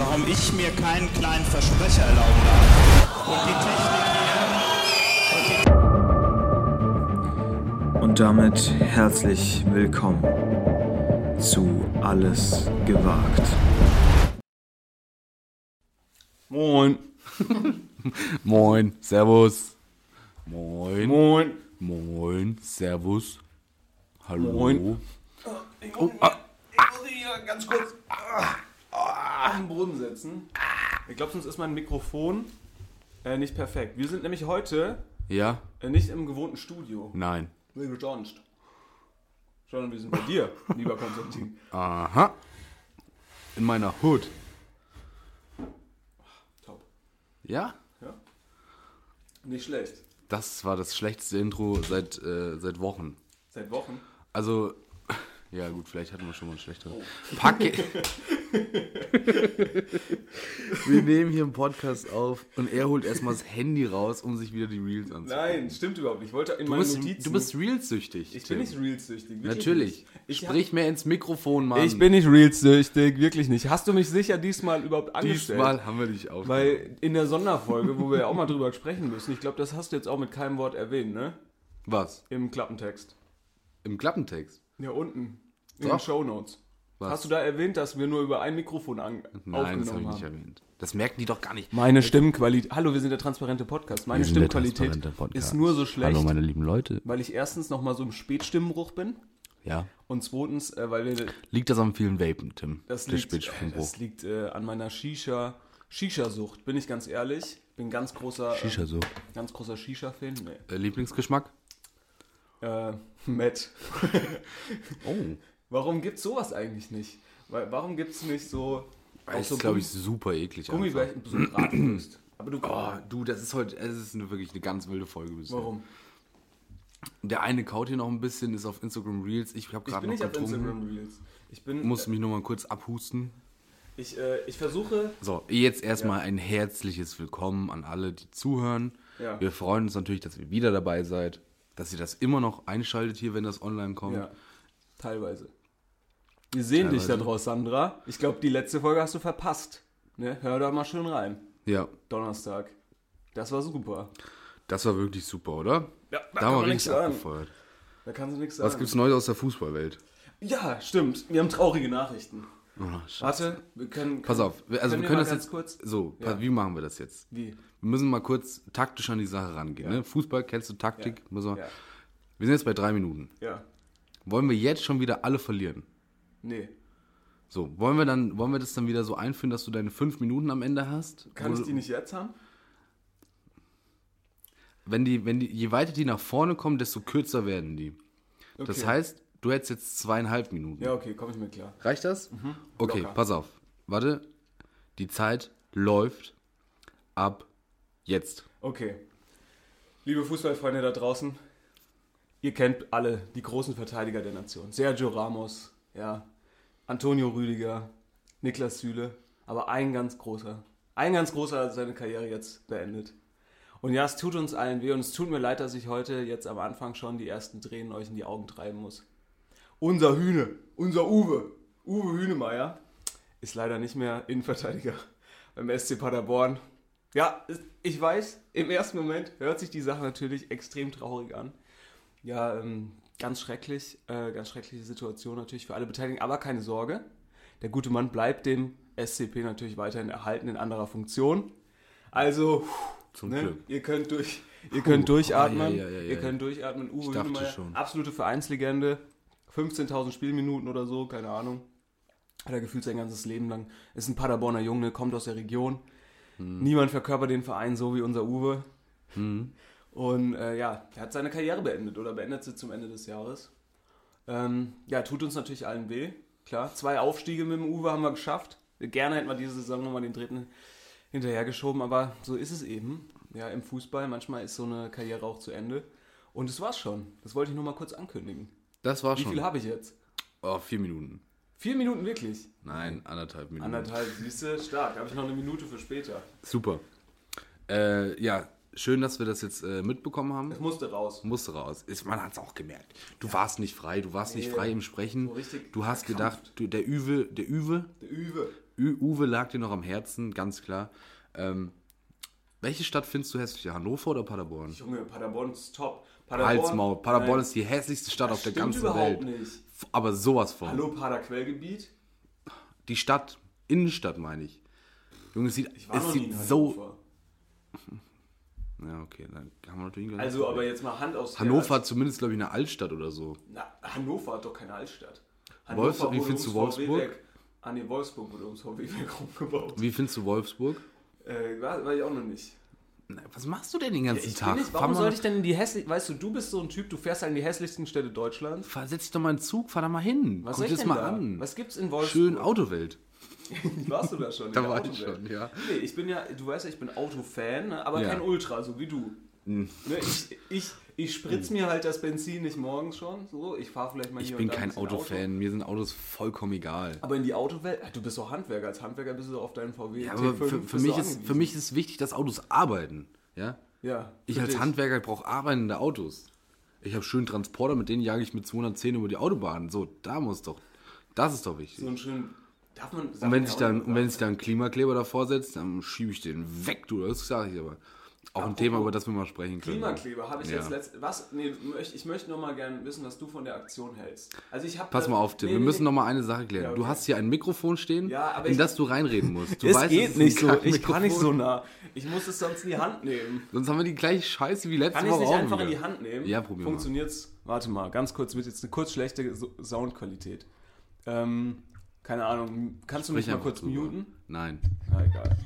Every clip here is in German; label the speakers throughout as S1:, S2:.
S1: warum ich mir keinen kleinen Versprecher erlauben darf. Und die Technik
S2: Und damit herzlich willkommen zu Alles gewagt.
S3: Moin.
S4: Moin, Servus. Moin.
S3: Moin.
S4: Moin, Servus. Hallo.
S3: Moin.
S4: Oh, ah,
S3: Ich muss hier ganz kurz auf den Boden setzen. Ich glaube, sonst ist mein Mikrofon äh, nicht perfekt. Wir sind nämlich heute
S4: ja?
S3: äh, nicht im gewohnten Studio.
S4: Nein.
S3: Wie sonst. Sondern wir sind bei dir, lieber Konstantin.
S4: Aha. In meiner Hood.
S3: Top.
S4: Ja?
S3: Nicht schlecht.
S4: Das war das schlechteste Intro seit, äh, seit Wochen.
S3: Seit Wochen.
S4: Also, ja gut, vielleicht hatten wir schon mal ein schlechteres. Packe. wir nehmen hier einen Podcast auf und er holt erstmal das Handy raus, um sich wieder die Reels anzusehen.
S3: Nein, stimmt überhaupt nicht. Ich wollte in
S4: Du bist,
S3: Notizen...
S4: du bist Reels-süchtig.
S3: ich bin
S4: Tim.
S3: nicht Reels-süchtig.
S4: Natürlich.
S3: nicht. Ich
S4: Sprich mehr ins Mikrofon, Mann.
S3: Ich bin nicht Reels-süchtig, wirklich nicht. Hast du mich sicher diesmal überhaupt angestellt?
S4: Diesmal haben wir dich auf.
S3: Weil in der Sonderfolge, wo wir ja auch mal drüber sprechen müssen, ich glaube, das hast du jetzt auch mit keinem Wort erwähnt, ne?
S4: Was?
S3: Im Klappentext.
S4: Im Klappentext?
S3: Ja, unten. In
S4: Doch.
S3: den Shownotes.
S4: Was?
S3: Hast du da erwähnt, dass wir nur über ein Mikrofon an
S4: Nein, das habe
S3: aufgenommen
S4: ich nicht
S3: haben?
S4: erwähnt. Das merken die doch gar nicht.
S3: Meine Stimmqualität. Hallo, wir sind der transparente Podcast. Meine Stimmqualität ist nur so schlecht,
S4: Hallo, meine lieben Leute.
S3: weil ich erstens nochmal so im Spätstimmenbruch bin
S4: Ja.
S3: und zweitens, äh, weil wir
S4: Liegt das am vielen Vapen, Tim?
S3: Das liegt,
S4: Spätsprungbruch.
S3: das liegt äh, an meiner Shisha, Shisha-Sucht, bin ich ganz ehrlich. Bin ganz großer,
S4: Shisha so.
S3: Äh, ganz großer Shisha-Fan. Nee.
S4: Äh, Lieblingsgeschmack?
S3: Äh, Matt.
S4: Oh.
S3: Warum gibt's sowas eigentlich nicht? Weil, warum gibt's nicht so.
S4: Das
S3: so
S4: ist, glaube ich, super eklig.
S3: Gummibärchen, so Bratwurst. Aber du.
S4: Oh, du, das ist heute, es ist eine, wirklich eine ganz wilde Folge bisher.
S3: warum?
S4: Der eine kaut hier noch ein bisschen, ist auf Instagram Reels. Ich habe
S3: Ich
S4: gerade
S3: bin
S4: noch
S3: nicht auf
S4: getrunken.
S3: Instagram Reels. Ich bin.
S4: Muss mich nur mal kurz abhusten.
S3: Ich, äh, ich versuche.
S4: So, jetzt erstmal
S3: Ja.
S4: ein herzliches Willkommen an alle, die zuhören.
S3: Ja.
S4: Wir freuen uns natürlich, dass ihr wieder dabei seid, dass ihr das immer noch einschaltet hier, wenn das online kommt.
S3: Ja. Teilweise. Wir sehen dich da
S4: Teilweise.
S3: draus, Sandra. Ich glaube, die letzte Folge hast du verpasst. Ne? Hör da mal schön rein.
S4: ja.
S3: Donnerstag. Das war super.
S4: Das war wirklich super, oder?
S3: Ja,
S4: Da haben wir richtig abgefeuert.
S3: Da kannst du nichts sagen.
S4: Was gibt's Neues aus der Fußballwelt?
S3: Ja, stimmt. Wir haben traurige Nachrichten.
S4: Oh.
S3: Warte, wir können.
S4: Pass auf, also
S3: können
S4: wir können das jetzt
S3: kurz-
S4: so,
S3: Ja.
S4: wie machen wir das jetzt?
S3: Wie?
S4: Wir müssen mal kurz taktisch an die Sache rangehen.
S3: Ja.
S4: Ne? Fußball, kennst du Taktik?
S3: Ja.
S4: Müssen wir,
S3: Ja.
S4: wir sind jetzt bei drei Minuten.
S3: Ja.
S4: Wollen wir jetzt schon wieder alle verlieren?
S3: Nee.
S4: So, wollen wir dann, wollen wir das dann wieder so einführen, dass du deine fünf Minuten am Ende hast?
S3: Kann ich die nicht jetzt haben?
S4: Wenn die, wenn die, je weiter die nach vorne kommen, desto kürzer werden die. Das
S3: Okay.
S4: heißt, du hättest jetzt zweieinhalb Minuten.
S3: Ja, okay, komme ich mir klar.
S4: Reicht das? Okay,
S3: Mhm. Locker.
S4: pass auf. Warte. Die Zeit läuft ab jetzt.
S3: Okay. Liebe Fußballfreunde da draußen, ihr kennt alle die großen Verteidiger der Nation. Sergio Ramos, ja, Antonio Rüdiger, Niklas Süle, aber ein ganz großer. Ein ganz großer hat seine Karriere jetzt beendet. Und ja, es tut uns allen weh und es tut mir leid, dass ich heute jetzt am Anfang schon die ersten Tränen euch in die Augen treiben muss. Unser Hühne, unser Uwe, Uwe Hühnemeier, ist leider nicht mehr Innenverteidiger beim SC Paderborn. Ja, ich weiß, im ersten Moment hört sich die Sache natürlich extrem traurig an. Ja, ähm, ganz schrecklich, äh, ganz schreckliche Situation natürlich für alle Beteiligten, aber keine Sorge. Der gute Mann bleibt dem SCP natürlich weiterhin erhalten in anderer Funktion. Also,
S4: Zum
S3: ne,
S4: Glück.
S3: ihr könnt durch, ihr könnt durchatmen,
S4: ai, ai, ai,
S3: ihr
S4: ai.
S3: könnt durchatmen. Uwe Hünemeyer,
S4: schon.
S3: absolute Vereinslegende, 15.000 Spielminuten oder so, keine Ahnung. Hat er gefühlt sein ganzes Leben lang. Ist ein Paderborner Junge, kommt aus der Region.
S4: Hm.
S3: Niemand verkörpert den Verein so wie unser Uwe. Und äh, ja, er hat seine Karriere beendet oder beendet sie zum Ende des Jahres. Ähm, ja, tut uns natürlich allen weh. Klar, zwei Aufstiege mit dem Uwe haben wir geschafft. Gerne hätten wir diese Saison nochmal den dritten hinterhergeschoben, aber so ist es eben. Ja, im Fußball, manchmal ist so eine Karriere auch zu Ende. Und das war's schon. Das wollte ich nur mal kurz ankündigen.
S4: Das war
S3: Wie
S4: schon.
S3: viel habe ich jetzt?
S4: Oh, vier Minuten.
S3: Vier Minuten wirklich?
S4: Nein, anderthalb Minuten.
S3: Anderthalb, siehst du, stark. Habe ich noch eine Minute für später.
S4: Super. Äh, ja, schön, dass wir das jetzt äh, mitbekommen haben.
S3: Es musste raus.
S4: Musste raus. Ist, man hat es auch gemerkt. Du warst nicht frei, du warst nicht
S3: Nee,
S4: frei im Sprechen.
S3: so richtig
S4: du hast gedacht, du, der Uwe, der Uwe,
S3: Der Üwe.
S4: Ü- Uwe lag dir noch am Herzen, ganz klar. Ähm, welche Stadt findest du hässlicher? Hannover oder Paderborn?
S3: Junge, Paderborn ist top.
S4: Halsmaul. Paderborn
S3: Nein,
S4: ist die hässlichste Stadt
S3: das
S4: auf der ganzen
S3: überhaupt
S4: Welt.
S3: nicht.
S4: Aber sowas von.
S3: Hallo, Paderquellgebiet?
S4: Die Stadt, Innenstadt meine ich. Junge, es sieht, es sieht so.
S3: Hannover.
S4: Ja, okay, dann haben wir natürlich gar
S3: Also, aber jetzt mal Hand aufs
S4: Hannover hat zumindest, glaube ich, eine Altstadt oder so.
S3: Na, Hannover hat doch keine Altstadt.
S4: Wolfs- wie findest du Wolfsburg?
S3: Ah, nee, Wolfsburg wurde ums VW weg rumgebaut.
S4: Wie findest du Wolfsburg?
S3: Äh, war, war ich auch noch nicht.
S4: Was machst du denn den ganzen
S3: Ich
S4: Tag?
S3: nicht, warum
S4: mal-
S3: soll ich denn in die hässlich... Weißt du, du bist so ein Typ, du fährst halt in die hässlichsten Städte Deutschlands.
S4: Fahr, setz dich doch mal in den Zug, fahr da mal hin.
S3: Was
S4: Guck dir
S3: ich
S4: das
S3: denn
S4: mal
S3: da?
S4: an.
S3: Was gibt's in Wolfsburg?
S4: Schön Autowelt.
S3: Warst du da schon? in
S4: Da
S3: der
S4: war ich
S3: Autowelt?
S4: schon, ja.
S3: Nee, ich bin ja, du weißt ja, ich bin Autofan, ne, aber
S4: Ja.
S3: Kein Ultra, so wie du. Ne, ich, ich, ich spritz mir halt das Benzin nicht morgens schon, so. Ich fahre vielleicht mal
S4: Ich
S3: hier
S4: bin
S3: da ein
S4: kein Autofan,
S3: Auto.
S4: mir sind Autos vollkommen egal.
S3: Aber in die Autowelt, du bist doch Handwerker. Als Handwerker bist du auf deinen VW
S4: Ja, aber
S3: T5
S4: für, für, mich ist, für mich ist wichtig, dass Autos arbeiten. Ja?
S3: ja,
S4: Ich als
S3: dich.
S4: Handwerker brauche arbeitende Autos. Ich habe schönen Transporter, mit denen jage ich mit 210 über die Autobahn. So, da muss doch. Das ist doch wichtig.
S3: So ein schön. Darf man.
S4: Und wenn sich dann, und wenn sich da ein Klimakleber davor setzt, dann schiebe ich den weg, du. Das sage ich aber. Auch ein Thema, über das wir mal sprechen können.
S3: Klimakleber habe ich
S4: Ja.
S3: jetzt letzt. Was? Nee, ich möchte nur mal gerne wissen, was du von der Aktion hältst. Also ich habe.
S4: Pass mal auf, Tim. wir müssen noch mal eine Sache klären.
S3: Ja,
S4: Du
S3: okay.
S4: hast hier ein Mikrofon stehen,
S3: Ja,
S4: in
S3: ich-
S4: das du reinreden musst. Du
S3: es
S4: weißt,
S3: geht
S4: ist
S3: nicht so. Ich kann nicht so nah. Ich muss es sonst in die Hand nehmen.
S4: Sonst haben wir die gleiche Scheiße wie letzte
S3: Kann ich es nicht
S4: auch
S3: einfach
S4: wieder.
S3: in die Hand nehmen?
S4: Ja, probier mal.
S3: Funktioniert's? Warte mal, ganz kurz, wird jetzt eine kurz schlechte So- Soundqualität. Ähm, keine Ahnung, kannst du mich
S4: Sprich
S3: mal kurz
S4: drüber.
S3: muten?
S4: Nein.
S3: Na egal.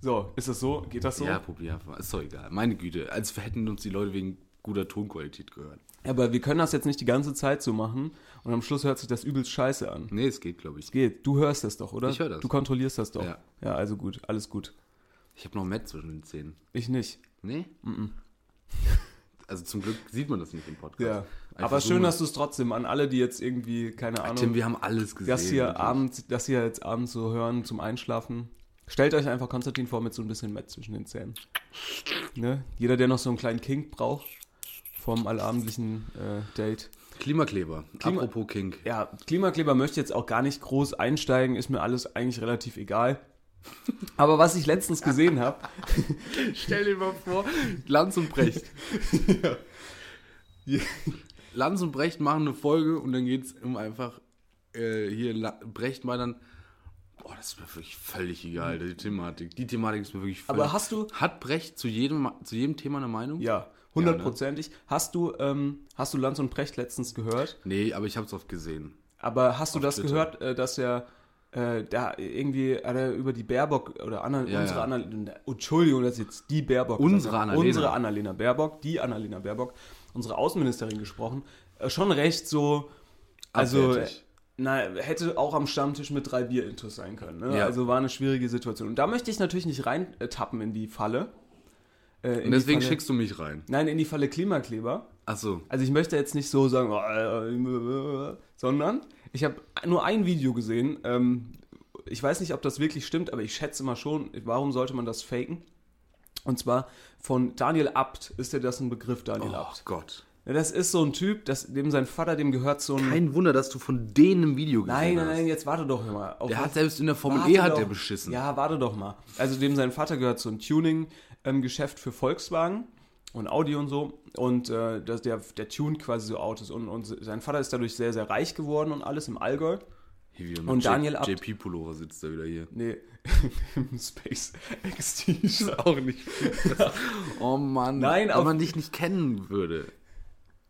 S3: So, ist das so? Geht das so?
S4: Ja, probier einfach. Ist doch egal. Meine Güte. Als hätten uns die Leute wegen guter Tonqualität gehört.
S3: Aber wir können das jetzt nicht die ganze Zeit so machen und am Schluss hört sich das übelst scheiße an.
S4: Nee, es geht, glaube ich.
S3: Geht. Du hörst das doch, oder?
S4: Ich hör das.
S3: Du kontrollierst das doch.
S4: Ja.
S3: ja also gut, alles gut.
S4: Ich habe noch Matt zwischen den Zähnen.
S3: Ich nicht.
S4: Nee? Also zum Glück sieht man das nicht im Podcast.
S3: Ja.
S4: Einfach
S3: Aber schön,
S4: mal-
S3: dass du es trotzdem an alle, die jetzt irgendwie, keine Ahnung,
S4: Tim, wir haben alles gesehen.
S3: das hier abends, das hier jetzt abends so hören zum Einschlafen. Stellt euch einfach Konstantin vor mit so ein bisschen Mett zwischen den Zähnen. Ne? Jeder, der noch so einen kleinen Kink braucht vom allabendlichen äh, Date.
S4: Klimakleber.
S3: Klima-
S4: Apropos Kink.
S3: Ja, Klimakleber möchte jetzt auch gar nicht groß einsteigen, ist mir alles eigentlich relativ egal. Aber was ich letztens gesehen habe,
S4: Stell dir mal vor, Lanz und Brecht. Lanz und Brecht machen eine Folge und dann geht es um einfach äh, hier La Brecht mal dann. Boah, das ist mir wirklich völlig egal, die Thematik. Die Thematik ist mir wirklich völlig.
S3: Aber hast du-
S4: Hat Brecht zu jedem, zu jedem Thema eine Meinung?
S3: ja, hundertprozentig. Hast du, ähm, hast du Lanz und Precht letztens gehört?
S4: Nee, aber ich habe es oft gesehen.
S3: Aber hast du
S4: Auf
S3: das
S4: Twitter.
S3: gehört, äh, dass er äh, da irgendwie er über die Baerbock oder Anna,
S4: Ja,
S3: unsere
S4: ja.
S3: Annalena, Entschuldigung, das ist jetzt die Baerbock.
S4: Unsere
S3: gesagt.
S4: Annalena.
S3: Unsere Annalena Baerbock, die Annalena Baerbock, unsere Außenministerin gesprochen. Äh, schon recht so, also
S4: Abwertig.
S3: Na, hätte auch am Stammtisch mit drei Bier intus sein können. Ne?
S4: Ja.
S3: Also war eine schwierige Situation. Und da möchte ich natürlich nicht reintappen in die Falle. Äh,
S4: Und deswegen
S3: Falle,
S4: schickst du mich rein.
S3: Nein, in die Falle Klimakleber.
S4: Achso.
S3: Also ich möchte jetzt nicht so sagen, äh, sondern ich habe nur ein Video gesehen. Ähm, ich weiß nicht, ob das wirklich stimmt, aber ich schätze mal schon. Warum sollte man das faken? Und zwar von Daniel Abt. Ist dir das ein Begriff, Daniel
S4: Oh
S3: Abt?
S4: Gott.
S3: Das ist so ein Typ, das, dem sein Vater, dem gehört so ein...
S4: Kein Wunder, dass du von denen ein Video gesehen
S3: nein, nein,
S4: hast.
S3: nein, jetzt warte doch mal. Auf
S4: Der
S3: was-
S4: hat selbst in der Formel
S3: Warte
S4: E hat
S3: doch.
S4: der beschissen.
S3: Ja, warte doch mal. Also dem sein Vater gehört so ein Tuning-Geschäft für Volkswagen und Audi und so. Und äh, das, der, der tunt quasi so Autos. Und, und sein Vater ist dadurch sehr, sehr reich geworden und alles im Allgäu.
S4: Hier
S3: Und Daniel Abt.
S4: JP Pullover sitzt da wieder hier.
S3: Nee, im Space X-T-Shirt.
S4: Auch nicht. oh Mann.
S3: Nein,
S4: wenn man dich nicht kennen würde,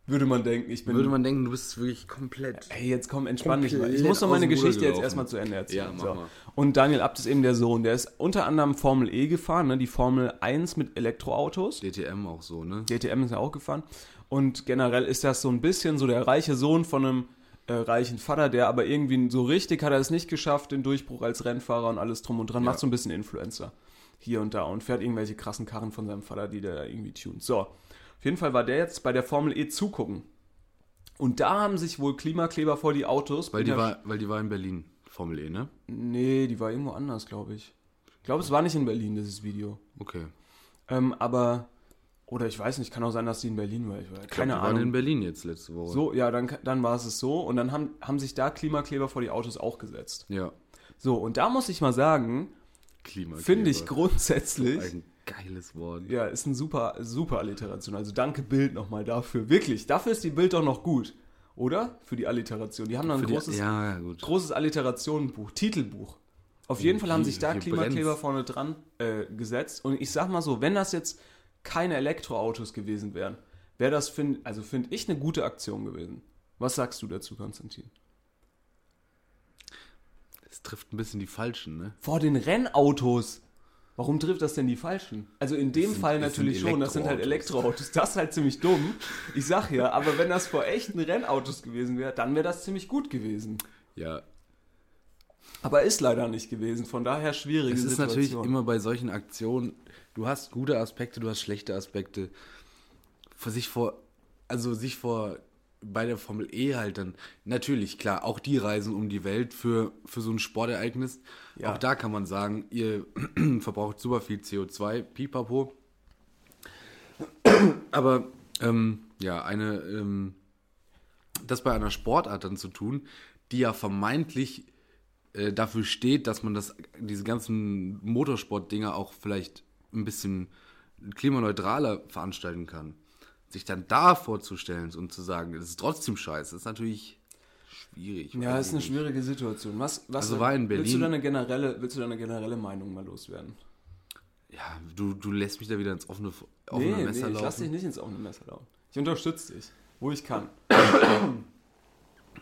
S3: Würde man denken, ich bin...
S4: würde man denken, du bist wirklich komplett.
S3: Hey, jetzt komm, entspann dich mal. Ich muss doch meine Geschichte jetzt erstmal zu Ende erzählen.
S4: Ja, mach
S3: so.
S4: mal.
S3: Und Daniel Abt ist eben der Sohn. Der ist unter anderem Formel E gefahren, ne? die Formel 1 mit Elektroautos.
S4: DTM auch so, ne?
S3: DTM ist ja auch gefahren. Und generell ist das so ein bisschen so der reiche Sohn von einem äh, reichen Vater, der aber irgendwie so richtig hat er es nicht geschafft, den Durchbruch als Rennfahrer und alles drum und dran,
S4: Ja.
S3: macht so ein bisschen Influencer hier und da und fährt irgendwelche krassen Karren von seinem Vater, die der da irgendwie tunt. So, auf jeden Fall war der jetzt bei der Formel E zugucken. Und da haben sich wohl Klimakleber vor die Autos.
S4: Weil die, war, weil die war in Berlin. Formel E, ne?
S3: Nee, die war irgendwo anders, glaube ich. Ich glaube, es war nicht in Berlin, dieses Video.
S4: Okay.
S3: Ähm, aber, oder ich weiß nicht, kann auch sein, dass die in Berlin war. Ich weiß,
S4: Ich
S3: keine
S4: glaub, die waren
S3: Ahnung.
S4: in Berlin jetzt letzte Woche.
S3: So, ja, dann, dann war es es so. Und dann haben, haben sich da Klimakleber vor die Autos auch gesetzt.
S4: Ja.
S3: So, und da muss ich mal sagen, finde ich grundsätzlich,
S4: Ein geiles Wort.
S3: ja, ist ein super, super Alliteration. Also danke Bild nochmal dafür. Wirklich, dafür ist die Bild doch noch gut. Oder? Für die Alliteration. Die haben da ein
S4: die-
S3: großes,
S4: ja,
S3: großes Alliterationenbuch, Titelbuch. Auf jeden Fall haben sich da Klimakleber vorne dran äh, gesetzt. Und ich sag mal so, wenn das jetzt keine Elektroautos gewesen wären, wäre das, find, also finde ich, eine gute Aktion gewesen. Was sagst du dazu, Konstantin?
S4: Es trifft ein bisschen die Falschen, ne?
S3: Vor den Rennautos. Warum trifft das denn die Falschen? Also in dem
S4: sind-
S3: Fall natürlich schon, das sind halt
S4: Elektroautos.
S3: Das ist halt ziemlich dumm. Ich sag ja, aber wenn das vor echten Rennautos gewesen wäre, dann wäre das ziemlich gut gewesen.
S4: Ja.
S3: Aber ist leider nicht gewesen, von daher schwierige
S4: Es ist
S3: Situation.
S4: natürlich immer bei solchen Aktionen, du hast gute Aspekte, du hast schlechte Aspekte. Für sich vor, also sich vor, bei der Formel E halt dann, natürlich, klar, auch die reisen um die Welt für, für so ein Sportereignis.
S3: Ja.
S4: Auch da kann man sagen, ihr verbraucht super viel CO2, pipapo. Aber, ähm, ja, eine, ähm, das bei einer Sportart dann zu tun, die ja vermeintlich äh, dafür steht, dass man das, diese ganzen Motorsport-Dinger auch vielleicht ein bisschen klimaneutraler veranstalten kann. Sich dann da vorzustellen und zu sagen, das ist trotzdem scheiße, ist natürlich schwierig.
S3: Ja, ist eine schwierige Situation. Was, was
S4: Also war in
S3: Willst du,
S4: Berlin-
S3: deine generelle, willst du deine generelle Meinung mal loswerden?
S4: Ja, du, du lässt mich da wieder ins offene, offene
S3: nee,
S4: Messer
S3: nee, ich lass
S4: laufen.
S3: dich nicht ins offene Messer laufen. Ich unterstütze dich, wo ich kann.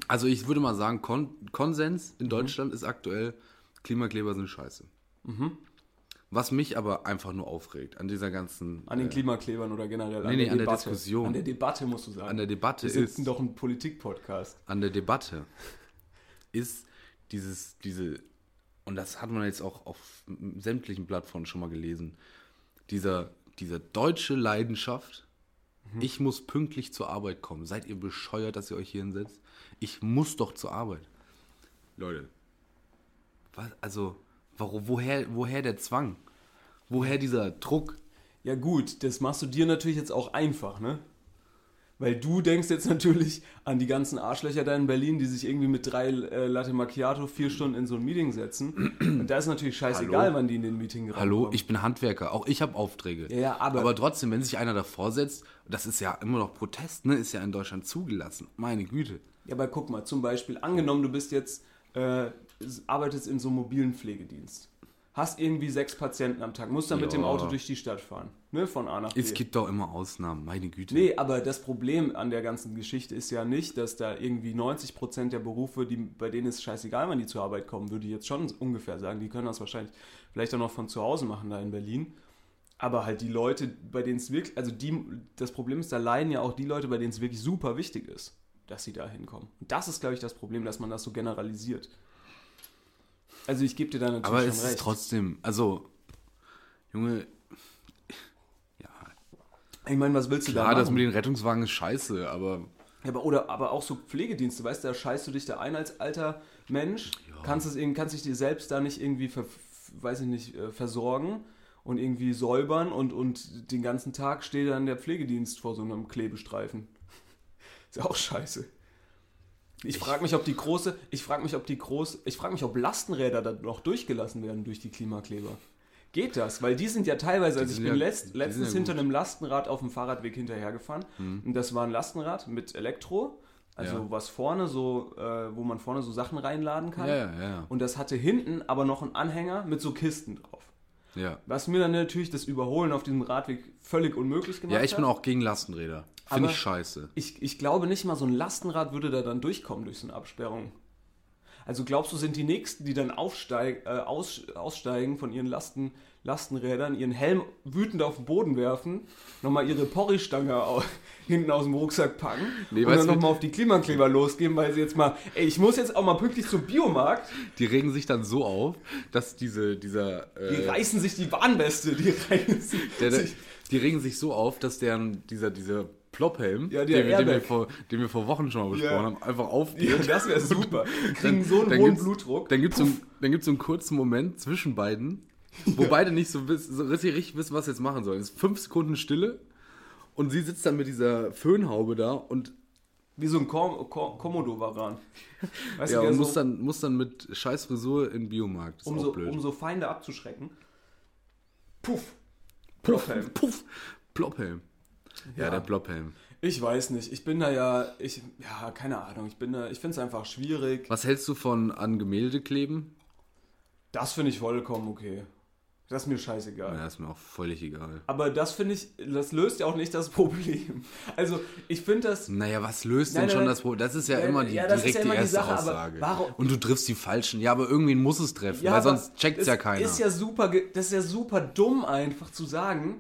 S4: Also ich würde mal sagen, Kon Konsens
S3: Mhm.
S4: in Deutschland ist aktuell, Klimakleber sind scheiße. Was mich aber einfach nur aufregt an dieser ganzen...
S3: An den
S4: äh,
S3: Klimaklebern oder generell
S4: Nee, nee,
S3: der
S4: an der
S3: Debatte.
S4: Diskussion.
S3: An der Debatte musst du sagen.
S4: an der Debatte
S3: Wir
S4: ist...
S3: doch ein Politik-Podcast.
S4: an der Debatte ist dieses, diese, und das hat man jetzt auch auf sämtlichen Plattformen schon mal gelesen, dieser, dieser deutsche Leidenschaft,
S3: Mhm.
S4: ich muss pünktlich zur Arbeit kommen. Seid ihr bescheuert, dass ihr euch hier hinsetzt? Ich muss doch zur Arbeit. Leute, was, also, warum, woher, woher der Zwang? Woher dieser Druck?
S3: Ja gut, das machst du dir natürlich jetzt auch einfach, ne? Weil du denkst jetzt natürlich an die ganzen Arschlöcher da in Berlin, die sich irgendwie mit drei äh, Latte Macchiato vier Stunden in so ein Meeting setzen. Und da ist natürlich scheißegal,
S4: Hallo?
S3: wann die in den Meeting
S4: Hallo,
S3: reinkommen.
S4: ich bin Handwerker, auch ich habe Aufträge.
S3: Ja, ja, aber-
S4: aber trotzdem, wenn sich einer davor setzt, das ist ja immer noch Protest, ne? Ist ja in Deutschland zugelassen. Meine Güte.
S3: Ja, aber guck mal, zum Beispiel, angenommen, du bist jetzt, äh, arbeitest in so einem mobilen Pflegedienst. Hast irgendwie sechs Patienten am Tag, musst dann mit
S4: Ja.
S3: dem Auto durch die Stadt fahren. Ne, von A nach B.
S4: Es gibt doch immer Ausnahmen, meine Güte.
S3: Nee, aber das Problem an der ganzen Geschichte ist ja nicht, dass da irgendwie 90% der Berufe, die, bei denen ist scheißegal, wann die zur Arbeit kommen, würde ich jetzt schon ungefähr sagen. Die können das wahrscheinlich vielleicht auch noch von zu Hause machen da in Berlin. Aber halt die Leute, bei denen es wirklich, also die, das Problem ist, da leiden ja auch die Leute, bei denen es wirklich super wichtig ist, dass sie da hinkommen. Und das ist, glaube ich, das Problem, dass man das so generalisiert. Also ich gebe dir da natürlich
S4: aber
S3: schon
S4: es
S3: recht.
S4: ist trotzdem, also, Junge, ja,
S3: ich meine, was willst du da machen?
S4: das mit den Rettungswagen ist scheiße, aber
S3: Ja, aber, oder, aber auch so Pflegedienste, weißt du, da scheißt du dich da ein als alter Mensch, kannst, es, kannst dich dir selbst da nicht irgendwie, ver, weiß ich nicht, äh, versorgen und irgendwie säubern und, und den ganzen Tag steht dann der Pflegedienst vor so einem Klebestreifen. Ist ja auch scheiße. Ich frage mich, ob die große, ich frage mich, ob die groß, ich frage mich, ob Lastenräder da noch durchgelassen werden durch die Klimakleber. Geht das? Weil die sind ja teilweise, also ich bin
S4: ja-
S3: letzt, letztens
S4: ja
S3: hinter einem Lastenrad auf dem Fahrradweg hinterhergefahren. Und das war ein Lastenrad mit Elektro, also
S4: Ja.
S3: was vorne so, äh, wo man vorne so Sachen reinladen kann.
S4: ja.
S3: Und das hatte hinten aber noch einen Anhänger mit so Kisten drauf.
S4: ja.
S3: Was mir dann natürlich das Überholen auf diesem Radweg völlig unmöglich gemacht
S4: Ja, ich
S3: hat.
S4: bin auch gegen Lastenräder. Finde ich scheiße.
S3: Ich, ich glaube nicht mal, so ein Lastenrad würde da dann durchkommen durch so eine Absperrung. Also glaubst du, sind die Nächsten, die dann aufsteig, äh, aus, aussteigen von ihren Lasten, Lastenrädern, ihren Helm wütend auf den Boden werfen, nochmal ihre Porri-Stange hinten aus dem Rucksack packen
S4: Nee,
S3: und dann nochmal auf die Klimakleber losgehen, weil sie jetzt mal, ey, ich muss jetzt auch mal pünktlich zum Biomarkt,
S4: Die regen sich dann so auf, dass diese, dieser,
S3: die
S4: äh,
S3: reißen sich die Warnweste, die reißen
S4: der, der,
S3: sich...
S4: die regen sich so auf, dass deren, dieser, dieser Plophelm,
S3: Ja,
S4: den, wir- den, wir vor, den wir vor Wochen schon mal besprochen
S3: Ja.
S4: haben, einfach aufgeht.
S3: Ja, das wäre super. Kriegen so einen
S4: Dann
S3: hohen Blutdruck.
S4: Dann gibt es so, einen- so einen kurzen Moment zwischen beiden, wo beide nicht so, so richtig, richtig wissen, was sie jetzt machen sollen. Es ist fünf Sekunden Stille und sie sitzt dann mit dieser Föhnhaube da und,
S3: Wie so ein Kom Kom Komodo-Varan. Weißt
S4: ja,
S3: der
S4: und
S3: so,
S4: muss, dann, muss dann mit scheiß Frisur in den Biomarkt. Das
S3: um, so, um so Feinde abzuschrecken. Puff.
S4: Puff,
S3: Plophelm.
S4: puff, Plophelm. Ja,
S3: Ja.
S4: der Plophelm.
S3: Ich weiß nicht. Ich bin da ja, ich, ja, keine Ahnung. Ich bin da, ich finde es einfach schwierig.
S4: Was hältst du von an Gemälde kleben?
S3: Das finde ich vollkommen okay. Das ist mir scheißegal.
S4: Ja, ist mir auch völlig egal.
S3: Aber das finde ich, das löst ja auch nicht das Problem. Also, ich finde das,
S4: Naja, was löst
S3: Nein,
S4: denn
S3: nein,
S4: schon
S3: nein.
S4: das Problem? Das ist ja
S3: Ja,
S4: immer die
S3: ja,
S4: direkte
S3: ja immer die
S4: erste
S3: Sache,
S4: Aussage.
S3: warum-
S4: Und du triffst die Falschen. Ja, aber irgendwen muss es treffen, weil
S3: aber
S4: sonst checkt es ja keiner.
S3: Ist ja super, das ist ja super dumm einfach zu sagen.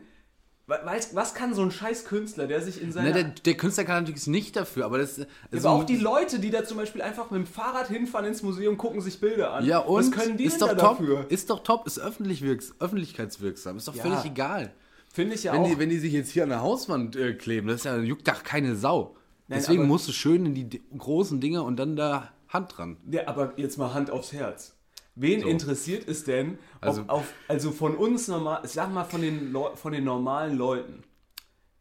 S3: Weißt- was kann so ein scheiß Künstler, der sich in seiner...
S4: Na, der, der Künstler kann natürlich nicht dafür, aber das also,
S3: aber auch die Leute, die da zum Beispiel einfach mit dem Fahrrad hinfahren ins Museum, gucken sich Bilder an.
S4: Ja, und
S3: Was können die
S4: ist
S3: denn
S4: doch
S3: da
S4: top,
S3: dafür?
S4: ist doch top, ist öffentlich wirks, öffentlichkeitswirksam, ist doch
S3: Ja.
S4: völlig egal.
S3: Finde ich ja
S4: Wenn
S3: auch.
S4: die, wenn die sich jetzt hier an der Hauswand äh, kleben, das ist ja, juckt doch keine Sau.
S3: Nein,
S4: Deswegen musst du schön in die di- großen Dinger und dann da Hand dran.
S3: Ja, aber jetzt mal Hand aufs Herz. Wen
S4: So.
S3: interessiert es denn,
S4: Also-
S3: auf, also von uns normal, ich sag mal von den, Leu von den normalen Leuten,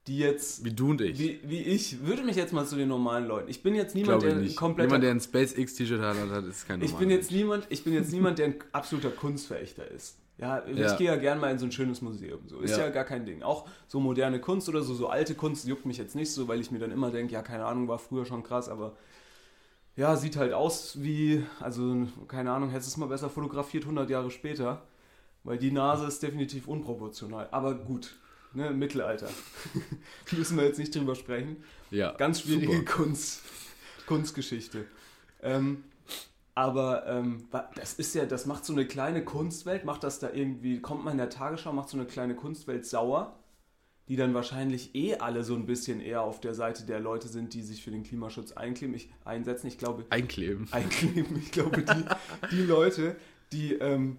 S3: die jetzt,
S4: Wie du und ich.
S3: wie, wie ich, würde mich jetzt mal zu den normalen Leuten. Ich bin jetzt niemand,
S4: ich
S3: der
S4: nicht.
S3: komplett.
S4: Jemand, der ein SpaceX-T-Shirt hat, hat, ist kein
S3: ich
S4: normaler
S3: bin jetzt
S4: Mensch.
S3: niemand, ich bin jetzt niemand, der ein absoluter Kunstverächter ist. Ja, ich
S4: Ja.
S3: gehe ja gern mal in so ein schönes Museum. So ist ja.
S4: Ja.
S3: gar kein Ding. Auch so moderne Kunst oder so, so alte Kunst juckt mich jetzt nicht so, weil ich mir dann immer denke, ja, keine Ahnung, war früher schon krass, aber ja, sieht halt aus wie, also keine Ahnung, hättest du es mal besser fotografiert 100 Jahre später, weil die Nase ist definitiv unproportional. Aber gut, ne, Mittelalter. Müssen wir jetzt nicht drüber sprechen.
S4: Ja,
S3: Ganz schwierige
S4: super.
S3: Kunst, Kunstgeschichte. Ähm, aber ähm, das ist ja, das macht so eine kleine Kunstwelt, macht das da irgendwie, kommt man in der Tagesschau, macht so eine kleine Kunstwelt sauer, die dann wahrscheinlich eh alle so ein bisschen eher auf der Seite der Leute sind, die sich für den Klimaschutz einkleben, ich, einsetzen. Ich glaube,
S4: Einkleben.
S3: einkleben. Ich glaube, die, die Leute, die, ähm,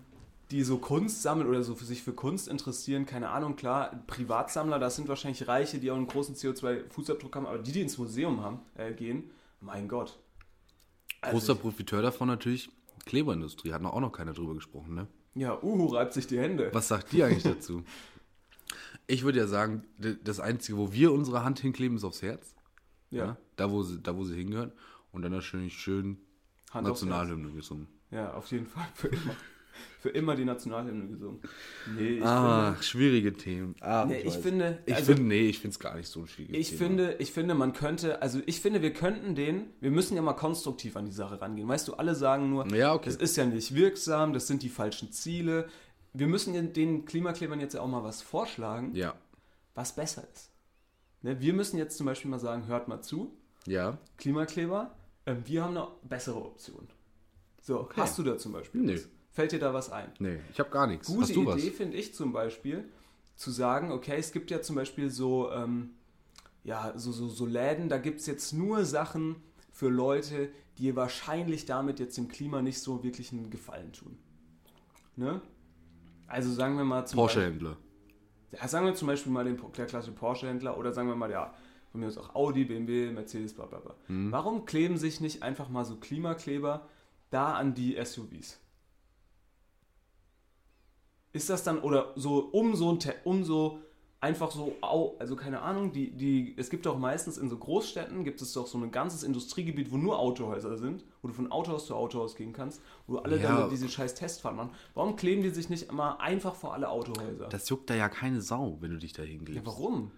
S3: die so Kunst sammeln oder so für sich für Kunst interessieren, keine Ahnung, klar, Privatsammler, das sind wahrscheinlich Reiche, die auch einen großen CO2-Fußabdruck haben, aber die, die ins Museum haben, äh, gehen, mein Gott. Also
S4: Großer Profiteur davon natürlich Kleberindustrie. Hat noch auch noch keiner drüber gesprochen, ne?
S3: Ja, Uhu reibt sich die Hände.
S4: Was sagt ihr eigentlich dazu? Ich würde ja sagen, das Einzige, wo wir unsere Hand hinkleben, ist aufs Herz.
S3: Ja,
S4: Da, wo sie, da, wo sie hingehören. Und dann natürlich schön
S3: Hand.
S4: Nationalhymne gesungen.
S3: Ja, auf jeden Fall, für immer. Für immer die Nationalhymne gesungen. Nee, ich
S4: Ah, schwierige Themen. Ah,
S3: finde, nee, ich
S4: weiß.
S3: finde,
S4: Ich
S3: also-
S4: finde, nee, ich finde es gar nicht so ein schwieriges
S3: Ich
S4: Thema.
S3: finde, ich finde, man könnte, also ich finde, wir könnten den, wir müssen ja mal konstruktiv an die Sache rangehen. Weißt du, alle sagen nur,
S4: Ja, okay.
S3: das ist ja nicht wirksam, das sind die falschen Ziele. Wir müssen den- Klimaklebern jetzt ja auch mal was vorschlagen,
S4: Ja.
S3: was besser ist. Ne, wir müssen jetzt zum Beispiel mal sagen, hört mal zu,
S4: Ja.
S3: Klimakleber, ähm, wir haben eine bessere Option. So, hast du da zum Beispiel
S4: Nee.
S3: was? Fällt dir da was ein?
S4: Nee, ich habe gar nichts.
S3: Gute Idee finde ich zum Beispiel, zu sagen, okay, es gibt ja zum Beispiel so, ähm, ja, so, so, so Läden, da gibt es jetzt nur Sachen für Leute, die wahrscheinlich damit jetzt dem Klima nicht so wirklich einen Gefallen tun. Ne? Also sagen wir mal zum
S4: Porsche-Händler.
S3: Beispiel, ja, sagen wir zum Beispiel mal den der klassische Porsche-Händler oder sagen wir mal, ja, von mir aus auch Audi, BMW, Mercedes, bla bla bla.
S4: Mhm.
S3: Warum kleben sich nicht einfach mal so Klimakleber da an die SUVs? Ist das dann, oder so um so ein, um so einfach so, au, also keine Ahnung, die, die, es gibt doch meistens in so Großstädten, gibt es doch so ein ganzes Industriegebiet, wo nur Autohäuser sind, wo du von Autohaus zu Autohaus gehen kannst, wo alle
S4: Ja.
S3: dann diese scheiß Testfahrt machen. Warum kleben die sich nicht immer einfach vor alle Autohäuser?
S4: Das juckt da ja keine Sau, wenn du dich da
S3: ja,
S4: hinklebst.
S3: warum?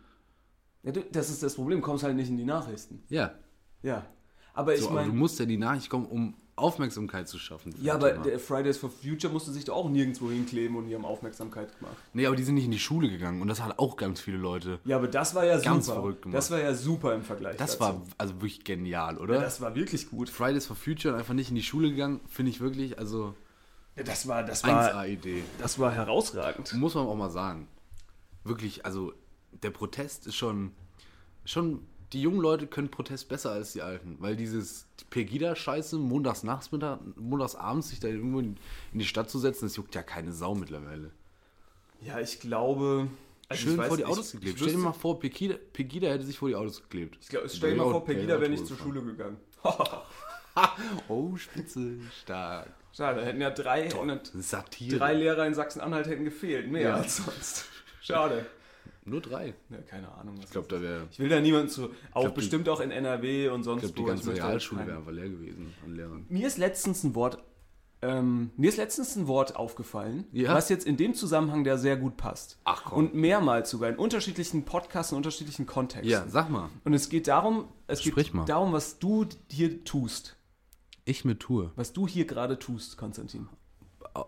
S3: Ja, du, das ist das Problem, kommst halt nicht in die Nachrichten.
S4: Ja.
S3: Ja. Aber ich
S4: So, aber du
S3: meine,
S4: musst ja die Nachricht kommen, um Aufmerksamkeit zu schaffen.
S3: ja, aber der Fridays for Future musste sich doch auch nirgendwo hinkleben und die haben Aufmerksamkeit gemacht.
S4: Nee, aber die sind nicht in die Schule gegangen und das hat auch ganz viele Leute.
S3: Ja, aber das war ja
S4: Ganz
S3: super.
S4: verrückt gemacht.
S3: Das war ja super im Vergleich.
S4: Das
S3: dazu.
S4: war also wirklich genial, oder?
S3: Ja, das war wirklich gut.
S4: Fridays for Future und einfach nicht in die Schule gegangen, finde ich wirklich, also
S3: Ja, das war, das war,
S4: 1A-Idee.
S3: das war herausragend.
S4: Muss man auch mal sagen. Wirklich, also der Protest ist schon, schon, die jungen Leute können Protest besser als die Alten, weil dieses Pegida-Scheiße, montags nachts, montags abends sich da irgendwo in, die Stadt zu setzen, das juckt ja keine Sau mittlerweile.
S3: Ja, ich glaube, Also
S4: Schön
S3: ich weiß,
S4: vor die
S3: ich-
S4: Autos
S3: ich
S4: geklebt. Stell dir mal vor, Pegida, Pegida hätte sich vor die Autos geklebt.
S3: Ich glaub, stell dir mal vor, Pegida wäre nicht zur. Schule gegangen.
S4: Oh, spitze, stark.
S3: Schade, hätten ja drei,
S4: Satire.
S3: drei Lehrer in Sachsen-Anhalt hätten gefehlt. Mehr
S4: Ja.
S3: als sonst. Schade.
S4: Nur drei.
S3: Ja, keine Ahnung. Was
S4: Ich glaube, da wäre
S3: ich will da niemanden zu. Auch
S4: glaub, die-
S3: bestimmt auch in NRW und sonst
S4: ich glaub, die
S3: wo.
S4: ganze
S3: Ich möchte
S4: Realschule
S3: keinen-
S4: wäre einfach leer gewesen an Lehrern.
S3: Mir ist letztens ein Wort. Ähm, mir ist letztens ein Wort aufgefallen,
S4: Ja?
S3: was jetzt in dem Zusammenhang der sehr gut passt.
S4: Ach, komm.
S3: Und mehrmals sogar in unterschiedlichen Podcasts, in unterschiedlichen Kontexten.
S4: Ja, sag mal.
S3: Und es geht darum, es
S4: Sprich
S3: geht
S4: mal.
S3: darum, was du hier tust.
S4: Ich mit Tour.
S3: Was du hier gerade tust, Konstantin.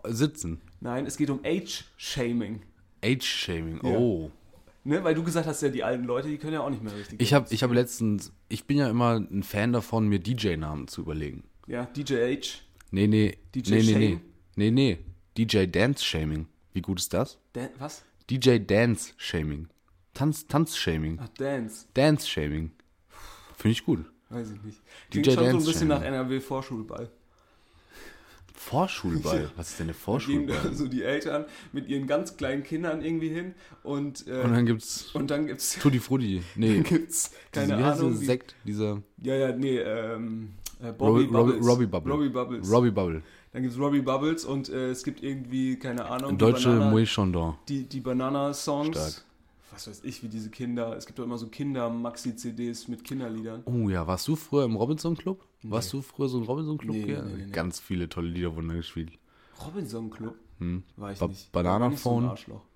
S4: Sitzen.
S3: Nein, es geht um Age-Shaming.
S4: Age-Shaming.
S3: Ja. Ne? Weil du gesagt hast, ja, die alten Leute, die können ja auch nicht mehr richtig.
S4: Ich habe ich hab letztens, ich bin ja immer ein Fan davon, mir DJ-Namen zu überlegen.
S3: Ja, DJ H.
S4: Nee, nee.
S3: DJ
S4: nee, nee, nee. Nee, nee. DJ Dance Shaming. Wie gut ist das?
S3: Dan was?
S4: DJ Dance Shaming. Tanz, Tanz Shaming.
S3: Ach, Dance.
S4: Dance Shaming. Finde ich gut.
S3: Weiß ich nicht.
S4: DJ
S3: Klingt schon so ein
S4: Dance
S3: bisschen nach
S4: Shaming.
S3: NRW-Vorschulball.
S4: Vorschulball. Was ist denn eine
S3: Gehen
S4: Vorschulball?
S3: da so die Eltern mit ihren ganz kleinen Kindern irgendwie hin und, äh,
S4: Und dann gibt's
S3: und dann gibt's,
S4: Tutti Frutti. Nee.
S3: dann gibt's keine
S4: Diese-
S3: Ahnung. wie-
S4: Sekt, dieser
S3: Ja, ja, nee, ähm, äh,
S4: Robbie,
S3: Bobby
S4: Robbie,
S3: Bubbles.
S4: Robbie Bubble.
S3: Robbie Bubbles.
S4: Robbie Bubble.
S3: Dann gibt's Robbie Bubbles und äh, es gibt irgendwie, keine Ahnung,
S4: Deutsche
S3: Banana,
S4: Chandon.
S3: die, die Banana-Songs. Was weiß ich, wie diese Kinder. Es gibt doch immer so Kinder-Maxi-CDs mit Kinderliedern.
S4: Oh ja, warst du früher im Robinson Club? Warst du früher so ein Robinson Club?
S3: Nee,
S4: Ja,
S3: nee, nee, nee.
S4: Ganz viele tolle Lieder wurden da gespielt.
S3: Robinson Club? War ich
S4: Ba
S3: nicht.
S4: Banana
S3: so.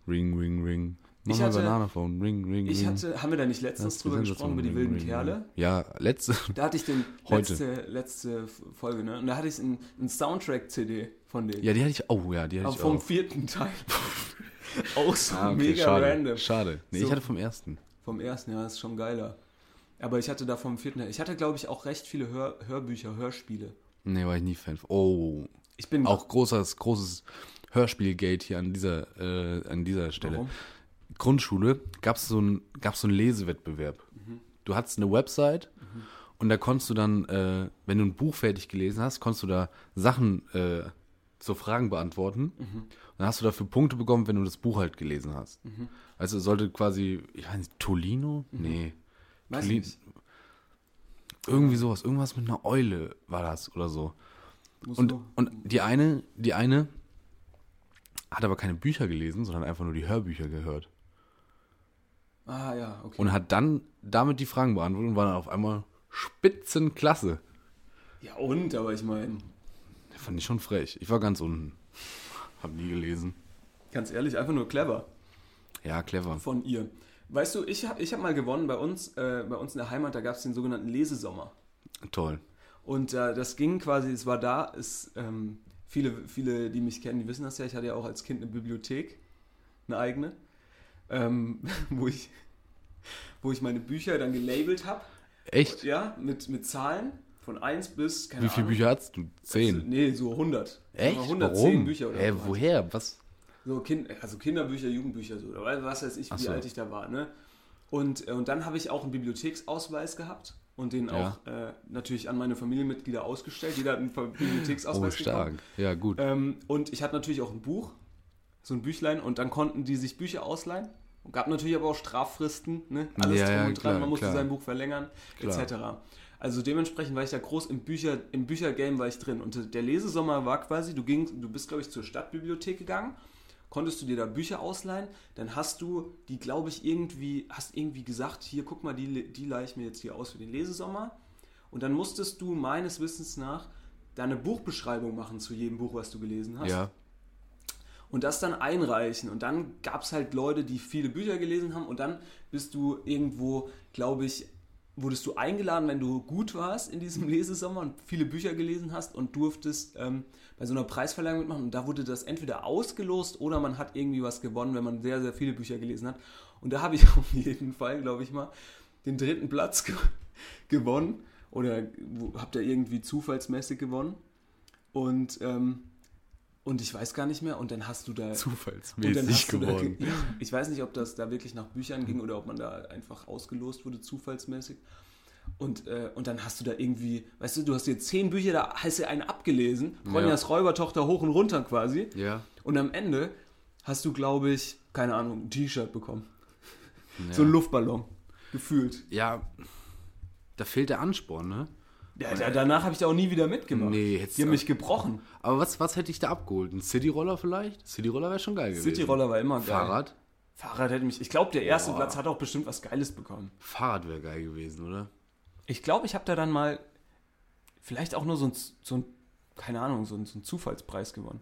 S4: Ring, ring, ring. Mach
S3: Ich
S4: mal
S3: hatte-
S4: Banana Phone. Ring, ring,
S3: Ich
S4: ring.
S3: hatte, haben wir da nicht letztens drüber gesprochen, über die
S4: Sensation.
S3: wilden
S4: Ring, ring,
S3: Kerle?
S4: ring. Ja, letzte.
S3: Da hatte ich den
S4: Heute.
S3: letzte, letzte Folge, ne? Und da hatte ich ein, ein Soundtrack-CD von denen.
S4: Ja, die hatte ich. Oh ja, die hatte
S3: Aber
S4: ich
S3: vom
S4: auch.
S3: vierten Teil. auch so
S4: Ah, okay,
S3: mega
S4: schade.
S3: random.
S4: Schade. Nee,
S3: So.
S4: ich hatte vom ersten.
S3: Vom ersten, ja, ist schon geiler. Aber ich hatte da vom vierten. Ich hatte, glaube ich, auch recht viele Hör Hörbücher, Hörspiele.
S4: Nee, war ich nie Fan. von. Oh.
S3: Ich bin
S4: Auch großes, großes Hörspielgate hier an dieser, äh, an dieser Stelle.
S3: Warum?
S4: Grundschule gab es so einen gab's so einen Lesewettbewerb. Du hattest eine Website und da konntest du dann, äh, wenn du ein Buch fertig gelesen hast, konntest du da Sachen, äh, so Fragen beantworten. Und dann hast du dafür Punkte bekommen, wenn du das Buch halt gelesen hast. Also es sollte quasi, ich weiß nicht, Tolino? Nee.
S3: Weiß ich
S4: Tolin-
S3: nicht.
S4: Irgendwie sowas, irgendwas mit einer Eule war das oder so.
S3: Muss
S4: Und,
S3: so-
S4: und die eine, die eine hat aber keine Bücher gelesen, sondern einfach nur die Hörbücher gehört.
S3: ah, ja, okay.
S4: Und hat dann damit die Fragen beantwortet und war dann auf einmal Spitzenklasse.
S3: ja, und, aber ich meine,
S4: Fand ich schon frech. Ich war ganz unten. Hab nie gelesen.
S3: ganz ehrlich, einfach nur clever
S4: Ja, clever.
S3: von ihr. Weißt du, ich habe ich hab mal gewonnen bei uns, äh, bei uns in der Heimat, da gab es den sogenannten Lesesommer.
S4: Toll.
S3: Und äh, das ging quasi, es war da, es, ähm, viele, viele, die mich kennen, die wissen das ja, ich hatte ja auch als Kind eine Bibliothek, eine eigene, ähm, wo, ich, wo ich meine Bücher dann gelabelt habe,
S4: Echt?
S3: ja, mit, mit Zahlen von 1 bis, keine
S4: Wie viele. Bücher hast du?
S3: Also,
S4: Zehn.
S3: nee, so 100.
S4: Echt?
S3: 110
S4: Warum?
S3: Bücher oder
S4: Hä,
S3: so.
S4: woher? Was?
S3: So kind, also Kinderbücher, Jugendbücher, so, oder was weiß ich,
S4: Ach
S3: wie
S4: so.
S3: alt ich da war, ne? Und, äh, und dann habe ich auch einen Bibliotheksausweis gehabt und den
S4: Ja.
S3: auch äh, natürlich an meine Familienmitglieder ausgestellt. Jeder hat einen Ver-
S4: Oh,
S3: Bibliotheksausweis
S4: stark.
S3: bekommen.
S4: Ja, gut.
S3: Ähm, und ich hatte natürlich auch ein Buch, so ein Büchlein, und dann konnten die sich Bücher ausleihen. Und gab natürlich aber auch Strafristen, ne? alles
S4: Ja,
S3: drum
S4: ja,
S3: und dran,
S4: klar,
S3: man musste
S4: klar.
S3: sein Buch verlängern,
S4: Klar.
S3: etc. Also dementsprechend war ich da groß im Bücher, im Büchergame war ich drin. Und der Lesesommer war quasi, du gingst, du bist, glaube ich, zur Stadtbibliothek gegangen, konntest du dir da Bücher ausleihen, dann hast du die, glaube ich, irgendwie, hast irgendwie gesagt, hier, guck mal, die, die leihe ich mir jetzt hier aus für den Lesesommer. Und dann musstest du meines Wissens nach deine Buchbeschreibung machen zu jedem Buch, was du gelesen hast
S4: Ja.
S3: und das dann einreichen. Und dann gab es halt Leute, die viele Bücher gelesen haben und dann bist du irgendwo, glaube ich, wurdest du eingeladen, wenn du gut warst in diesem Lesesommer und viele Bücher gelesen hast und durftest ähm, bei so einer Preisverleihung mitmachen. Und da wurde das entweder ausgelost oder man hat irgendwie was gewonnen, wenn man sehr, sehr viele Bücher gelesen hat. Und da habe ich auf jeden Fall, glaube ich mal, den dritten Platz ge gewonnen. Oder habt ihr irgendwie zufallsmäßig gewonnen. Und, ähm, und ich weiß gar nicht mehr. Und dann hast du da.
S4: Zufallsmäßig
S3: da,
S4: geworden.
S3: ja, ich weiß nicht, ob das da wirklich nach Büchern ging oder ob man da einfach ausgelost wurde, zufallsmäßig. Und, äh, und dann hast du da irgendwie, weißt du, du hast dir zehn Bücher, da hast du einen abgelesen, Ronjas Räubertochter hoch und runter quasi.
S4: Ja.
S3: Und am Ende hast du, glaube ich, keine Ahnung, ein T-Shirt bekommen. So ein Luftballon. Gefühlt.
S4: Ja, da fehlt der Ansporn, ne?
S3: Ja, da, danach habe ich da auch nie wieder mitgemacht.
S4: Nee, hättest
S3: Die haben mich gebrochen.
S4: Aber was, was hätte ich da abgeholt? Ein Cityroller vielleicht? Cityroller wäre schon geil gewesen.
S3: Cityroller war immer geil.
S4: Fahrrad?
S3: Fahrrad hätte mich. Ich glaube, der erste
S4: Boah.
S3: Platz hat auch bestimmt was Geiles bekommen.
S4: Fahrrad wäre geil gewesen, oder?
S3: Ich glaube, ich habe da dann mal vielleicht auch nur so ein, so ein keine Ahnung, so ein, so ein Zufallspreis gewonnen.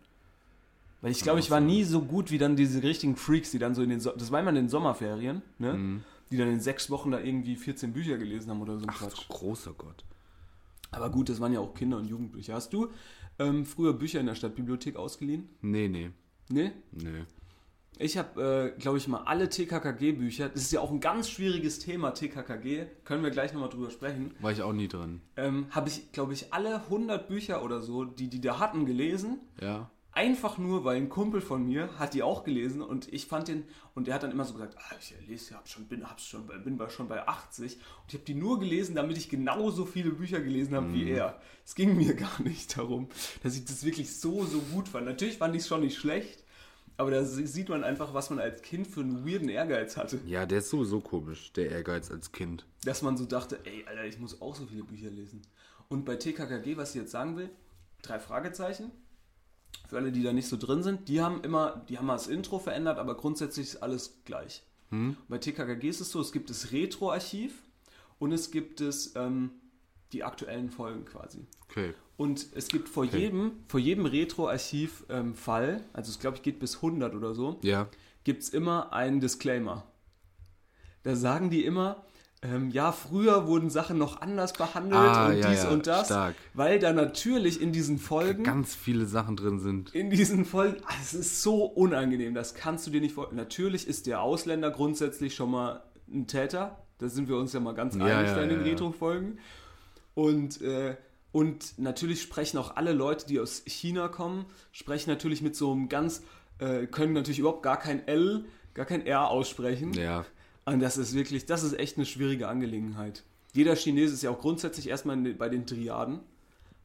S3: Weil ich glaube, ich war nie so gut wie dann diese richtigen Freaks, die dann so in den, so das war immer in den Sommerferien, ne?
S4: Mhm.
S3: Die dann in sechs Wochen da irgendwie 14 Bücher gelesen haben oder so ein
S4: Ach,
S3: Quatsch.
S4: großer Gott.
S3: Aber gut, das waren ja auch Kinder- und Jugendbücher. Hast du ähm, früher Bücher in der Stadtbibliothek ausgeliehen?
S4: Nee, nee,
S3: Nee?
S4: nee.
S3: Ich habe, äh, glaube ich, mal alle TKKG-Bücher. Das ist ja auch ein ganz schwieriges Thema, TKKG. Können wir gleich nochmal drüber sprechen.
S4: War ich auch nie drin.
S3: Ähm, habe ich, glaube ich, alle 100 Bücher oder so, die die da hatten, gelesen.
S4: Ja.
S3: Einfach nur, weil ein Kumpel von mir hat die auch gelesen und ich fand den, und der hat dann immer so gesagt, ah, ich lese, hab schon, bin, hab's schon, bei- bin bei- schon bei 80 und ich habe die nur gelesen, damit ich genauso viele Bücher gelesen habe wie er. Es ging mir gar nicht darum, dass ich das wirklich so, so gut fand. Natürlich fand ich es schon nicht schlecht, aber da sieht man einfach, was man als Kind für einen weirden Ehrgeiz hatte.
S4: Ja, der ist sowieso komisch, der Ehrgeiz als Kind.
S3: Dass man so dachte, ey, Alter, ich muss auch so viele Bücher lesen. Und bei TKKG, was ich jetzt sagen will, drei Fragezeichen. Für alle, die da nicht so drin sind, die haben immer, die haben mal das Intro verändert, aber grundsätzlich ist alles gleich. Bei TKKG ist es so, es gibt das Retro-Archiv und es gibt es ähm, die aktuellen Folgen quasi.
S4: Okay.
S3: Und es gibt vor
S4: Okay.
S3: jedem, vor jedem Retro-Archiv-Fall, also es glaube ich geht bis 100 oder so,
S4: Ja.
S3: gibt es immer einen Disclaimer. Da sagen die immer, ähm, ja, früher wurden Sachen noch anders behandelt
S4: Ah,
S3: und
S4: ja,
S3: dies
S4: ja,
S3: und das,
S4: stark.
S3: weil da natürlich in diesen Folgen,
S4: Ganz viele Sachen drin sind.
S3: in diesen Folgen, ah, es ist so unangenehm, das kannst du dir nicht vorstellen. Natürlich ist der Ausländer grundsätzlich schon mal ein Täter, da sind wir uns ja mal ganz
S4: Ja,
S3: einig
S4: ja,
S3: in den
S4: ja.
S3: Retro-Folgen. Und, äh, und natürlich sprechen auch alle Leute, die aus China kommen, sprechen natürlich mit so einem ganz, äh, können natürlich überhaupt gar kein L, gar kein R aussprechen.
S4: Ja.
S3: Und das ist wirklich, das ist echt eine schwierige Angelegenheit. Jeder Chinese ist ja auch grundsätzlich erstmal bei den Triaden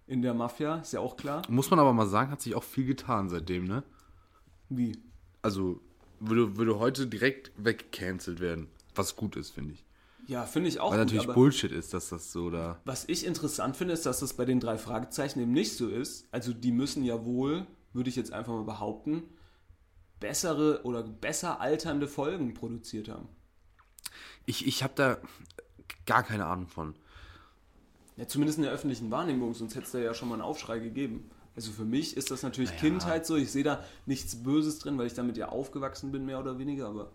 S3: in der Mafia, ist ja auch klar.
S4: Muss man aber mal sagen, hat sich auch viel getan seitdem, ne?
S3: Wie?
S4: Also, würde, würde heute direkt weggecancelt werden. Was gut ist, finde ich.
S3: Ja, finde ich auch
S4: Weil
S3: gut,
S4: natürlich Bullshit ist, dass das so da.
S3: was ich interessant finde, ist, dass das bei den drei Fragezeichen eben nicht so ist. Also die müssen ja wohl, würde ich jetzt einfach mal behaupten, bessere oder besser alternde Folgen produziert haben.
S4: Ich, ich habe da gar keine Ahnung von.
S3: Ja, zumindest in der öffentlichen Wahrnehmung, sonst hätte es da ja schon mal einen Aufschrei gegeben. Also für mich ist das natürlich
S4: Naja.
S3: Kindheit so. Ich sehe da nichts Böses drin, weil ich damit ja aufgewachsen bin, mehr oder weniger. Aber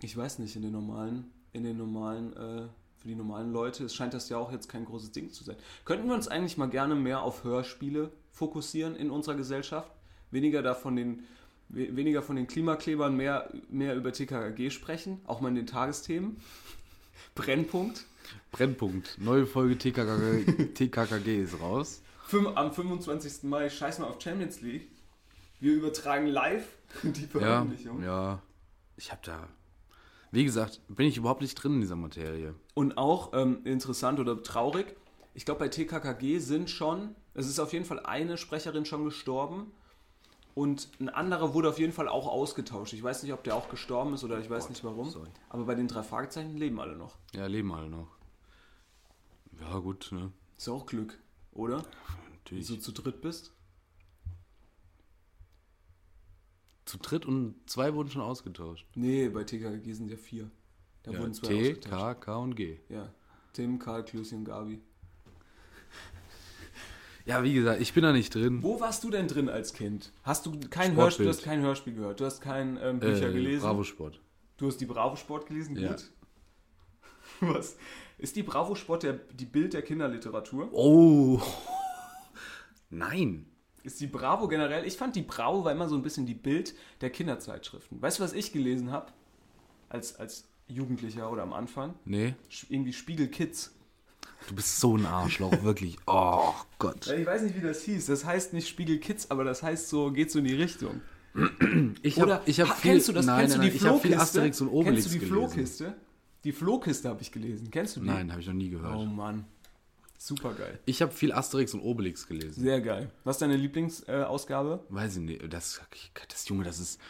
S3: ich weiß nicht, in den normalen, in den normalen, äh, für die normalen Leute, es scheint das ja auch jetzt kein großes Ding zu sein. Könnten wir uns eigentlich mal gerne mehr auf Hörspiele fokussieren in unserer Gesellschaft? Weniger da von den, weniger von den Klimaklebern, mehr, mehr über TKKG sprechen, auch mal in den Tagesthemen. Brennpunkt.
S4: Brennpunkt. Neue Folge TKKG, TKKG ist raus.
S3: Fünf- am 25. Mai scheiß mal auf Champions League. Wir übertragen live die
S4: Ja,
S3: Veröffentlichung.
S4: ja. Ich habe da. Wie gesagt, bin ich überhaupt nicht drin in dieser Materie.
S3: Und auch ähm, interessant oder traurig, ich glaube bei TKKG sind schon, es ist auf jeden Fall eine Sprecherin schon gestorben und ein anderer wurde auf jeden Fall auch ausgetauscht. Ich weiß nicht, ob der auch gestorben ist oder ich weiß nicht warum.
S4: sorry.
S3: Aber bei den drei Fragezeichen leben alle noch.
S4: Ja, leben alle noch. Ja, gut, ne?
S3: Ist auch Glück, oder? Wie
S4: Natürlich.
S3: du zu dritt bist.
S4: Zu dritt und zwei wurden schon ausgetauscht.
S3: Nee, bei TKKG sind ja vier. Da
S4: Ja,
S3: wurden zwei
S4: T,
S3: ausgetauscht.
S4: K, K und G.
S3: Ja. Tim, Karl, Klößchen, Gabi.
S4: Ja, wie gesagt, ich bin da nicht drin.
S3: Wo warst du denn drin als Kind? Hast du kein. Hörspiel, du hast kein Hörspiel gehört, du hast kein ähm, Bücher
S4: Äh,
S3: gelesen,
S4: Bravo Sport.
S3: du hast die Bravo Sport gelesen,
S4: Ja.
S3: gut. Was? Ist die Bravo Sport der, die Bild der Kinderliteratur?
S4: Oh. Nein.
S3: Ist die Bravo generell? Ich fand die Bravo war immer so ein bisschen die Bild der Kinderzeitschriften. Weißt du, was ich gelesen habe? Als, als Jugendlicher oder am Anfang?
S4: Nee.
S3: Irgendwie Spiegel Kids.
S4: Du bist so ein Arschloch, wirklich. Oh Gott.
S3: Ich weiß nicht, wie das hieß. Das heißt nicht Spiegel Kids, aber das heißt so, geht so in die Richtung.
S4: Ich
S3: Oder
S4: hab, ich hab
S3: ha-
S4: viel,
S3: kennst du das?
S4: Nein,
S3: kennst
S4: nein,
S3: du die
S4: nein, viel? Asterix und Obelix
S3: Kennst du die
S4: gelesen.
S3: Flohkiste? Die Flohkiste habe ich gelesen. Kennst du die?
S4: Nein, habe ich noch nie gehört.
S3: Oh Mann. Super geil.
S4: Ich habe viel Asterix und Obelix gelesen.
S3: Sehr geil. Was ist deine Lieblingsausgabe?
S4: Weiß ich nicht. Das, das Junge, das ist.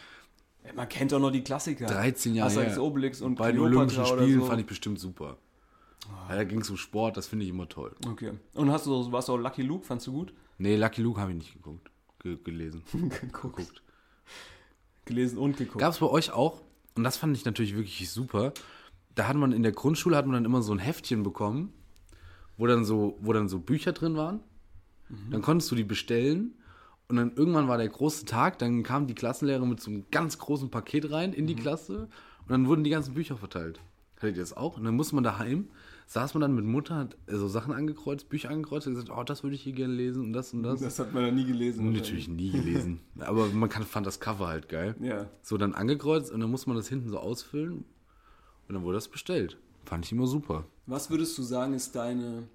S3: Ja, man kennt doch noch die Klassiker.
S4: 13 Jahre
S3: Asterix,
S4: her.
S3: Obelix und
S4: Bei den Olympischen Spielen
S3: so.
S4: fand ich bestimmt super. Ja, da ging es um Sport, das finde ich immer toll.
S3: Okay. Und hast du, warst du auch Lucky Luke, fandst du gut?
S4: Nee, Lucky Luke habe ich nicht geguckt. Ge gelesen.
S3: Geguckt. Gelesen und geguckt.
S4: Gab es bei euch auch, und das fand ich natürlich wirklich super, da hat man in der Grundschule hat man dann immer so ein Heftchen bekommen, wo dann so, wo dann so Bücher drin waren. Dann konntest du die bestellen und dann irgendwann war der große Tag, dann kam die Klassenlehrerin mit so einem ganz großen Paket rein in die Klasse und dann wurden die ganzen Bücher verteilt. Hattet ihr das auch? Und dann musste man daheim, saß man dann mit Mutter, hat äh, so Sachen angekreuzt, Bücher angekreuzt und gesagt, oh, das würde ich hier gerne lesen und das und das.
S3: das hat man ja nie gelesen.
S4: Natürlich nie gelesen. Aber man kann, fand das Cover halt geil.
S3: Ja.
S4: So dann angekreuzt und dann muss man das hinten so ausfüllen und dann wurde das bestellt. Fand ich immer super.
S3: Was würdest du sagen, ist deine,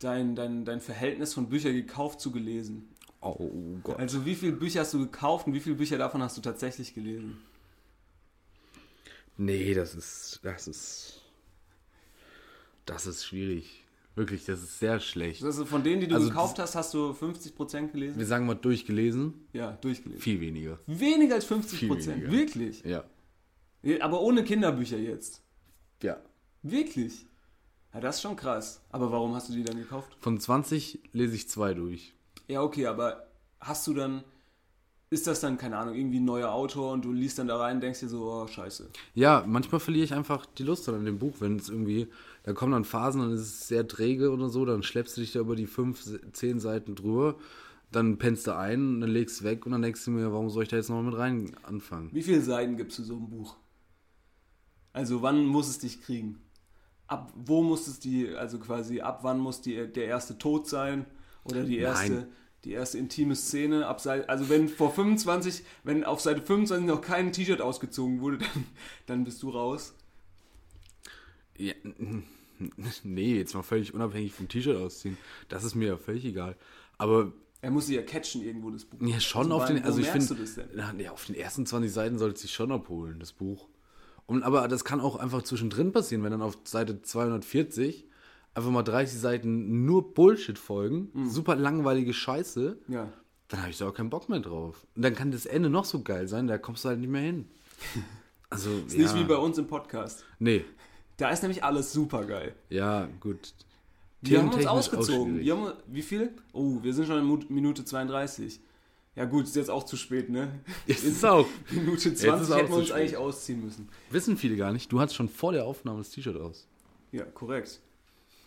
S3: dein, dein, dein Verhältnis von Büchern gekauft zu gelesen?
S4: Oh Gott.
S3: Also wie viele Bücher hast du gekauft und wie viele Bücher davon hast du tatsächlich gelesen?
S4: Nee, das ist, das ist, das ist schwierig. Wirklich, das ist sehr schlecht.
S3: Also von denen, die du
S4: Also
S3: gekauft hast, hast du 50% gelesen?
S4: Wir sagen mal durchgelesen,
S3: Ja, durchgelesen.
S4: viel weniger.
S3: Weniger als 50%.
S4: Viel weniger.
S3: Wirklich?
S4: Ja.
S3: Aber ohne Kinderbücher jetzt.
S4: Ja.
S3: Wirklich? Ja, das ist schon krass. Aber warum hast du die dann gekauft?
S4: Von 20 lese ich zwei durch.
S3: Ja, okay, aber hast du dann, ist das dann, keine Ahnung, irgendwie ein neuer Autor und du liest dann da rein und denkst dir so, oh, scheiße.
S4: Ja, manchmal verliere ich einfach die Lust an dem Buch, wenn es irgendwie, da kommen dann Phasen, dann ist es sehr träge oder so, dann schleppst du dich da über die fünf, zehn Seiten drüber, dann pennst du ein, dann legst du weg und dann denkst du mir, warum soll ich da jetzt noch mit rein anfangen?
S3: Wie viele Seiten gibt es zu so einem Buch? Also wann muss es dich kriegen? Ab wo muss es die, also quasi ab wann muss die, der erste Tod sein? Oder die erste,
S4: Nein.
S3: die erste intime Szene? Ab Seite, also wenn vor 25, wenn auf Seite 25 noch kein T-Shirt ausgezogen wurde, dann, dann bist du raus.
S4: Ja, nee, jetzt mal völlig unabhängig vom T-Shirt ausziehen. Das ist mir ja völlig egal. Aber
S3: Er muss sie ja catchen irgendwo, das Buch.
S4: ja, schon
S3: Also
S4: auf den, also ich finde, nee, auf den ersten 20 Seiten sollte es sich schon abholen, das Buch. Und, aber das kann auch einfach zwischendrin passieren, wenn dann auf Seite 240 einfach mal 30 Seiten nur Bullshit folgen,
S3: Mhm.
S4: super langweilige Scheiße,
S3: Ja.
S4: dann habe ich da auch keinen Bock mehr drauf. Und dann kann das Ende noch so geil sein, da kommst du halt nicht mehr hin. Also,
S3: Ist nicht wie bei uns im Podcast.
S4: Nee,
S3: Da ist nämlich alles super geil.
S4: ja, gut.
S3: Wir haben uns ausgezogen. Wir haben, wie viel? Oh, wir sind schon in Minute 32. Ja gut, ist jetzt auch zu spät, ne?
S4: Jetzt ist auch.
S3: Minute
S4: ist
S3: 20
S4: auch
S3: hätten wir uns
S4: spät.
S3: eigentlich ausziehen müssen.
S4: Wissen viele gar nicht, du hattest schon vor der Aufnahme das T-Shirt aus.
S3: Ja, korrekt.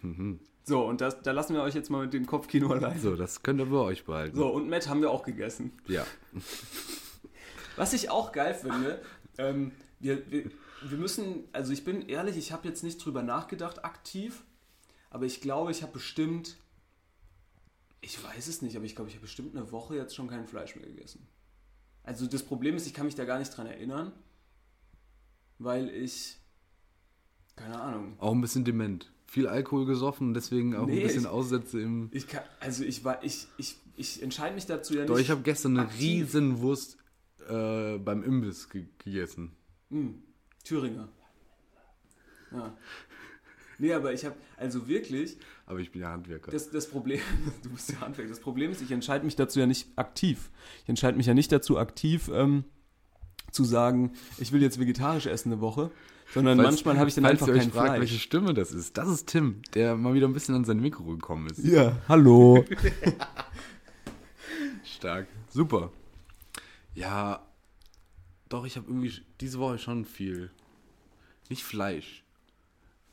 S4: Mhm.
S3: So, und das, da lassen wir euch jetzt mal mit dem Kopfkino allein. So.
S4: So, das könnt ihr bei euch behalten.
S3: und Matt haben wir auch gegessen.
S4: Ja.
S3: Was ich auch geil finde, ähm, wir, wir, wir müssen, also ich bin ehrlich, ich habe jetzt nicht drüber nachgedacht aktiv, aber ich glaube, ich habe bestimmt, ich weiß es nicht, aber ich glaube, ich habe bestimmt eine Woche jetzt schon kein Fleisch mehr gegessen. Also das Problem ist, ich kann mich da gar nicht dran erinnern, weil ich, keine Ahnung,
S4: Auch ein bisschen dement. Viel Alkohol gesoffen deswegen auch
S3: Nee,
S4: ein bisschen
S3: ich-
S4: Aussätze im.
S3: ich kann, also ich war, ich, ich, ich entscheide mich dazu ja nicht.
S4: Doch, ich habe gestern eine
S3: aktiv.
S4: riesen Wurst äh, beim Imbiss ge gegessen.
S3: Hm, Thüringer. Ja. Nee, aber ich habe, also wirklich,
S4: Aber ich bin ja Handwerker.
S3: Das, das Problem, du bist ja Handwerker. Das Problem ist, ich entscheide mich dazu ja nicht aktiv. Ich entscheide mich ja nicht dazu aktiv ähm, zu sagen, ich will jetzt vegetarisch essen eine Woche, sondern
S4: Falls-
S3: manchmal habe ich dann einfach
S4: ihr euch
S3: kein
S4: fragt,
S3: Fleisch.
S4: welche Stimme das ist, das ist Tim, der mal wieder ein bisschen an sein Mikro gekommen ist.
S3: Ja, hallo.
S4: Stark. Super. Ja, doch, ich habe irgendwie diese Woche schon viel. Nicht Fleisch.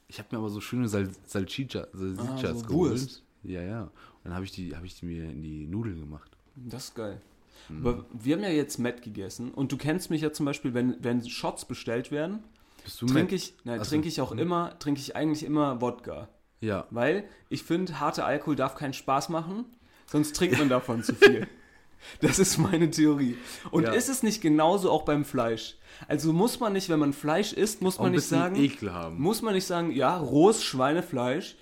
S4: Ich habe mir aber so schöne Sal Salchicha, Salchichas
S3: Ah, so
S4: geholt.
S3: Wurst.
S4: Ja, ja. Und dann habe ich, die, hab ich die mir in die Nudeln gemacht.
S3: Das ist geil.
S4: Mhm.
S3: Aber wir haben ja jetzt Matt gegessen und du kennst mich ja zum Beispiel, wenn, wenn Shots bestellt werden, trinke ich, nein,
S4: Ach so.
S3: trinke ich auch immer, trinke ich eigentlich immer Wodka.
S4: Ja.
S3: Weil ich finde, harter Alkohol darf keinen Spaß machen, sonst trinkt man davon zu viel. Das ist meine Theorie. Und
S4: Ja.
S3: ist es nicht genauso auch beim Fleisch? Also muss man nicht, wenn man Fleisch isst, muss
S4: Auch
S3: man
S4: ein
S3: nicht sagen,
S4: Ekel haben.
S3: muss man nicht sagen, ja, rohes Schweinefleisch,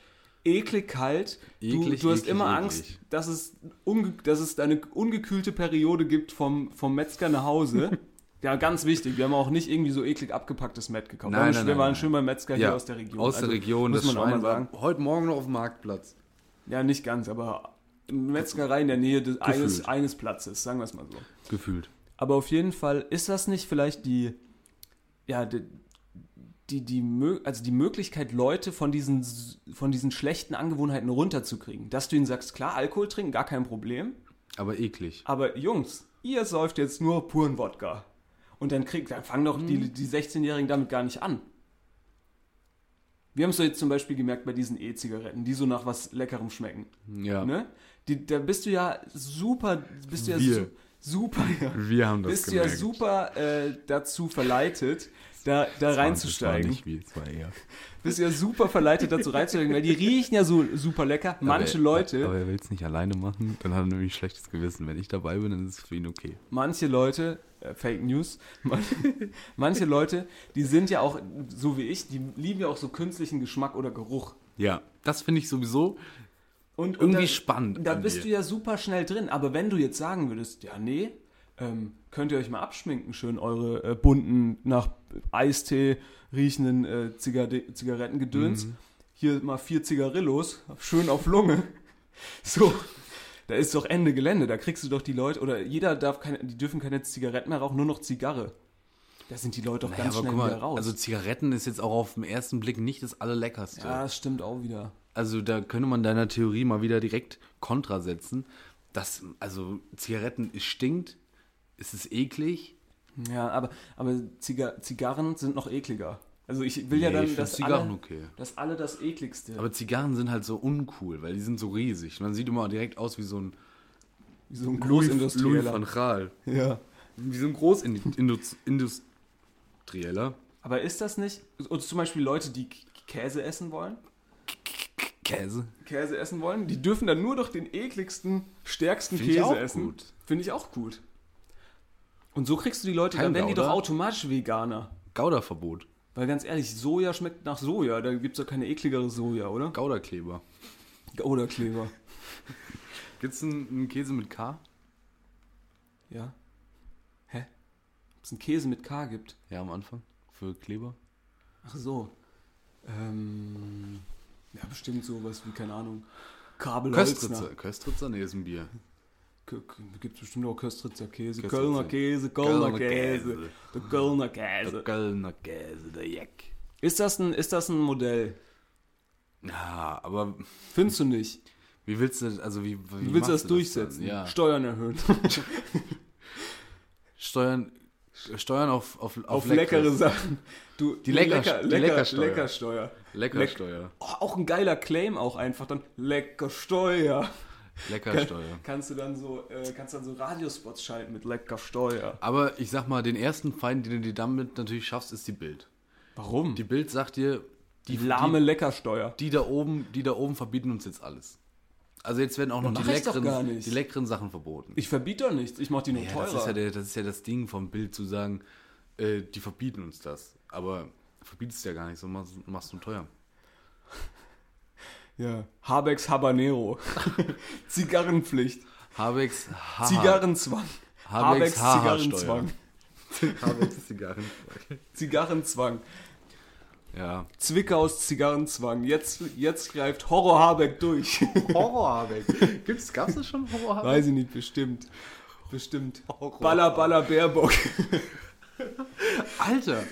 S3: eklig kalt.
S4: Eklig,
S3: du, du hast
S4: eklig,
S3: immer
S4: eklig.
S3: Angst, dass es, unge dass es eine ungekühlte Periode gibt vom, vom Metzger nach Hause. ja, ganz wichtig. Wir haben auch nicht irgendwie so eklig abgepacktes Met gekauft.
S4: Nein,
S3: wir waren,
S4: nein,
S3: wir
S4: nein,
S3: waren
S4: nein.
S3: schön beim Metzger hier aus der Region.
S4: Aus der
S3: Also,
S4: Region,
S3: muss
S4: das
S3: man auch mal
S4: Schwein war
S3: sagen.
S4: heute Morgen noch auf dem Marktplatz.
S3: Ja, nicht ganz, aber Metzgerei in der Nähe des, eines, eines Platzes, sagen wir es mal so.
S4: Gefühlt.
S3: Aber auf jeden Fall ist das nicht vielleicht die, ja, die, die, die, also die Möglichkeit, Leute von diesen, von diesen schlechten Angewohnheiten runterzukriegen. Dass du ihnen sagst, klar, Alkohol trinken, gar kein Problem.
S4: Aber eklig.
S3: Aber Jungs, ihr säuft jetzt nur puren Wodka. Und dann, krieg, dann fangen doch die, die 16-Jährigen damit gar nicht an. Wir haben es so jetzt zum Beispiel gemerkt bei diesen E-Zigaretten, die so nach was Leckerem schmecken.
S4: Ja.
S3: Ne? Die, da bist du ja super, bist du ja
S4: Wir.
S3: su super, ja,
S4: Wir haben das
S3: bist du ja
S4: gemerkt.
S3: super äh, dazu verleitet, da, da
S4: Das war
S3: reinzusteigen.
S4: nicht wie, es war eher.
S3: Bist du ja super verleitet dazu reinzusteigen, weil die riechen ja so super lecker. Manche
S4: aber,
S3: Leute,
S4: Aber er will es nicht alleine machen, dann hat er nämlich schlechtes Gewissen. Wenn ich dabei bin, dann ist es für ihn okay.
S3: manche Leute, äh, Fake News, man, manche Leute, die sind ja auch, so wie ich, die lieben ja auch so künstlichen Geschmack oder Geruch.
S4: Ja, das finde ich sowieso
S3: Und,
S4: irgendwie
S3: und da,
S4: spannend.
S3: Da bist du ja super schnell drin. Aber wenn du jetzt sagen würdest, ja, nee, ähm, könnt ihr euch mal abschminken, schön eure äh, bunten, nach Eistee riechenden äh, Zigarre Zigarettengedöns.
S4: Mhm.
S3: Hier mal vier Zigarillos, schön auf Lunge. So, da ist doch Ende Gelände. Da kriegst du doch die Leute, oder jeder darf keine, die dürfen keine Zigaretten mehr rauchen, nur noch Zigarre. Da sind die Leute doch
S4: Naja,
S3: ganz schnell
S4: guck
S3: wieder
S4: mal,
S3: raus.
S4: also Zigaretten ist jetzt auch auf den ersten Blick nicht das allerleckerste.
S3: ja, das stimmt auch wieder.
S4: Also da könnte man deiner Theorie mal wieder direkt kontra setzen. Das, also Zigaretten, es stinkt, es ist eklig.
S3: Ja, aber, aber Ziga Zigarren sind noch ekliger. Also ich will ja
S4: Nee,
S3: dann,
S4: ich find
S3: dass
S4: Zigarren
S3: alle,
S4: okay.
S3: dass alle das ekligste.
S4: Aber Zigarren sind halt so uncool, weil die sind so riesig. Man sieht immer direkt aus wie so ein
S3: wie so ein
S4: Louis, Louis
S3: Großindustrieller.
S4: van Gaal.
S3: Ja.
S4: Wie so ein Großindustrieller.
S3: Aber ist das nicht, oder zum Beispiel Leute, die Käse essen wollen,
S4: Käse.
S3: Käse essen wollen, die dürfen dann nur doch den ekligsten, stärksten
S4: Find
S3: Käse essen.
S4: gut.
S3: Finde ich auch gut. Und so kriegst du die Leute,
S4: Kein
S3: dann werden die doch
S4: Gouda?
S3: automatisch Veganer.
S4: Gouda-Verbot.
S3: Weil ganz ehrlich, Soja schmeckt nach Soja. Da gibt es doch keine ekligere Soja, oder?
S4: Gouda-Kleber.
S3: Oder Kleber.
S4: Gibt es einen, einen Käse mit K?
S3: Ja. Hä? Ob es einen Käse mit K gibt?
S4: Ja, am Anfang. Für Kleber.
S3: Ach so. Ähm, ja, bestimmt sowas wie, keine Ahnung, Kabelholzner.
S4: Köstritzer. Köstritzer? Nee, ist ein Bier.
S3: Gibt bestimmt auch Köstritzer Käse.
S4: Köstritzer.
S3: Kölner Käse, Kölner
S4: Kölner
S3: Käse.
S4: Käse.
S3: Der Kölner
S4: Der
S3: Käse.
S4: Kölner Käse, der Jack.
S3: Ist das, ein, ist das ein Modell?
S4: Ja, aber
S3: Findest du nicht?
S4: wie willst du, also wie, wie,
S3: Wie willst du das durchsetzen?
S4: dann? Ja.
S3: Steuern erhöhen.
S4: Steuern, Steuern auf, auf, auf,
S3: Auf leckere Sachen. Du,
S4: Die
S3: du
S4: Lecker-
S3: lecker,
S4: die
S3: lecker,
S4: Leckersteuer.
S3: Leckersteuer.
S4: Leckersteuer.
S3: Oh, auch ein geiler Claim auch einfach dann. Leckersteuer.
S4: Leckersteuer.
S3: Kannst du dann so, äh, kannst dann so Radiospots schalten mit Leckersteuer.
S4: Aber ich sag mal, den ersten Feind, den du dir damit natürlich schaffst, ist die Bild.
S3: Warum?
S4: Die Bild sagt dir,
S3: Die lahme
S4: die,
S3: Leckersteuer.
S4: die da oben, die da oben verbieten uns jetzt alles. Also jetzt werden auch noch die leckeren, die leckeren Sachen verboten.
S3: Ich verbiete doch nichts, ich mach die nur
S4: ja,
S3: teurer.
S4: das ist ja, der, das ist ja das Ding vom Bild zu sagen, äh, die verbieten uns das. Aber verbietest ja gar nicht, so machst, machst du teuer.
S3: Ja. Habecks Habanero. Zigarrenpflicht.
S4: Habecks, ha
S3: Zigarrenzwang.
S4: Habecks
S3: Zigarrenzwang.
S4: Habecks Zigarren.
S3: Zigarrenzwang.
S4: Ja.
S3: Zwickaus Zigarrenzwang. Jetzt, jetzt greift Horror Habeck durch.
S4: Horror Habeck. Gibt's, gab's das schon Horror Habeck?
S3: Weiß ich nicht, bestimmt. Bestimmt.
S4: Horror
S3: Baller, Baller, Baerbock.
S4: Alter.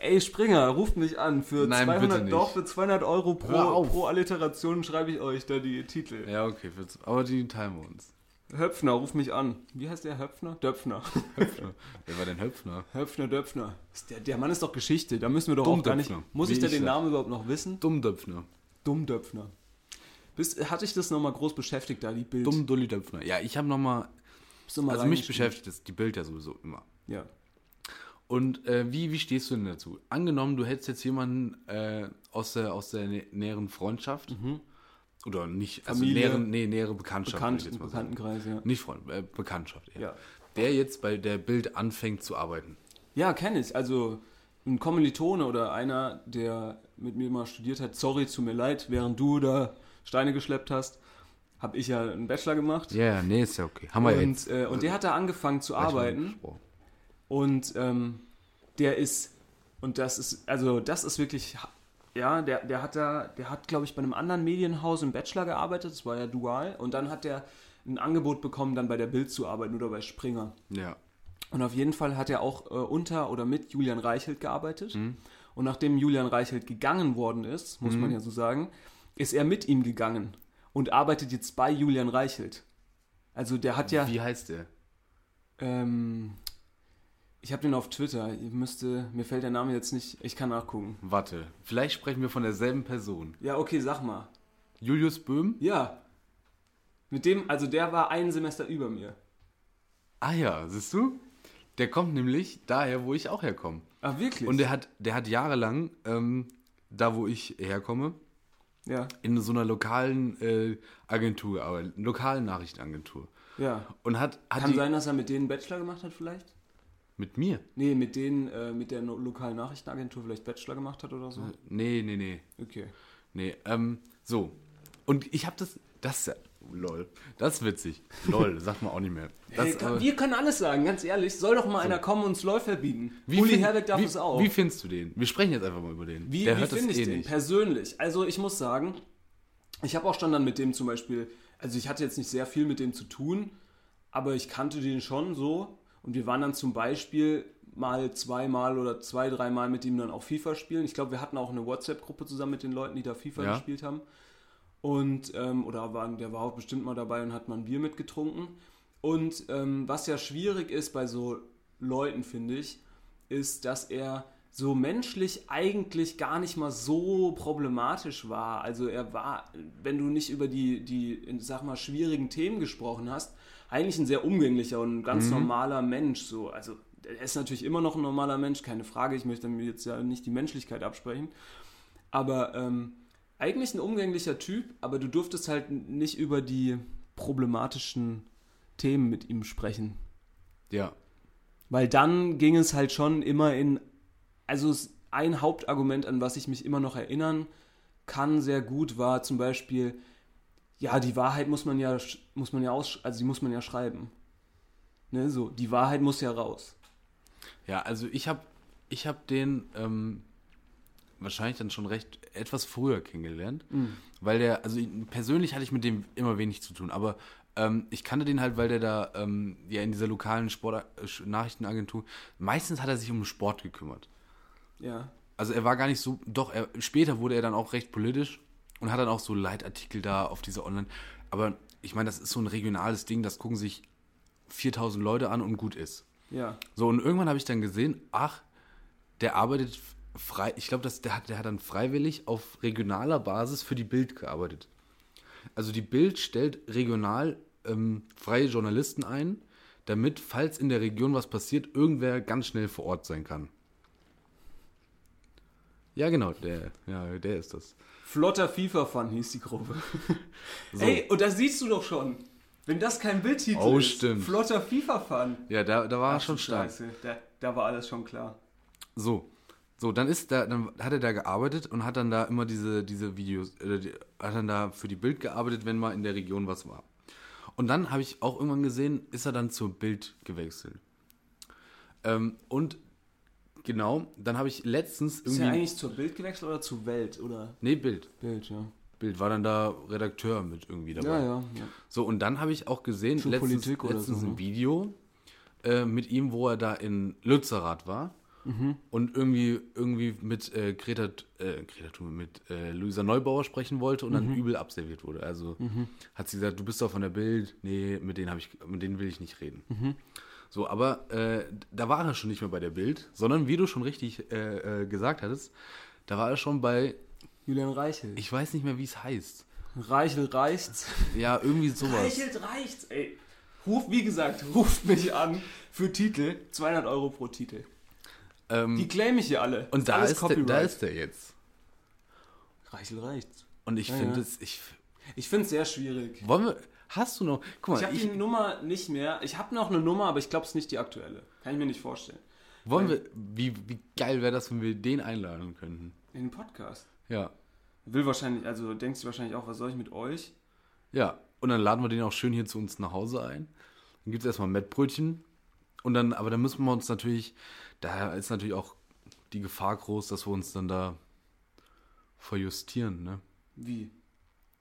S3: Ey, Springer, ruft mich an. Für
S4: Nein,
S3: 200,
S4: bitte nicht.
S3: doch, für 200 Euro pro, pro Alliteration schreibe ich euch da die Titel.
S4: Ja, okay, wird's- aber die teilen wir uns.
S3: Höpfner, ruf mich an. Wie heißt der Höpfner? Döpfner.
S4: Höpfner. Wer war denn Höpfner?
S3: Höpfner, Döpfner. Der, der Mann ist doch Geschichte. Da müssen wir doch auch gar nicht. Muss
S4: wie
S3: ich da den. Namen überhaupt noch wissen?
S4: Dummdöpfner.
S3: Dummdöpfner. Hatte ich das nochmal groß beschäftigt, da die Bild?
S4: Dumm Dulli Döpfner. Ja, ich habe nochmal, also mich beschäftigt das, die Bild ja sowieso immer.
S3: Ja.
S4: Und äh, wie, wie stehst du denn dazu? Angenommen, du hättest jetzt jemanden äh, aus, der, aus der nä näheren Freundschaft oder nicht, also
S3: Mhm. Familie.
S4: näheren, nee, nähere Bekanntschaft.
S3: Bekannt,
S4: jetzt mal sagen.
S3: Bekanntenkreis, ja.
S4: Nicht Freund, äh, Bekanntschaft. eher.
S3: Ja.
S4: Der jetzt bei der Bild anfängt zu arbeiten.
S3: Ja, kenne ich. Also ein Kommilitone oder einer, der mit mir mal studiert hat, sorry, tut mir leid, während du da Steine geschleppt hast, habe ich ja einen Bachelor gemacht.
S4: Ja, ja, nee, ist ja okay. Haben wir
S3: und,
S4: jetzt.
S3: äh, und der hat da angefangen zu arbeiten.
S4: besprochen.
S3: Und ähm, der ist, und das ist, also das ist wirklich, ja, der, der hat da, der hat, glaube ich, bei einem anderen Medienhaus im Bachelor gearbeitet, das war ja dual. Und dann hat der ein Angebot bekommen, dann bei der Bild zu arbeiten oder bei Springer.
S4: Ja.
S3: Und auf jeden Fall hat er auch äh, unter oder mit Julian Reichelt gearbeitet. Und nachdem Julian Reichelt gegangen worden ist, muss man ja so sagen, ist er mit ihm gegangen und arbeitet jetzt bei Julian Reichelt. Also der hat ja,
S4: Wie heißt der?
S3: ähm, ich habe den auf Twitter, ihr müsste, mir fällt der Name jetzt nicht, ich kann nachgucken.
S4: Warte, vielleicht sprechen wir von derselben Person.
S3: Ja, okay, sag mal.
S4: Julius Böhm?
S3: Ja. Mit dem, also der war ein Semester über mir.
S4: Ah ja, siehst du? Der kommt nämlich daher, wo ich auch herkomme.
S3: Ah, wirklich?
S4: Und der hat, der hat jahrelang, ähm, da wo ich herkomme,
S3: ja,
S4: in so einer lokalen äh, Agentur gearbeitet, lokalen Nachrichtenagentur.
S3: ja.
S4: Und hat, hat
S3: Kann
S4: die,
S3: sein, dass er mit denen Bachelor gemacht hat vielleicht?
S4: Mit mir?
S3: Nee, mit denen, äh, mit der no lokalen Nachrichtenagentur vielleicht Bachelor gemacht hat oder so.
S4: Nee, nee, nee.
S3: Okay.
S4: Nee, ähm, so. Und ich habe das, das, lol, das ist witzig. Lol, sagt man auch nicht mehr. Das,
S3: Hey, kann,
S4: aber-
S3: wir können alles sagen, ganz ehrlich. Soll doch mal einer kommen und uns LOL verbieten.
S4: wie
S3: Uli Herbeck darf
S4: wie,
S3: es auch.
S4: Wie findest du den? Wir sprechen jetzt einfach mal über den.
S3: Wie,
S4: Der
S3: wie finde ich
S4: eh
S3: den
S4: nicht.
S3: persönlich? Also ich muss sagen, ich habe auch schon dann mit dem zum Beispiel, also ich hatte jetzt nicht sehr viel mit dem zu tun, aber ich kannte den schon so und wir waren dann zum Beispiel mal zweimal oder zwei, dreimal mit ihm dann auch FIFA spielen. Ich glaube, wir hatten auch eine WhatsApp-Gruppe zusammen mit den Leuten, die da FIFA
S4: Ja.
S3: gespielt haben. Und, ähm, oder waren, der war auch bestimmt mal dabei und hat mal ein Bier mitgetrunken. Und ähm, was ja schwierig ist bei so Leuten, finde ich, ist, dass er so menschlich eigentlich gar nicht mal so problematisch war. Also er war, wenn du nicht über die, die, sag mal, schwierigen Themen gesprochen hast, eigentlich ein sehr umgänglicher und ganz normaler Mensch. So. Also er ist natürlich immer noch ein normaler Mensch, keine Frage. Ich möchte mir jetzt ja nicht die Menschlichkeit absprechen. Aber ähm, eigentlich ein umgänglicher Typ, aber du durftest halt nicht über die problematischen Themen mit ihm sprechen.
S4: Ja.
S3: Weil dann ging es halt schon immer in, also ein Hauptargument, an was ich mich immer noch erinnern kann, sehr gut, war zum Beispiel, ja, die Wahrheit muss man ja, muss man ja aus, also die muss man ja schreiben. Ne, so, die Wahrheit muss ja raus.
S4: Ja, also ich habe ich hab den ähm, wahrscheinlich dann schon recht etwas früher kennengelernt, weil der, also ihn- persönlich hatte ich mit dem immer wenig zu tun, aber ähm, ich kannte den halt, weil der da äh, ja in dieser lokalen Sport äh, Nachrichtenagentur, meistens hat er sich um den Sport gekümmert.
S3: Ja.
S4: Also er war gar nicht so, doch, er, später wurde er dann auch recht politisch und hat dann auch so Leitartikel da auf dieser Online, aber ich meine, das ist so ein regionales Ding, das gucken sich 4000 Leute an und gut ist.
S3: Ja.
S4: So, und irgendwann habe ich dann gesehen, ach, der arbeitet frei, ich glaube, der hat, der hat dann freiwillig auf regionaler Basis für die Bild gearbeitet. Also die Bild stellt regional ähm, freie Journalisten ein, damit, falls in der Region was passiert, irgendwer ganz schnell vor Ort sein kann. Ja, genau, der, ja, der ist das.
S3: Flotter FIFA-Fun hieß die Gruppe.
S4: So.
S3: Ey, und da siehst du doch schon, wenn das kein Bildtitel
S4: Oh,
S3: ist.
S4: stimmt.
S3: Flotter FIFA-Fun.
S4: Ja, da, da war er schon stark.
S3: Da, da war alles schon klar.
S4: So. So, dann ist da, dann hat er da gearbeitet und hat dann da immer diese, diese Videos, äh, hat dann da für die Bild gearbeitet, wenn mal in der Region was war. Und dann habe ich auch irgendwann gesehen, ist er dann zur Bild gewechselt. Ähm, und genau, dann habe ich letztens
S3: Ist
S4: irgendwie.
S3: er eigentlich zur Bild gewechselt oder zur Welt? Oder
S4: nee, Bild.
S3: Bild, ja.
S4: Bild war dann da Redakteur mit irgendwie dabei.
S3: Ja, ja. ja.
S4: So, und dann habe ich auch gesehen,
S3: Für
S4: letztens, letztens
S3: so, ne?
S4: ein Video äh, mit ihm, wo er da in Lützerath war
S3: Mhm.
S4: und irgendwie, irgendwie mit äh, Greta, äh, Greta Thunberg, mit äh, Luisa Neubauer sprechen wollte und
S3: Mhm.
S4: dann übel abserviert wurde. Also hat sie gesagt, du bist doch von der Bild, nee, mit denen, hab ich, mit denen will ich nicht reden. So, aber äh, da war er schon nicht mehr bei der Bild, sondern wie du schon richtig äh, äh, gesagt hattest, da war er schon bei,
S3: Julian Reichelt.
S4: ich weiß nicht mehr, wie es heißt.
S3: Reichel reicht's.
S4: Ja, irgendwie sowas.
S3: Reichelt reicht's, ey. Ruf, wie gesagt, ruft mich an für Titel. 200 Euro pro Titel.
S4: Ähm,
S3: Die claim ich hier alle.
S4: Und da
S3: alles
S4: ist, der, da ist der jetzt.
S3: Reichel reicht's.
S4: Und ich
S3: Ja,
S4: finde
S3: ja.
S4: es, ich,
S3: Ich find's sehr schwierig.
S4: wollen wir, hast du noch, guck
S3: Ich
S4: mal,
S3: habe
S4: ich,
S3: die Nummer nicht mehr. Ich habe noch eine Nummer, aber ich glaube, es ist nicht die aktuelle. Kann ich mir nicht vorstellen.
S4: wollen wir, wie, wie geil wäre das, wenn wir den einladen könnten?
S3: In den Podcast.
S4: Ja,
S3: Will wahrscheinlich, also denkst du wahrscheinlich auch, was soll ich mit euch?
S4: ja. Und dann laden wir den auch schön hier zu uns nach Hause ein. Dann gibt es erstmal Mettbrötchen. Und dann, aber dann müssen wir uns natürlich, da ist natürlich auch die Gefahr groß, dass wir uns dann da verjustieren, ne?
S3: Wie?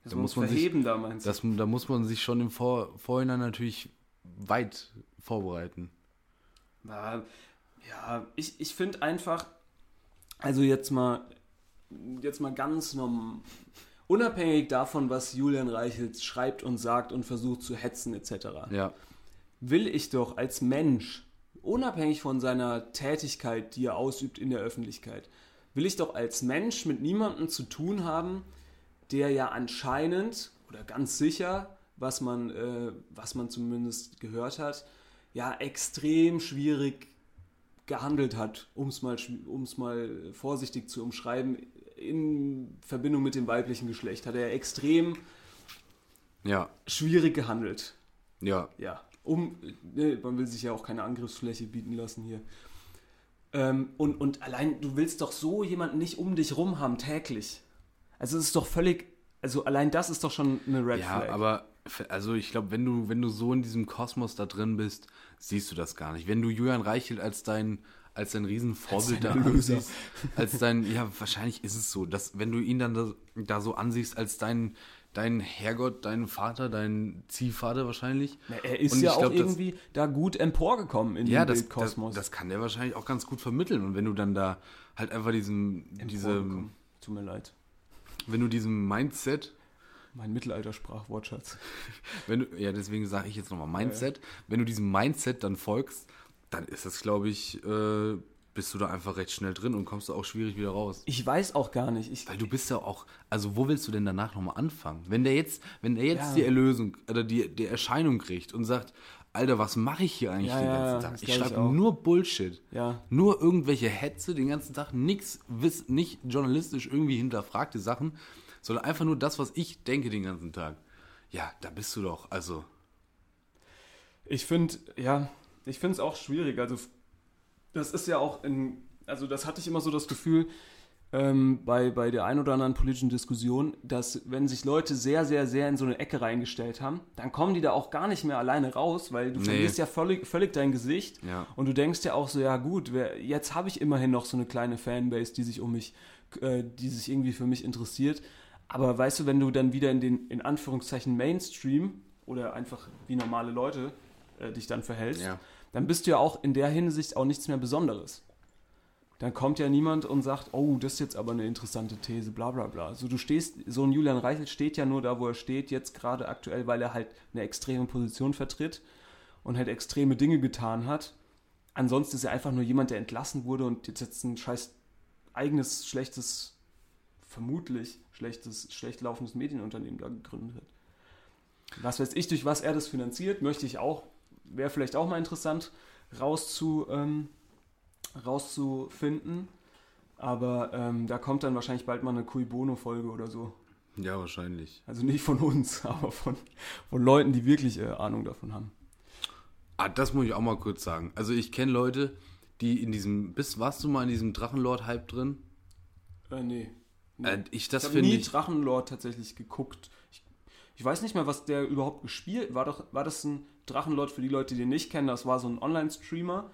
S3: Das
S4: Da muss man sich-
S3: verheben da, meinst du?
S4: Das, da muss man sich schon im Vor Vorhinein natürlich weit vorbereiten.
S3: Ja, ja ich, ich finde einfach, also jetzt mal, jetzt mal ganz norm, unabhängig davon, was Julian Reichelt schreibt und sagt und versucht zu hetzen etc.,
S4: Ja,
S3: will ich doch als Mensch, unabhängig von seiner Tätigkeit, die er ausübt in der Öffentlichkeit, will ich doch als Mensch mit niemandem zu tun haben, der ja anscheinend oder ganz sicher, was man, äh, was man zumindest gehört hat, ja extrem schwierig gehandelt hat, um es mal, um's mal vorsichtig zu umschreiben, in Verbindung mit dem weiblichen Geschlecht, hat er extrem
S4: ja,
S3: schwierig gehandelt.
S4: ja.
S3: Ja, um, ne, man will sich ja auch keine Angriffsfläche bieten lassen hier. Ähm, und, und allein, du willst doch so jemanden nicht um dich rum haben, täglich. Also es ist doch völlig, also allein das ist doch schon eine Red
S4: Ja,
S3: Flag.
S4: aber f- also ich glaube, wenn du, wenn du so in diesem Kosmos da drin bist, siehst du das gar nicht. Wenn du Julian Reichelt als dein, als dein Riesenvorbild da
S3: dein Erlöser.
S4: ansiehst, als dein, ja, wahrscheinlich ist es so, dass wenn du ihn dann da, da so ansiehst als dein, dein Herrgott, dein Vater, dein Ziehvater wahrscheinlich.
S3: Na, er ist ja auch
S4: glaub, das-
S3: irgendwie da gut emporgekommen in
S4: Ja,
S3: den
S4: das, das,
S3: Bildkosmos.
S4: das kann der wahrscheinlich auch ganz gut vermitteln. Und wenn du dann da halt einfach diesem, diesem,
S3: Emporgekommen. Tut mir leid.
S4: Wenn du diesem Mindset
S3: Mein Mittelalter-Sprachwortschatz.
S4: Wenn du, ja, deswegen sage ich jetzt nochmal Mindset. Wenn du diesem Mindset dann folgst, dann ist das, glaube ich, äh, bist du da einfach recht schnell drin und kommst da auch schwierig wieder raus.
S3: Ich weiß auch gar nicht. Ich,
S4: Weil du bist ja auch, also wo willst du denn danach nochmal anfangen? Wenn der jetzt, wenn der jetzt
S3: Ja.
S4: die Erlösung oder die, die Erscheinung kriegt und sagt, Alter, was mache ich hier eigentlich
S3: Ja,
S4: den ganzen Tag? Ich schreibe nur Bullshit.
S3: ja,
S4: Nur irgendwelche Hetze den ganzen Tag, nix, wiss, nicht journalistisch irgendwie hinterfragte Sachen, sondern einfach nur das, was ich denke den ganzen Tag. Ja, da bist du doch, also.
S3: Ich finde, ja, ich finde es auch schwierig. Also, das ist ja auch in, also das hatte ich immer so das Gefühl ähm, bei, bei der ein oder anderen politischen Diskussion, dass wenn sich Leute sehr, sehr, sehr in so eine Ecke reingestellt haben, dann kommen die da auch gar nicht mehr alleine raus, weil du
S4: Nee.
S3: verlierst ja völlig, völlig dein Gesicht
S4: Ja.
S3: und du denkst ja auch so, ja gut, wer, jetzt habe ich immerhin noch so eine kleine Fanbase, die sich um mich, äh, die sich irgendwie für mich interessiert. Aber weißt du, wenn du dann wieder in den, in Anführungszeichen, Mainstream oder einfach wie normale Leute äh, dich dann verhältst,
S4: Ja.
S3: dann bist du ja auch in der Hinsicht auch nichts mehr Besonderes. Dann kommt ja niemand und sagt, oh, das ist jetzt aber eine interessante These, bla bla bla. Also du stehst, so ein Julian Reichelt steht ja nur da, wo er steht, jetzt gerade aktuell, weil er halt eine extreme Position vertritt und halt extreme Dinge getan hat. Ansonsten ist er einfach nur jemand, der entlassen wurde und jetzt, jetzt ein scheiß eigenes, schlechtes, vermutlich schlechtes, schlecht laufendes Medienunternehmen da gegründet hat. Was weiß ich, durch was er das finanziert, möchte ich auch, wäre vielleicht auch mal interessant rauszu, ähm, rauszufinden. Aber ähm, da kommt dann wahrscheinlich bald mal eine Cui Bono-Folge oder so.
S4: Ja, wahrscheinlich.
S3: Also nicht von uns, aber von, von Leuten, die wirklich äh, Ahnung davon haben.
S4: Ah, das muss ich auch mal kurz sagen. Also ich kenne Leute, die in diesem, bist, warst du mal in diesem Drachenlord-Hype drin?
S3: Äh, nee. nee.
S4: Äh, ich, das
S3: ich habe nie
S4: ich,
S3: Drachenlord tatsächlich geguckt. Ich, ich weiß nicht mehr, was der überhaupt gespielt war. Doch, war das ein Drachenlord für die Leute, die den nicht kennen? Das war so ein Online-Streamer,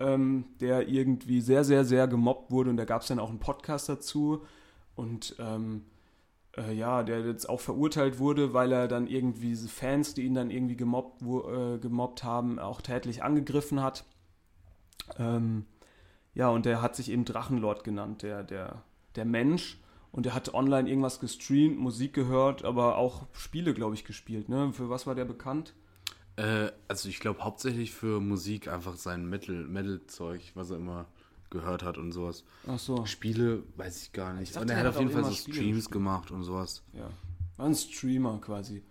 S3: ähm, der irgendwie sehr, sehr, sehr gemobbt wurde und da gab es dann auch einen Podcast dazu. Und ähm, äh, ja, der jetzt auch verurteilt wurde, weil er dann irgendwie diese Fans, die ihn dann irgendwie gemobbt, wo, äh, gemobbt haben, auch tätlich angegriffen hat. Ähm, ja, und der hat sich eben Drachenlord genannt, der, der, der Mensch. Und der hat online irgendwas gestreamt, Musik gehört, aber auch Spiele, glaube ich, gespielt. Ne? Für was war der bekannt?
S4: Äh, also ich glaube hauptsächlich für Musik einfach sein Metal- Metal-Zeug, was er immer gehört hat und sowas.
S3: Ach so,
S4: Spiele, weiß ich gar nicht.
S3: Ich dachte,
S4: und er hat auf jeden Fall so
S3: Spiele
S4: Streams
S3: gespielt.
S4: gemacht und sowas.
S3: ja. War ein Streamer quasi.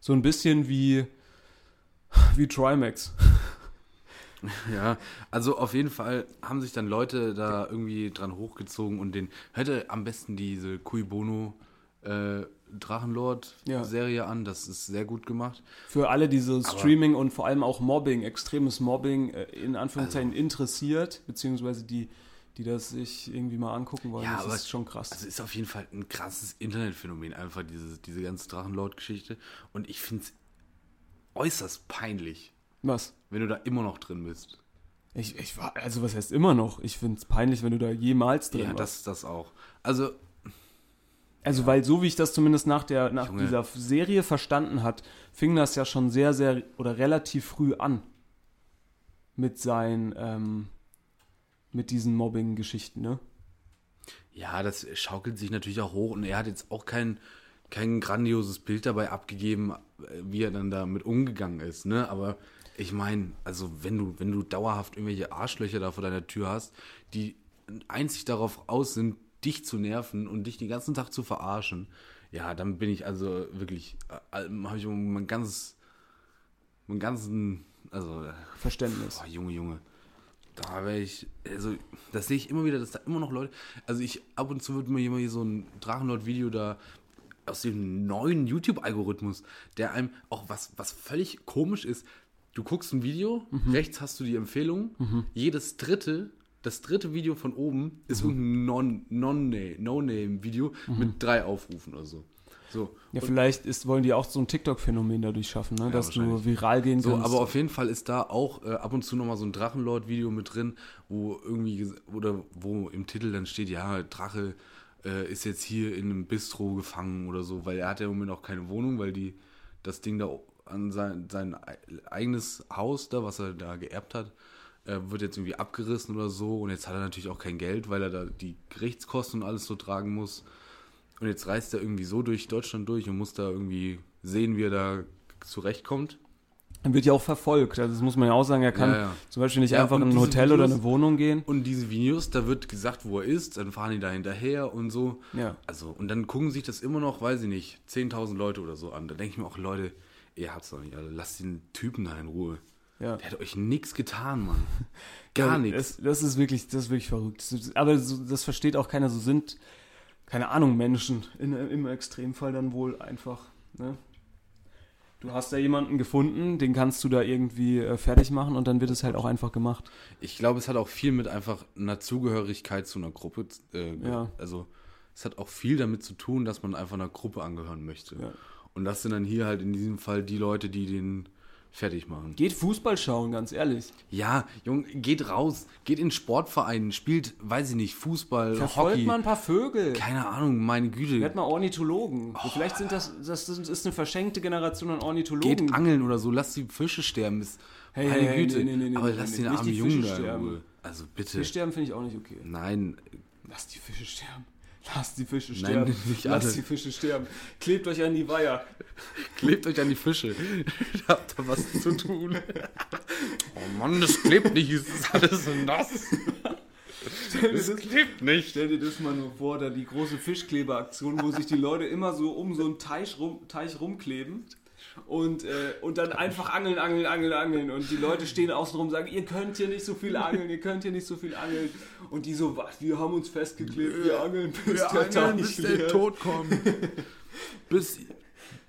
S3: So ein bisschen wie, wie Trimax.
S4: Ja, also auf jeden Fall haben sich dann Leute da irgendwie dran hochgezogen und den hörte am besten diese Cui Bono äh, Drachenlord-Serie an. Das ist sehr gut gemacht.
S3: Für alle, die so Streaming und vor allem auch Mobbing, extremes Mobbing äh, in Anführungszeichen
S4: Also
S3: interessiert, beziehungsweise die, die das sich irgendwie mal angucken wollen.
S4: Ja,
S3: das
S4: aber
S3: ist schon krass.
S4: Also ist auf jeden Fall ein krasses Internetphänomen, einfach diese, diese ganze Drachenlord-Geschichte. Und ich finde es äußerst peinlich,
S3: was?
S4: wenn du da immer noch drin bist.
S3: Ich, ich war, also was heißt immer noch? Ich finde es peinlich, wenn du da jemals drin
S4: Ja,
S3: warst.
S4: das, das auch. Also,
S3: Also, weil so wie ich das zumindest nach, der, nach
S4: Junge.
S3: dieser Serie verstanden hat, fing das ja schon sehr, sehr oder relativ früh an. Mit seinen, ähm, mit diesen Mobbing-Geschichten, ne?
S4: Ja, das schaukelt sich natürlich auch hoch und er hat jetzt auch kein, kein grandioses Bild dabei abgegeben, äh, wie er dann damit umgegangen ist, ne? Aber ich meine, also wenn du, wenn du dauerhaft irgendwelche Arschlöcher da vor deiner Tür hast, die einzig darauf aus sind, dich zu nerven und dich den ganzen Tag zu verarschen, ja, dann bin ich also wirklich, äh, habe ich mein ganzes, mein ganzen, also äh,
S3: Verständnis.
S4: Boah, Junge, Junge. Da wäre ich, also, das sehe ich immer wieder, dass da immer noch Leute, also ich, ab und zu wird mir immer hier so ein Drachenlord-Video da aus dem neuen YouTube-Algorithmus, der einem auch was, was völlig komisch ist. Du guckst ein Video, rechts hast du die Empfehlung, jedes dritte, das dritte Video von oben ist irgendein Non- Non- No-Name-Video mit drei Aufrufen oder so. So.
S3: Ja, vielleicht ist, wollen die auch so ein TikTok-Phänomen dadurch schaffen, ne? dass du viral gehen
S4: So,
S3: kannst.
S4: aber auf jeden Fall ist da auch äh, ab und zu nochmal so ein Drachenlord-Video mit drin, wo irgendwie, oder wo im Titel dann steht, ja, Drache äh, ist jetzt hier in einem Bistro gefangen oder so, weil er hat ja im Moment auch keine Wohnung, weil die das Ding da an sein, sein ei- eigenes Haus da, was er da geerbt hat, äh, wird jetzt irgendwie abgerissen oder so und jetzt hat er natürlich auch kein Geld, weil er da die Gerichtskosten und alles so tragen muss. Und jetzt reist er irgendwie so durch Deutschland durch und muss da irgendwie sehen, wie er da zurechtkommt.
S3: Dann wird ja auch verfolgt. Also das muss man ja auch sagen, er kann
S4: Ja, ja.
S3: zum Beispiel nicht
S4: Ja,
S3: einfach in ein Hotel oder
S4: Videos-
S3: eine Wohnung gehen.
S4: Und diese Videos, da wird gesagt, wo er ist, dann fahren die da hinterher und so.
S3: Ja.
S4: Also, und dann gucken sich das immer noch, weiß ich nicht, 10.000 Leute oder so an. Da denke ich mir auch, Leute, ihr habt's doch nicht, also lasst den Typen da in Ruhe.
S3: Ja.
S4: Der hat euch nichts getan, Mann. Gar
S3: Ja,
S4: nichts.
S3: Das, das ist wirklich, das ist wirklich verrückt. Aber so, das versteht auch keiner. So sind, keine Ahnung, Menschen in, im Extremfall dann wohl einfach. Ne? Du hast da jemanden gefunden, den kannst du da irgendwie äh, fertig machen und dann wird es halt auch einfach gemacht.
S4: Ich glaube, es hat auch viel mit einfach einer Zugehörigkeit zu einer Gruppe. Äh,
S3: Ja.
S4: Also, es hat auch viel damit zu tun, dass man einfach einer Gruppe angehören möchte.
S3: Ja.
S4: Und das sind dann hier halt in diesem Fall die Leute, die den fertig machen.
S3: Geht Fußball schauen, ganz ehrlich.
S4: Ja, Junge, geht raus, geht in Sportvereinen, spielt, weiß ich nicht, Fußball,
S3: Verfolgt
S4: Hockey.
S3: mal ein paar Vögel.
S4: Keine Ahnung, meine Güte.
S3: Werd mal Ornithologen. Vielleicht sind das, das ist eine verschenkte Generation an Ornithologen.
S4: Geht angeln oder so, lass die Fische sterben. Ist,
S3: Hey,
S4: meine
S3: hey,
S4: Güte.
S3: nee, nee, nee,
S4: Aber lass den armen Jungen
S3: Fische
S4: da in
S3: sterben.
S4: Ruhe. Also bitte.
S3: Fisch sterben finde ich auch nicht okay.
S4: Nein,
S3: Lass die Fische sterben. Lass die Fische sterben.
S4: nicht
S3: Lass
S4: alle.
S3: die Fische sterben. Klebt euch an die Weiher.
S4: klebt euch an die Fische. Habt da was zu tun. oh Mann, das klebt nicht, es ist alles so nass.
S3: Das
S4: Klebt nicht.
S3: Stell dir das mal nur vor, da die große Fischkleberaktion, wo sich die Leute immer so um so einen Teich, rum, Teich rumkleben und, äh, und dann einfach angeln, angeln, angeln, angeln. Und die Leute stehen außen rum und sagen, ihr könnt hier nicht so viel angeln, ihr könnt hier nicht so viel angeln. Und die so, was, wir haben uns festgeklebt, wir angeln, bis
S4: Wir
S3: der
S4: angeln, bis der. Tod kommt. bis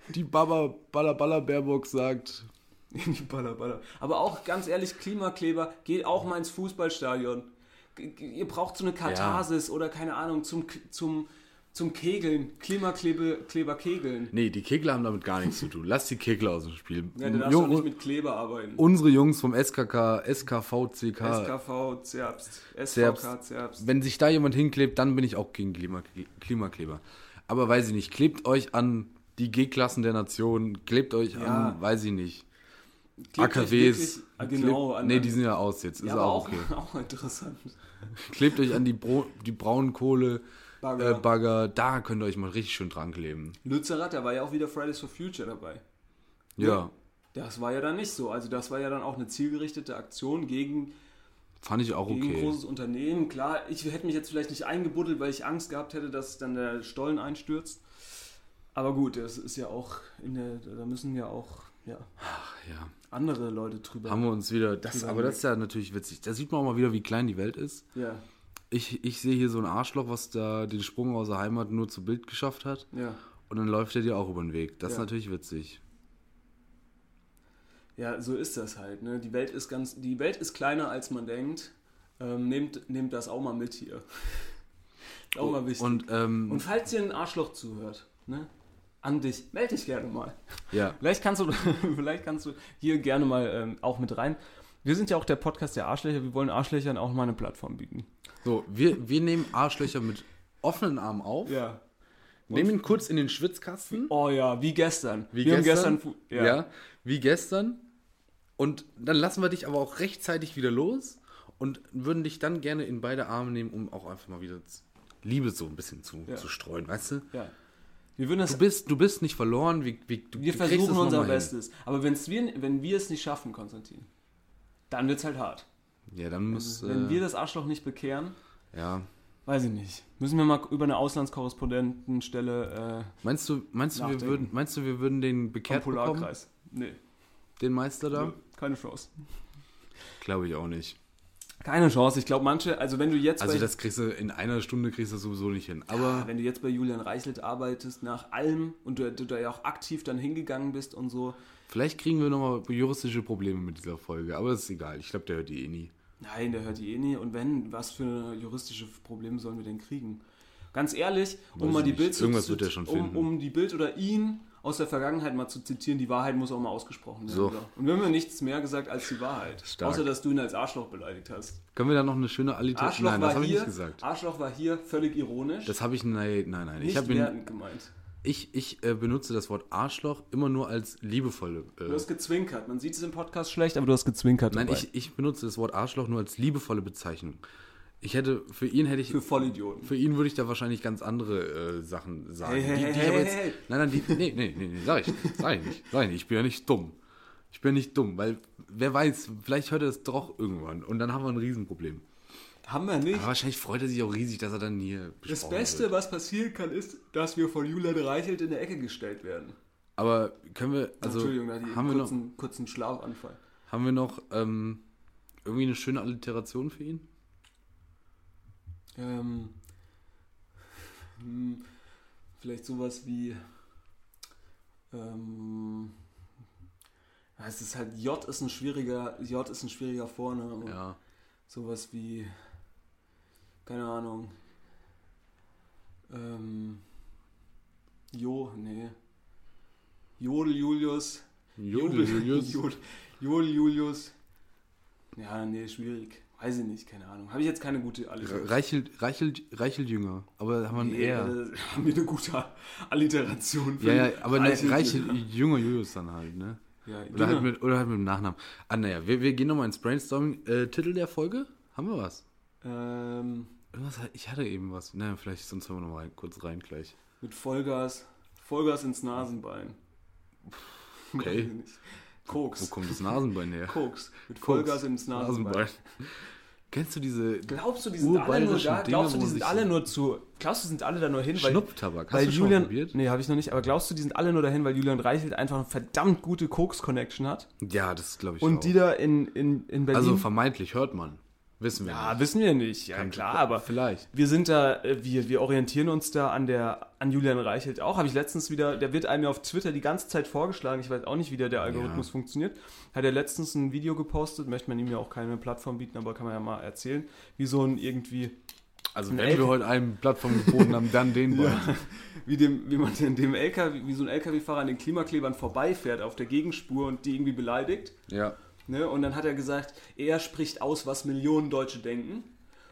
S4: die Baba Baller Baller Baerbock sagt,
S3: Die Baller, Baller. Aber auch ganz ehrlich, Klimakleber, geht auch mal ins Fußballstadion. Ihr braucht so eine Katharsis oder keine Ahnung zum, zum, zum Kegeln. Klimakleber Kleber kegeln.
S4: nee, die Kegler haben damit gar nichts zu tun. Lass die Kegler aus dem Spiel.
S3: Ja, du darfst
S4: Jung-
S3: nicht mit Kleber arbeiten.
S4: unsere Jungs vom SKK, SKVCK,
S3: SKV, Zerbst. SVK, Zerbst.
S4: wenn sich da jemand hinklebt, dann bin ich auch gegen Klima, Klimakleber. Aber weiß ich nicht, klebt euch an die G-Klassen der Nation, klebt euch
S3: Ja.
S4: an, weiß ich nicht,
S3: Klebt
S4: AKWs.
S3: wirklich- ah, genau,
S4: klebt,
S3: an-
S4: nee, die sind ja aus jetzt, ist
S3: Ja,
S4: auch
S3: auch,
S4: okay.
S3: auch interessant.
S4: Klebt euch an die, Bro die Braunkohle,
S3: Bagger.
S4: Äh, Bagger, da könnt ihr euch mal richtig schön dran kleben.
S3: Lützerath, da war ja auch wieder Fridays for Future dabei.
S4: Ja,
S3: Das war ja dann nicht so. Also das war ja dann auch eine zielgerichtete Aktion gegen
S4: fand ich auch
S3: gegen ein
S4: okay.
S3: großes Unternehmen. Klar, ich hätte mich jetzt vielleicht nicht eingebuddelt, weil ich Angst gehabt hätte, dass dann der Stollen einstürzt. Aber gut, das ist ja auch in der, da müssen ja auch ja,
S4: Ja.
S3: andere Leute drüber.
S4: Haben wir uns wieder, das, aber das ist ja natürlich witzig. Da sieht man auch mal wieder, wie klein die Welt ist.
S3: ja,
S4: Ich, ich sehe hier so ein Arschloch, was da den Sprung aus der Heimat nur zu Bild geschafft hat.
S3: ja.
S4: Und dann läuft er dir auch über den Weg. Das ist
S3: Ja.
S4: natürlich witzig.
S3: Ja, so ist das halt. Ne? Die Welt ist ganz, die Welt ist kleiner als man denkt. Ähm, nehmt, nehmt das auch mal mit hier. auch mal wichtig. Und,
S4: Und, ähm,
S3: falls ihr ein Arschloch zuhört, ne? An dich, melde dich gerne mal.
S4: ja,
S3: Vielleicht kannst du, vielleicht kannst du hier gerne mal ähm, auch mit rein. Wir sind ja auch der Podcast der Arschlöcher. Wir wollen Arschlöchern auch mal eine Plattform bieten.
S4: So, wir, wir nehmen Arschlöcher mit offenen Armen auf.
S3: Ja.
S4: Nehm ihn kurz in den Schwitzkasten.
S3: Oh ja, wie gestern.
S4: Wie
S3: wir
S4: gestern,
S3: gestern. Fu-
S4: ja. wie gestern. Und dann lassen wir dich aber auch rechtzeitig wieder los und würden dich dann gerne in beide Arme nehmen, um auch einfach mal wieder Liebe so ein bisschen zu,
S3: Ja.
S4: zu streuen, weißt du?
S3: ja. Wir würden das
S4: Du bist, du bist nicht verloren, wie, wie, du,
S3: Wir
S4: du es
S3: versuchen unser
S4: mal hin.
S3: Bestes. Aber wenn's wir, wenn wir es nicht schaffen, Konstantin, dann wird's halt hart.
S4: Ja, dann muss,
S3: Wenn
S4: äh,
S3: wir das Arschloch nicht bekehren,
S4: ja.
S3: weiß ich nicht. Müssen wir mal über eine Auslandskorrespondentenstelle
S4: Meinst du, meinst du, wir würden, meinst du, wir würden den
S3: äh, am
S4: bekehrt bekommen,
S3: Polarkreis. Nee,
S4: den Meister da?
S3: keine Chance.
S4: Glaube ich auch nicht.
S3: Keine Chance. Ich glaube, manche, also wenn du jetzt
S4: Also das kriegst du in einer Stunde kriegst du das sowieso nicht hin. Aber
S3: wenn du jetzt bei Julian Reichelt arbeitest, nach allem und du, du da ja auch aktiv dann hingegangen bist und so,
S4: vielleicht kriegen wir nochmal juristische Probleme mit dieser Folge. Aber ist egal. Ich glaube, der hört die eh nie.
S3: Nein, der hört die eh nie. Und wenn, was für juristische Probleme sollen wir denn kriegen? Ganz ehrlich, um
S4: Weiß
S3: mal
S4: ich
S3: die. Bild zu zu- um, um die Bild oder ihn aus der Vergangenheit mal zu zitieren, die Wahrheit muss auch mal ausgesprochen werden.
S4: So.
S3: Und wir haben ja nichts mehr gesagt als die Wahrheit.
S4: Stark.
S3: Außer, dass du ihn als Arschloch beleidigt hast.
S4: Können wir da noch eine schöne Alliteration?
S3: Arschloch
S4: Nein, das habe ich nicht gesagt.
S3: Arschloch war hier völlig ironisch.
S4: Das habe ich, nein, nein, nein.
S3: nicht
S4: Ich, habe ihn,
S3: gemeint.
S4: Ich, ich äh, benutze das Wort Arschloch immer nur als liebevolle.
S3: Du
S4: Äh,
S3: hast gezwinkert. Man sieht es im Podcast schlecht, aber du hast gezwinkert.
S4: nein,
S3: dabei.
S4: ich, ich benutze das Wort Arschloch nur als liebevolle Bezeichnung. Ich hätte, für ihn hätte ich,
S3: Für Vollidioten.
S4: für ihn würde ich da wahrscheinlich ganz andere äh, Sachen sagen.
S3: Hey, hey,
S4: die,
S3: hey,
S4: die aber
S3: hey,
S4: jetzt,
S3: hey.
S4: Nein, nein, die, nee, nee, nee, nee, sag ich nicht, sag ich nicht, sag ich nicht. Ich bin ja nicht dumm. Ich bin nicht dumm, weil wer weiß, vielleicht hört er es doch irgendwann und dann haben wir ein Riesenproblem.
S3: Haben wir nicht.
S4: Aber wahrscheinlich freut er sich auch riesig, dass er dann hier
S3: Das Beste,
S4: wird.
S3: was passieren kann, ist, dass wir von Julian Reichelt in der Ecke gestellt werden.
S4: Aber können wir, also
S3: Entschuldigung,
S4: haben wir noch,
S3: kurzen, kurzen Schlafanfall.
S4: haben wir noch ähm, irgendwie eine schöne Alliteration für ihn?
S3: Ähm, hm, vielleicht sowas wie. Ähm, es ist halt J ist ein schwieriger J ist ein schwieriger Vorname.
S4: Ja.
S3: Sowas wie keine Ahnung. Ähm, Jo, nee. Jodel Julius.
S4: Jodel Julius.
S3: Jodel, Julius. Ja, nee, schwierig. Weiß ich nicht, keine Ahnung. Habe ich jetzt keine gute Alliteration.
S4: Reichelt, Reichelt, Reichelt Jünger. Aber haben wir
S3: Nee,
S4: R.
S3: äh, haben wir eine gute Alliteration
S4: Ja, ja,
S3: den
S4: aber ne,
S3: Reichelt
S4: Reichelt
S3: Jünger.
S4: Julius dann halt, ne?
S3: Ja,
S4: Oder halt, mit, oder halt mit dem Nachnamen. Ah, naja, wir, wir gehen nochmal ins Brainstorming. Äh, Titel der Folge? Haben wir was?
S3: ähm,
S4: Irgendwas, ich hatte eben was. Naja, vielleicht sonst hören wir nochmal kurz rein gleich.
S3: mit Vollgas. Vollgas ins Nasenbein.
S4: Okay.
S3: nicht.
S4: Wo
S3: Koks.
S4: kommt das Nasenbein her?
S3: Koks. Mit
S4: Koks.
S3: Vollgas ins Nasenbein.
S4: Kennst du diese
S3: Glaubst du, die sind alle nur da?
S4: Dinger,
S3: Glaubst du, die sind alle nur zu. Glaubst du, sind alle da nur hin, weil.
S4: Schnupftabak? Hast
S3: weil
S4: du schon
S3: Julian,
S4: probiert?
S3: Nee, habe ich noch nicht, aber glaubst du, die sind alle nur dahin, weil Julian Reichelt einfach eine verdammt gute Koks-Connection hat?
S4: Ja, das glaube ich
S3: Und
S4: auch.
S3: die da in, in, in Berlin.
S4: also vermeintlich hört man. Wissen wir
S3: ja,
S4: nicht.
S3: wissen wir nicht. Ja,
S4: Kann-
S3: klar, aber
S4: Vielleicht.
S3: wir sind da, äh, wir, wir orientieren uns da an der, an Julian Reichelt auch. Habe ich letztens wieder, der wird einem ja auf Twitter die ganze Zeit vorgeschlagen. Ich weiß auch nicht, wie der, der Algorithmus
S4: Ja.
S3: funktioniert. Hat er letztens ein Video gepostet, möchte man ihm ja auch keine Plattform bieten, aber kann man ja mal erzählen, wie so ein irgendwie,
S4: Also wenn wir heute einen Plattform geboten haben, dann den beiden.
S3: wie dem, wie man dem, dem LKW, wie so ein LKW-Fahrer an den Klimaklebern vorbeifährt auf der Gegenspur und die irgendwie beleidigt.
S4: Ja.
S3: Ne? Und dann hat er gesagt, er spricht aus, was Millionen Deutsche denken.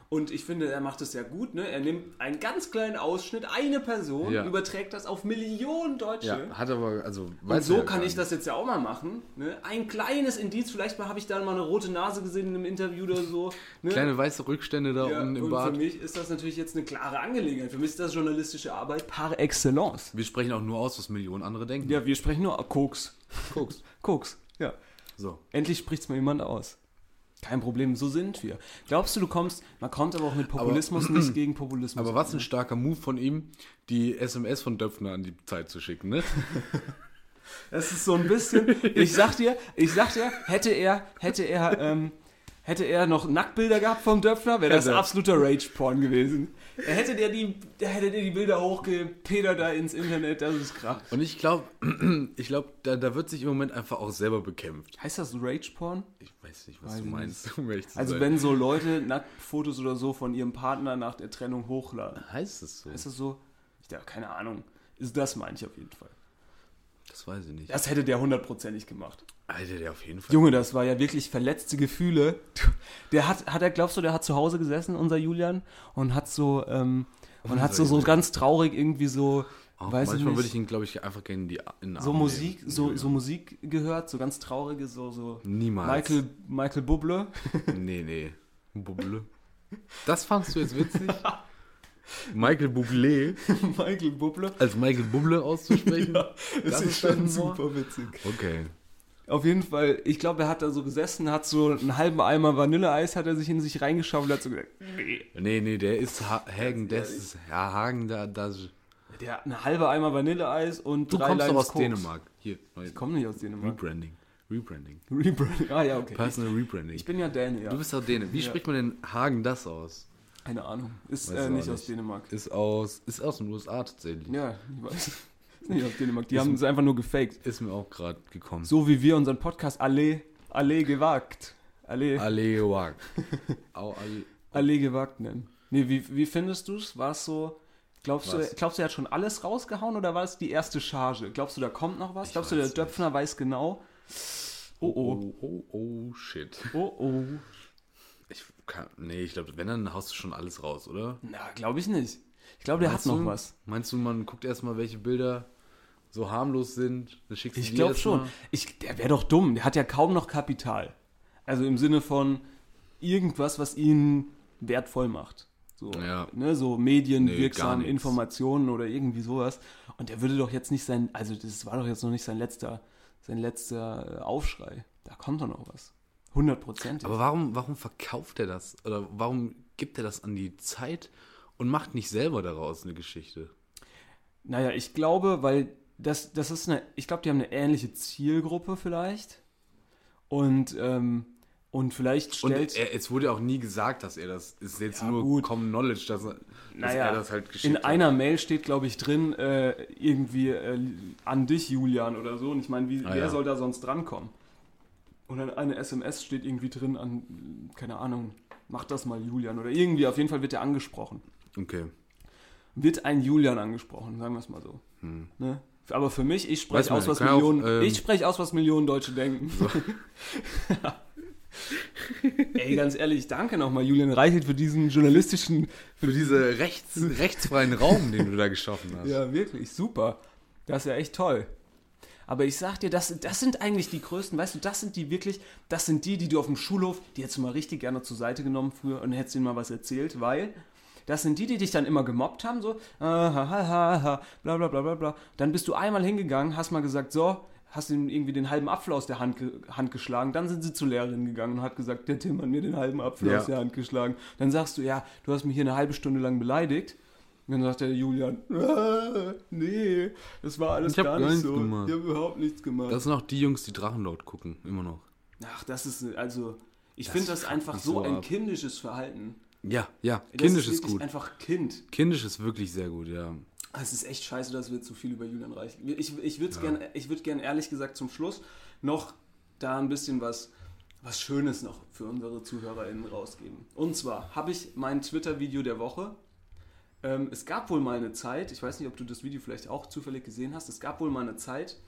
S3: Und ich finde, er macht es ja gut. Ne? Er nimmt einen ganz kleinen Ausschnitt, eine Person,
S4: Ja.
S3: überträgt das auf Millionen Deutsche.
S4: Ja, hat aber, also,
S3: Und so
S4: ja
S3: kann ich das jetzt ja auch mal machen. Ne? Ein kleines Indiz, vielleicht mal habe ich da mal eine rote Nase gesehen in einem Interview oder so. Ne?
S4: Kleine weiße Rückstände da
S3: ja,
S4: unten im
S3: und
S4: Bad.
S3: für mich ist das natürlich jetzt eine klare Angelegenheit. Für mich ist das journalistische Arbeit par excellence.
S4: Wir sprechen auch nur aus, was Millionen andere denken.
S3: Ja, wir sprechen nur Koks.
S4: Koks.
S3: Koks, ja.
S4: So.
S3: Endlich spricht es mal jemand aus. Kein Problem, so sind wir. Glaubst du, du kommst, man kommt aber auch mit Populismus nicht gegen Populismus.
S4: Aber was ein starker Move von ihm, die SMS von Döpfner an die Zeit zu schicken, ne?
S3: Das ist so ein bisschen, ich sag dir, ich sag dir, hätte er, hätte er, ähm, hätte er noch Nacktbilder gehabt vom Döpfner, wäre das absoluter Rage-Porn gewesen. Er hätte der die, der hätte der die Bilder hochgepedert da ins Internet, das ist krass.
S4: Und ich glaube, ich glaube, da, da wird sich im Moment einfach auch selber bekämpft.
S3: Heißt das Rage-Porn?
S4: Ich weiß nicht, was
S3: Weiß
S4: du meinst, um
S3: Also
S4: sein.
S3: wenn so Leute Nacktfotos oder so von ihrem Partner nach der Trennung hochladen.
S4: heißt es so?
S3: Ist das so? Ich ja, keine Ahnung. Ist das meine ich auf jeden Fall.
S4: Das weiß ich nicht.
S3: Das hätte der hundertprozentig gemacht.
S4: Alter, der auf jeden Fall.
S3: Junge, das war ja wirklich verletzte Gefühle. Der hat, hat er, glaubst du, der hat zu Hause gesessen, unser Julian, und hat so, ähm, und hat so, so ganz traurig irgendwie so
S4: Oh,
S3: Weiß ich
S4: manchmal
S3: nicht.
S4: würde ich ihn, glaube ich, einfach gerne in die in
S3: so Musik,
S4: nehmen.
S3: so, so Musik gehört, so ganz traurige, so, so
S4: Niemals.
S3: Michael, Michael Bublé.
S4: Nee, nee. Buble. Das fandst du jetzt witzig? Michael Bublé
S3: Michael Bublé.
S4: als Michael Bublé auszusprechen?
S3: Das, ist schon super witzig.
S4: Okay.
S3: Auf jeden Fall, ich glaube, er hat da so gesessen, hat so einen halben Eimer Vanilleeis, hat er sich in sich reingeschaufelt, hat so gesagt, nee.
S4: Nee, nee, der ist ha Hagen, das ist ja, Hagen, da, da.
S3: Der hat eine halbe Eimer Vanilleeis und
S4: Du
S3: drei
S4: kommst doch
S3: Lines
S4: aus
S3: Koks.
S4: Dänemark. Hier, neu-
S3: Ich komme nicht aus Dänemark.
S4: Rebranding. Rebranding.
S3: Rebranding. Ah ja, okay.
S4: Personal Rebranding.
S3: Ich bin ja Däne, ja.
S4: du bist doch Däne. Wie
S3: Ja.
S4: spricht man denn Hagen das aus?
S3: Keine Ahnung. Ist äh,
S4: ich
S3: nicht
S4: auch
S3: aus
S4: nicht.
S3: Dänemark.
S4: Ist aus, ist aus den USA tatsächlich.
S3: Ja, ich weiß. Nicht aus Dänemark. Die
S4: Ist
S3: haben es einfach nur gefaked.
S4: Ist mir auch gerade gekommen.
S3: So wie wir unseren Podcast Allee, Allee gewagt. Allee,
S4: Alewag. Au, alle.
S3: Allee gewagt nennen. Nee, wie, wie findest du es? War es so. Glaubst du, glaubst du, er hat schon alles rausgehauen oder war es die erste Charge? Glaubst du, da kommt noch was?
S4: Ich
S3: glaubst du, der
S4: weiß nicht.
S3: Döpfner weiß genau? Oh oh.
S4: Oh, oh, oh, shit.
S3: Oh oh.
S4: Ich kann, nee, ich glaube, wenn, dann haust du schon alles raus, oder?
S3: Na, glaube ich nicht. Ich glaube, der
S4: Meinst
S3: hat noch
S4: du,
S3: was.
S4: Meinst du, man guckt erstmal, welche Bilder so harmlos sind? Dann schickst du
S3: Ich glaube schon.
S4: mal?
S3: Ich, der wäre doch dumm. Der hat ja kaum noch Kapital. Also im Sinne von irgendwas, was ihn wertvoll macht. So,
S4: Ja.
S3: ne, so Medien,
S4: Nee.
S3: Informationen oder irgendwie sowas. Und der würde doch jetzt nicht sein, also das war doch jetzt noch nicht sein letzter, sein letzter äh, Aufschrei. Da kommt doch noch was. 100 Prozent.
S4: Aber warum, warum verkauft er das? Oder warum gibt er das an die Zeit und macht nicht selber daraus eine Geschichte?
S3: Naja, ich glaube, weil das, das ist eine, ich glaube, die haben eine ähnliche Zielgruppe vielleicht. Und, ähm, und vielleicht
S4: Und
S3: stellt.
S4: er, es wurde ja auch nie gesagt, dass er das ist jetzt
S3: Ja,
S4: nur
S3: gut.
S4: Common Knowledge, dass, er, dass
S3: Naja,
S4: er das halt geschickt
S3: in
S4: hat.
S3: einer Mail steht, glaube ich, drin, äh, irgendwie äh, an dich, Julian, oder so. Und ich meine, wie,
S4: Ah,
S3: wer
S4: ja.
S3: soll da sonst drankommen? Und dann eine SMS steht irgendwie drin an, keine Ahnung, mach das mal, Julian. Oder irgendwie, auf jeden Fall wird er angesprochen.
S4: Okay.
S3: Wird ein Julian angesprochen, sagen wir es mal so. Ne? Aber für mich, ich spreche aus, was
S4: ja auch,
S3: Millionen,
S4: ähm,
S3: ich spreche aus, was Millionen Deutsche denken. Ey, ganz ehrlich, danke nochmal, Julian Reichelt, für diesen journalistischen
S4: Für diesen rechts, rechtsfreien Raum, den du da geschaffen hast.
S3: Ja, wirklich, super. Das ist ja echt toll. Aber ich sag dir, das, das sind eigentlich die größten, weißt du, das sind die wirklich, das sind die, die du auf dem Schulhof, die hättest du mal richtig gerne zur Seite genommen früher und hättest ihnen mal was erzählt, weil das sind die, die dich dann immer gemobbt haben, so, ah, ha, ha, ha, ha, bla, bla, bla, bla, bla. Dann bist du einmal hingegangen, hast mal gesagt, so, hast ihm irgendwie den halben Apfel aus der Hand, Hand geschlagen. Dann sind sie zur Lehrerin gegangen und hat gesagt, der Tim hat mir den halben Apfel
S4: Ja.
S3: aus der Hand geschlagen. Dann sagst du, ja, du hast mich hier eine halbe Stunde lang beleidigt. Und dann sagt der Julian, ah, nee, das war alles
S4: Ich
S3: gar nicht so.
S4: gemacht.
S3: Ich habe überhaupt nichts gemacht.
S4: Das sind auch die Jungs, die Drachenlord gucken, immer noch.
S3: Ach, das ist, also, ich finde das einfach so
S4: so
S3: ein kindisches Verhalten.
S4: Ja, ja, kindisch
S3: ist
S4: ist gut.
S3: einfach Kind.
S4: Kindisch ist wirklich sehr gut, ja.
S3: Es ist echt scheiße, dass wir zu viel über Julian Reich. Ich, ich würde gern, ich würd gern ehrlich gesagt zum Schluss noch da ein bisschen was, was Schönes noch für unsere ZuhörerInnen rausgeben. Und zwar habe ich mein Twitter-Video der Woche. Ähm, es gab wohl mal eine Zeit, ich weiß nicht, ob du das Video vielleicht auch zufällig gesehen hast, es gab wohl mal eine Zeit,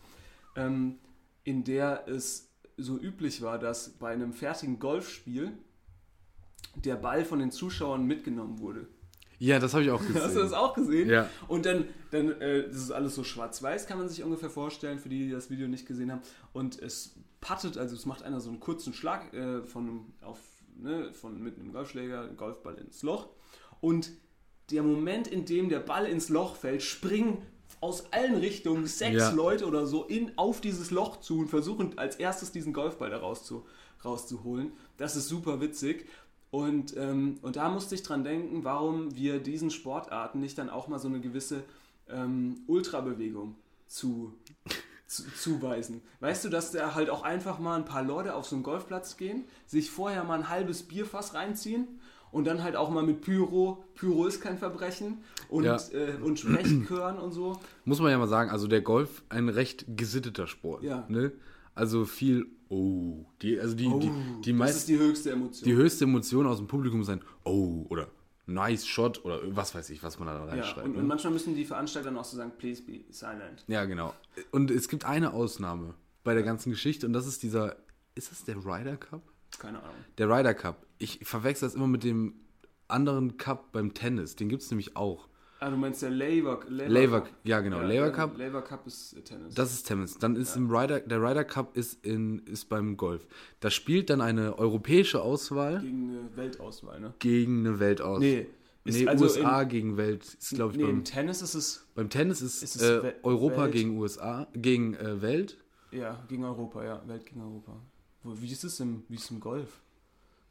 S3: ähm, in der es so üblich war, dass bei einem fertigen Golfspiel der Ball von den Zuschauern mitgenommen wurde.
S4: Ja, das habe ich auch gesehen.
S3: Hast du das auch gesehen?
S4: Ja.
S3: Und dann, dann äh, das ist alles so schwarz-weiß, kann man sich ungefähr vorstellen, für die, die das Video nicht gesehen haben. Und es pattet, also es macht einer so einen kurzen Schlag äh, von, auf, ne, von mit einem Golfschläger, Golfball ins Loch. Und der Moment, in dem der Ball ins Loch fällt, springen aus allen Richtungen sechs
S4: Ja.
S3: Leute oder so in, auf dieses Loch zu und versuchen als erstes diesen Golfball da rauszu, rauszuholen. Das ist super witzig. Und, ähm, und da musste ich dran denken, warum wir diesen Sportarten nicht dann auch mal so eine gewisse ähm, Ultrabewegung zu, zu, zuweisen. Weißt du, dass da halt auch einfach mal ein paar Leute auf so einen Golfplatz gehen, sich vorher mal ein halbes Bierfass reinziehen und dann halt auch mal mit Pyro, Pyro ist kein Verbrechen und,
S4: Ja.
S3: äh, und Sprechchören und so.
S4: Muss man ja mal sagen, also der Golf ein recht gesitteter Sport.
S3: Ja.
S4: Ne? Also viel, oh, die, also die, die, die,
S3: das
S4: meist,
S3: ist die höchste Emotion.
S4: die höchste Emotion aus dem Publikum sein, oh, oder nice shot, oder was weiß ich, was man da
S3: ja,
S4: reinschreibt.
S3: und,
S4: ne?
S3: und manchmal müssen die Veranstalter dann auch so sagen, please be silent.
S4: Ja, genau. Und es gibt eine Ausnahme bei der ganzen Geschichte und das ist dieser, ist das der Ryder Cup?
S3: Keine Ahnung.
S4: Der Ryder Cup. Ich verwechsel das immer mit dem anderen Cup beim Tennis. Den gibt es nämlich auch.
S3: Ah, du meinst der Labour, Labour,
S4: ja genau,
S3: ja,
S4: Cup.
S3: Labour Cup ist äh, Tennis.
S4: Das ist Tennis. Dann ist im Ryder, der Ryder Cup ist, in, ist beim Golf. Da spielt dann eine europäische Auswahl
S3: gegen eine Weltauswahl, ne?
S4: gegen eine Weltauswahl.
S3: Nee. Ist
S4: Nee,
S3: also
S4: USA
S3: in-
S4: gegen Welt ist, glaube ich,
S3: Nee,
S4: beim,
S3: im Tennis ist es,
S4: beim Tennis ist,
S3: ist es
S4: äh, Europa
S3: Welt-
S4: gegen USA, gegen äh, Welt.
S3: ja, gegen Europa, ja, Welt gegen Europa. Wie ist es im, wie ist es im Golf?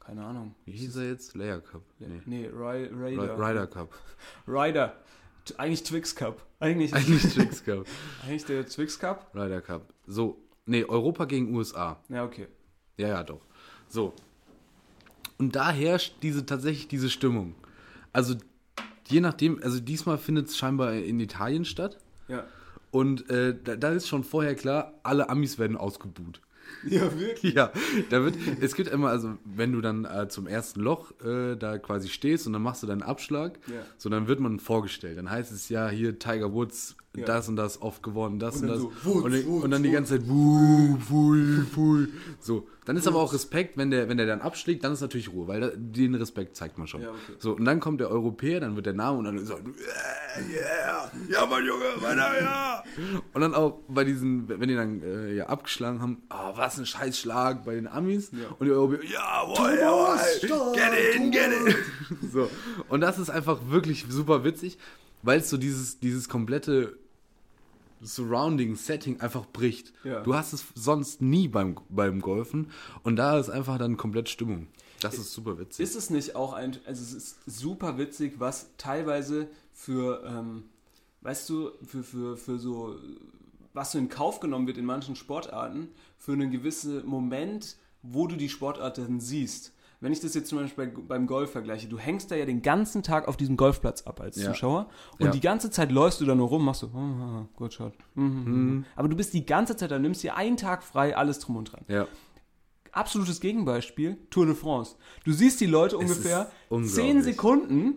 S3: Keine Ahnung.
S4: Wie hieß er jetzt? Layer Cup. Nee.
S3: Nee, Ry
S4: Ry-
S3: Raider.
S4: Ryder Cup.
S3: Ryder. Eigentlich Twix Cup. Eigentlich,
S4: Eigentlich Tricks Cup.
S3: eigentlich der Twix Cup.
S4: Ryder Cup. So, nee, Europa gegen USA.
S3: Ja, okay.
S4: Ja, ja, doch. So. Und da herrscht diese tatsächlich diese Stimmung. Also je nachdem, also diesmal findet es scheinbar in Italien statt.
S3: Ja.
S4: Und äh, da, da ist schon vorher klar, alle Amis werden ausgebuht.
S3: Ja, wirklich?
S4: Ja, da wird, es gibt immer, also wenn du dann äh, zum ersten Loch äh, da quasi stehst und dann machst du deinen Abschlag,
S3: Ja.
S4: so dann wird man vorgestellt. Dann heißt es ja hier Tiger Woods,
S3: Ja.
S4: das und das oft gewonnen, das und,
S3: Und
S4: das.
S3: so, Woods,
S4: und, dann-
S3: Woods,
S4: und dann die ganze Zeit, wuh, pfui, pfui. So, dann ist aber auch Respekt, wenn der, wenn der dann abschlägt, dann ist natürlich Ruhe, weil da, den Respekt zeigt man schon.
S3: Ja, okay.
S4: So, und dann kommt der Europäer, dann wird der Name und dann sagt, yeah, yeah, ja, mein Junge, weiter, ja. Und dann auch bei diesen, wenn die dann äh, ja abgeschlagen haben, oh, was ein Scheißschlag bei den Amis. Und die Europäer, jawohl, jawohl, get in, get in. So, und das ist einfach wirklich super witzig, weil es so dieses, dieses komplette Surrounding Setting einfach bricht.
S3: Ja.
S4: Du hast es sonst nie beim, beim Golfen und da ist einfach dann komplett Stimmung. Das ist super witzig.
S3: Ist es nicht auch ein, also es ist super witzig, was teilweise für, ähm, weißt du, für, für, für so, was so in Kauf genommen wird in manchen Sportarten, für einen gewissen Moment, wo du die Sportart dann siehst. Wenn ich das jetzt zum Beispiel bei, beim Golf vergleiche, du hängst da ja den ganzen Tag auf diesem Golfplatz ab als
S4: Ja.
S3: Zuschauer und
S4: Ja.
S3: die ganze Zeit läufst du da nur rum, machst so, oh, oh, good shot. Mhm, mhm. Aber du bist die ganze Zeit da, nimmst dir einen Tag frei, alles drum und dran
S4: ja.
S3: absolutes Gegenbeispiel, Tour de France. Du siehst die Leute ungefähr
S4: ist unglaublich.
S3: 10 Sekunden,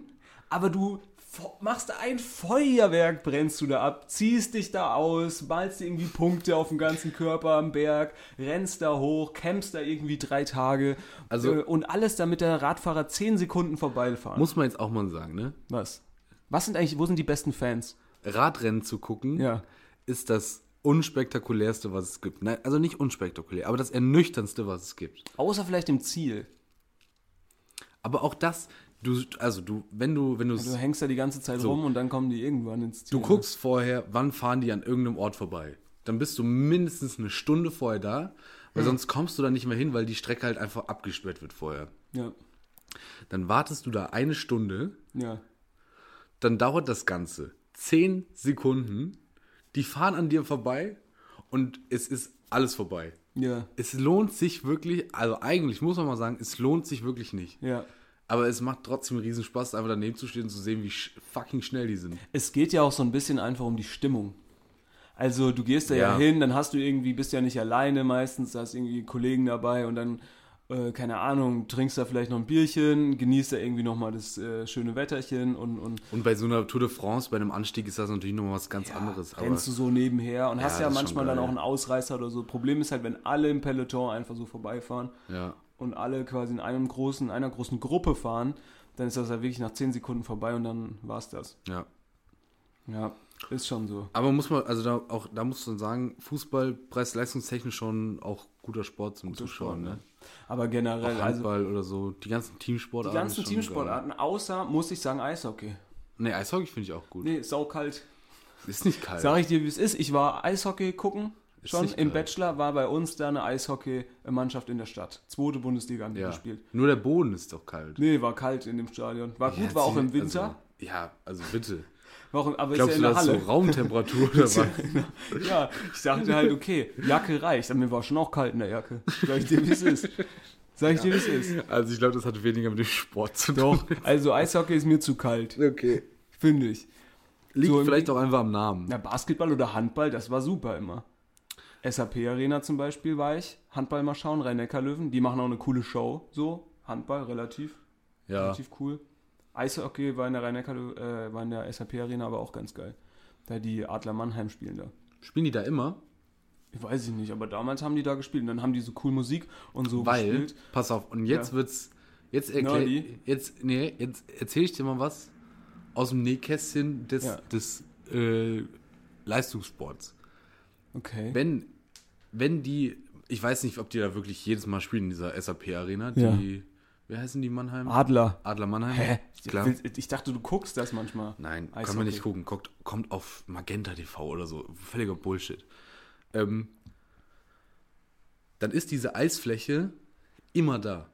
S3: aber du machst da ein Feuerwerk, brennst du da ab, ziehst dich da aus, malst dir irgendwie Punkte auf dem ganzen Körper am Berg, rennst da hoch, campst da irgendwie drei Tage
S4: Also-
S3: äh, und alles, damit der Radfahrer 10 Sekunden vorbeifahren.
S4: Muss man jetzt auch mal sagen, ne?
S3: Was? Was sind eigentlich, wo sind die besten Fans?
S4: Radrennen zu gucken
S3: Ja.
S4: ist das unspektakulärste, was es gibt. Nein, also nicht unspektakulär, aber das ernüchternste, was es gibt.
S3: Außer vielleicht im Ziel.
S4: Aber auch das, du, also du, wenn du, wenn du,
S3: Du hängst da die ganze Zeit
S4: So.
S3: rum und dann kommen die irgendwann ins Ziel.
S4: du guckst vorher, wann fahren die an irgendeinem Ort vorbei. Dann bist du mindestens eine Stunde vorher da, weil sonst kommst du da nicht mehr hin, weil die Strecke halt einfach abgesperrt wird vorher.
S3: Ja,
S4: Dann wartest du da eine Stunde,
S3: ja.
S4: dann dauert das Ganze zehn Sekunden, die fahren an dir vorbei und es ist alles vorbei.
S3: Ja,
S4: Es lohnt sich wirklich, also eigentlich muss man mal sagen, es lohnt sich wirklich nicht.
S3: ja.
S4: Aber es macht trotzdem riesen Spaß, einfach daneben zu stehen und zu sehen, wie sch fucking schnell die sind.
S3: Es geht ja auch so ein bisschen einfach um die Stimmung. Also du gehst da ja,
S4: Ja.
S3: hin, dann hast du irgendwie, bist ja nicht alleine meistens, da hast irgendwie Kollegen dabei und dann, äh, keine Ahnung, trinkst da vielleicht noch ein Bierchen, genießt da irgendwie nochmal das äh, schöne Wetterchen und, und
S4: Und bei so einer Tour de France, bei einem Anstieg ist das natürlich nochmal was ganz
S3: ja,
S4: anderes.
S3: Rennst du so nebenher und hast ja
S4: ist schon
S3: manchmal dann auch einen Ausreißer oder so. Problem ist halt, wenn alle im Peloton einfach so vorbeifahren
S4: ja,
S3: und alle quasi in einem großen, einer großen Gruppe fahren, dann ist das halt wirklich nach 10 Sekunden vorbei und dann war's das.
S4: ja.
S3: Ja, ist schon so.
S4: Aber muss man, also da auch, da muss man sagen, Fußball preis-leistungstechnisch schon auch guter Sport zum Zuschauen,
S3: Sport,
S4: ne?
S3: Aber generell,
S4: Auch
S3: also
S4: Handball oder so, die ganzen
S3: die
S4: Teamsportarten.
S3: ganzen
S4: ist schon
S3: Teamsportarten, außer, muss ich sagen, Eishockey.
S4: Geil. Nee, Eishockey finde ich auch gut.
S3: Nee, saukalt.
S4: Ist nicht kalt.
S3: Sag ich dir, wie es ist. Ich war Eishockey gucken. Schon im. Bachelor war bei uns da eine Eishockey-Mannschaft in der Stadt. Zweite Bundesliga haben die
S4: ja.
S3: gespielt.
S4: Nur der Boden ist doch kalt.
S3: Nee, war kalt in dem Stadion. War gut,
S4: Ja,
S3: war auch im
S4: also-
S3: Winter.
S4: ja, ja, also bitte.
S3: War auch, aber
S4: Glaubst
S3: ist
S4: du,
S3: ja in der
S4: ist
S3: Halle.
S4: so Raumtemperatur oder was?
S3: ja, ich dachte halt, okay, Jacke reicht. Aber mir war schon auch kalt in der Jacke. Sag ich dir, wie es ist. Sag ich dir, wie es ist.
S4: Also ich glaube, das hat weniger mit dem Sport zu tun.
S3: Doch, also Eishockey ist mir zu kalt,
S4: Okay.
S3: finde ich.
S4: Liegt
S3: So
S4: vielleicht auch einfach am Namen.
S3: Na, Basketball oder Handball, das war super immer. SAP Arena zum Beispiel war ich. Handball mal schauen, Rhein-Neckar-Löwen. Die machen auch eine coole Show. So, Handball relativ,
S4: Ja.
S3: relativ cool. Eishockey war in der Rhein-Neckar, äh, war in der SAP Arena aber auch ganz geil. Da die Adler Mannheim spielen da.
S4: Spielen die da immer?
S3: Ich weiß ich nicht, aber damals haben die da gespielt und dann haben die so cool Musik und so
S4: Weil,
S3: gespielt.
S4: pass auf, und jetzt
S3: Ja.
S4: wird's, jetzt erklär, jetzt, nee, jetzt erzähle ich dir mal was, aus dem Nähkästchen des,
S3: Ja.
S4: des äh, Leistungssports.
S3: Okay.
S4: Wenn, wenn die, ich weiß nicht, ob die da wirklich jedes Mal spielen in dieser SAP-Arena,
S3: Ja.
S4: die, wie heißen die Mannheim?
S3: Adler.
S4: Adler Mannheim?
S3: Hä?
S4: Klar.
S3: Ich, dachte, du guckst das manchmal.
S4: Nein, kann
S3: Eishockey.
S4: man nicht gucken. Kommt, kommt auf Magenta TV oder so. Völliger Bullshit. Ähm, dann ist diese Eisfläche immer da.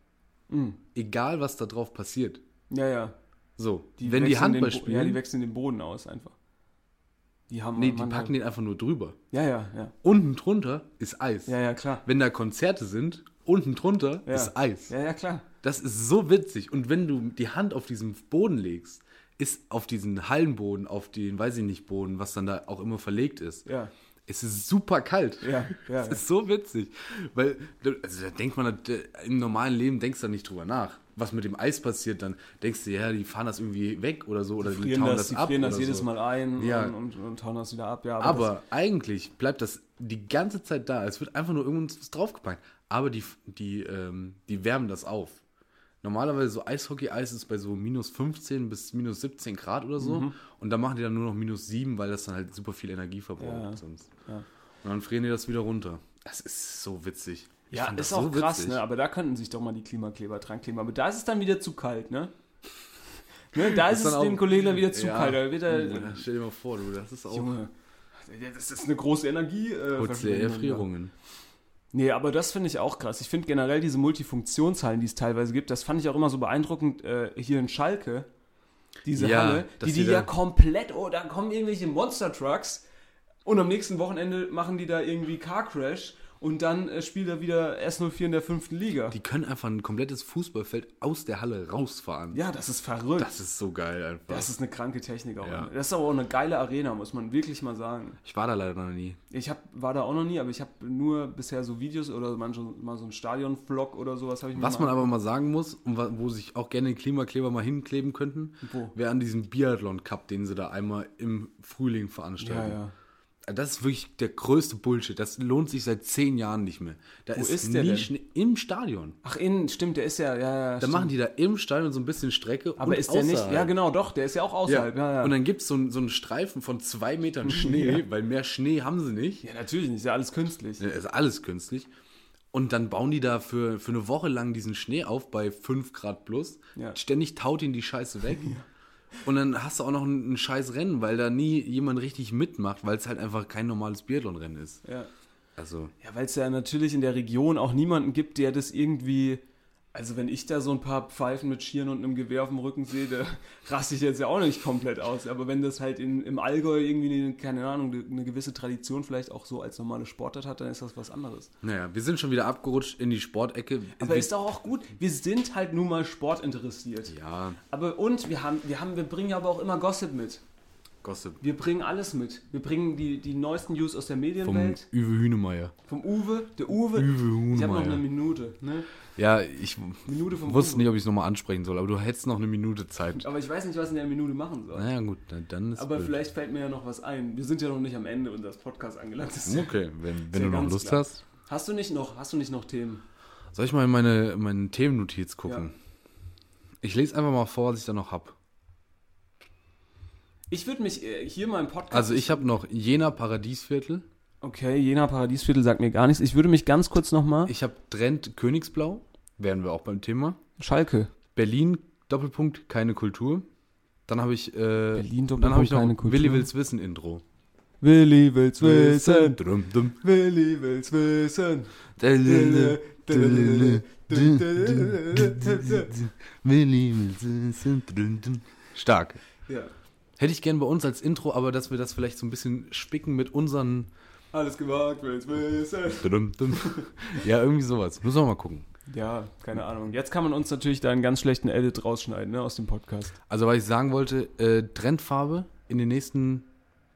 S3: Mhm.
S4: Egal, was da drauf passiert.
S3: Ja, ja.
S4: So, wenn die Handball spielen,
S3: Ja, die wechseln den Boden aus einfach. Die haben
S4: nee, die packen den einfach nur drüber.
S3: Ja, ja, ja.
S4: Unten drunter ist Eis.
S3: Ja, ja, klar.
S4: Wenn da Konzerte sind, unten drunter
S3: Ja.
S4: ist Eis.
S3: Ja, ja, klar.
S4: Das ist so witzig. Und wenn du die Hand auf diesen Boden legst, ist auf diesen Hallenboden, auf den, weiß ich nicht, Boden, was dann da auch immer verlegt ist,
S3: Ja.
S4: es ist super kalt.
S3: Ja, ja,
S4: Das
S3: ja.
S4: ist so witzig. Weil, also da denkt man, im normalen Leben denkst du da nicht drüber nach. Was mit dem Eis passiert, dann denkst du, ja, die fahren das irgendwie weg oder so, oder die,
S3: frieren
S4: tauen
S3: das,
S4: das,
S3: die
S4: ab.
S3: frieren das
S4: oder
S3: jedes
S4: so.
S3: Mal ein
S4: Ja.
S3: und, und, und tauen das wieder ab. Ja,
S4: Aber eigentlich bleibt das die ganze Zeit da. Es wird einfach nur irgendwas draufgepackt. Aber die, die, ähm, die wärmen das auf. Normalerweise so Eishockey-Eis ist bei so minus 15 bis minus 17 Grad oder so.
S3: Mhm.
S4: Und dann machen die dann nur noch minus 7, weil das dann halt super viel Energie verbraucht
S3: Ja.
S4: sonst.
S3: Ja.
S4: Und dann frieren die das wieder runter. Das ist so witzig. Ich
S3: ja, ist auch
S4: so
S3: krass,
S4: witzig.
S3: ne? Aber da könnten sich doch mal die Klimakleber dran kleben. Aber da ist es dann wieder zu kalt, ne? ne da ist,
S4: dann
S3: es
S4: auch-
S3: den Kollegen dann wieder zu
S4: Ja.
S3: kalt. Da wird er,
S4: Ja, stell dir mal vor, du, das ist auch
S3: Junge, das ist eine große Energie. Äh,
S4: Erfrierungen.
S3: Nee, aber das finde ich auch krass. Ich finde generell diese Multifunktionshallen, die es teilweise gibt, das fand ich auch immer so beeindruckend äh, hier in Schalke. Diese
S4: Ja,
S3: Halle, die
S4: die
S3: ja komplett, oh, da kommen irgendwelche Monster-Trucks und am nächsten Wochenende machen die da irgendwie Car Crash und dann äh, spielt er wieder S04 in der fünften Liga.
S4: Die können einfach ein komplettes Fußballfeld aus der Halle rausfahren.
S3: ja, das ist verrückt.
S4: Das ist so geil einfach.
S3: Das ist eine kranke Technik auch.
S4: Ja.
S3: Das ist aber auch eine geile Arena, muss man wirklich mal sagen.
S4: ich war da leider noch nie.
S3: Ich hab, war da auch noch nie, aber ich habe nur bisher so Videos oder mal so einen Stadion-Vlog oder sowas ich
S4: Was man aber mal sagen muss, und wo sich auch gerne Klimakleber mal hinkleben könnten, wäre an diesem Biathlon Cup, den sie da einmal im Frühling
S3: Ja,
S4: veranstalten.
S3: ja.
S4: Das ist wirklich der größte Bullshit. Das lohnt sich seit zehn Jahren nicht mehr. Da
S3: Wo
S4: ist,
S3: ist der denn?
S4: Im Stadion.
S3: Ach, innen, stimmt, der ist ja, ja, ja.
S4: Da
S3: stimmt.
S4: machen die da im Stadion so ein bisschen Strecke.
S3: Aber ist der nicht,
S4: außerhalb.
S3: ja genau, doch, der ist ja auch
S4: Ja.
S3: außerhalb, ja, ja.
S4: Und dann gibt es so, einen- so einen Streifen von zwei Metern Schnee, weil mehr Schnee haben sie nicht.
S3: ja, natürlich nicht, ist ja alles künstlich.
S4: Ja, Ist alles künstlich. Und dann bauen die da für, für eine Woche lang diesen Schnee auf bei 5 Grad plus.
S3: Ja.
S4: Ständig taut ihn die Scheiße weg. Und dann hast du auch noch ein, ein scheiß Rennen, weil da nie jemand richtig mitmacht, weil es halt einfach kein normales Biathlon-Rennen ist.
S3: Ja,
S4: Also,
S3: ja weil es ja natürlich in der Region auch niemanden gibt, der das irgendwie. Also, wenn ich da so ein paar Pfeifen mit Schieren und einem Gewehr auf dem Rücken sehe, da raste ich jetzt ja auch nicht komplett aus. Aber wenn das halt in, im Allgäu irgendwie, eine, keine Ahnung, eine gewisse Tradition vielleicht auch so als normale Sportart hat, dann ist das was anderes.
S4: naja, wir sind schon wieder abgerutscht in die Sportecke.
S3: Aber
S4: wir,
S3: ist doch auch gut. Wir sind halt nun mal sportinteressiert.
S4: Ja,
S3: Aber und wir haben, wir haben, wir bringen aber auch immer Gossip mit.
S4: Gossip.
S3: Wir bringen alles mit. Wir bringen die, die neuesten News aus der
S4: Vom
S3: Medienwelt.
S4: Uwe Hünemeyer.
S3: Vom Uwe. Der Uwe.
S4: Uwe
S3: ich habe noch
S4: Hünemeyer.
S3: eine Minute. Ne?
S4: Ja, ich
S3: Minute vom
S4: wusste
S3: Uwe.
S4: nicht, ob ich es nochmal ansprechen soll, aber du hättest noch eine Minute Zeit.
S3: Aber ich weiß nicht, was in der Minute machen soll.
S4: Naja, gut, dann, dann ist
S3: Aber
S4: blöd.
S3: vielleicht fällt mir ja noch was ein. Wir sind ja noch nicht am Ende unseres Podcasts angelangt.
S4: Okay, wenn,
S3: ja
S4: wenn du noch Lust
S3: klar.
S4: hast.
S3: Hast du nicht noch, hast du nicht noch Themen?
S4: Soll ich mal in meine, meine Themennotiz gucken?
S3: Ja.
S4: Ich lese einfach mal vor, was ich da noch habe.
S3: Ich würde mich äh, hier mal im Podcast.
S4: Also ich habe noch Jena Paradiesviertel.
S3: Okay, Jena Paradiesviertel sagt mir gar nichts. Ich würde mich ganz kurz nochmal.
S4: Ich habe Trend Königsblau. Wären wir auch beim Thema.
S3: Schalke.
S4: Berlin Doppelpunkt keine Kultur. Dann habe ich äh,
S3: Berlin,
S4: dann habe ich noch
S3: keine Kultur.
S4: Willi will's wissen Intro.
S3: Willi will's wissen.
S4: Drum, dum.
S3: Willi will's wissen.
S4: Willi will's wissen. Drum. Stark.
S3: Ja.
S4: Hätte ich gern bei uns als Intro, aber dass wir das vielleicht so ein bisschen spicken mit unseren.
S3: Alles gewagt, will's wissen.
S4: Ja, irgendwie sowas. Müssen wir mal gucken.
S3: Ja, keine Ahnung. Jetzt kann man uns natürlich da einen ganz schlechten Edit rausschneiden, ne, aus dem Podcast.
S4: Also, was ich sagen wollte, äh, Trendfarbe in den nächsten,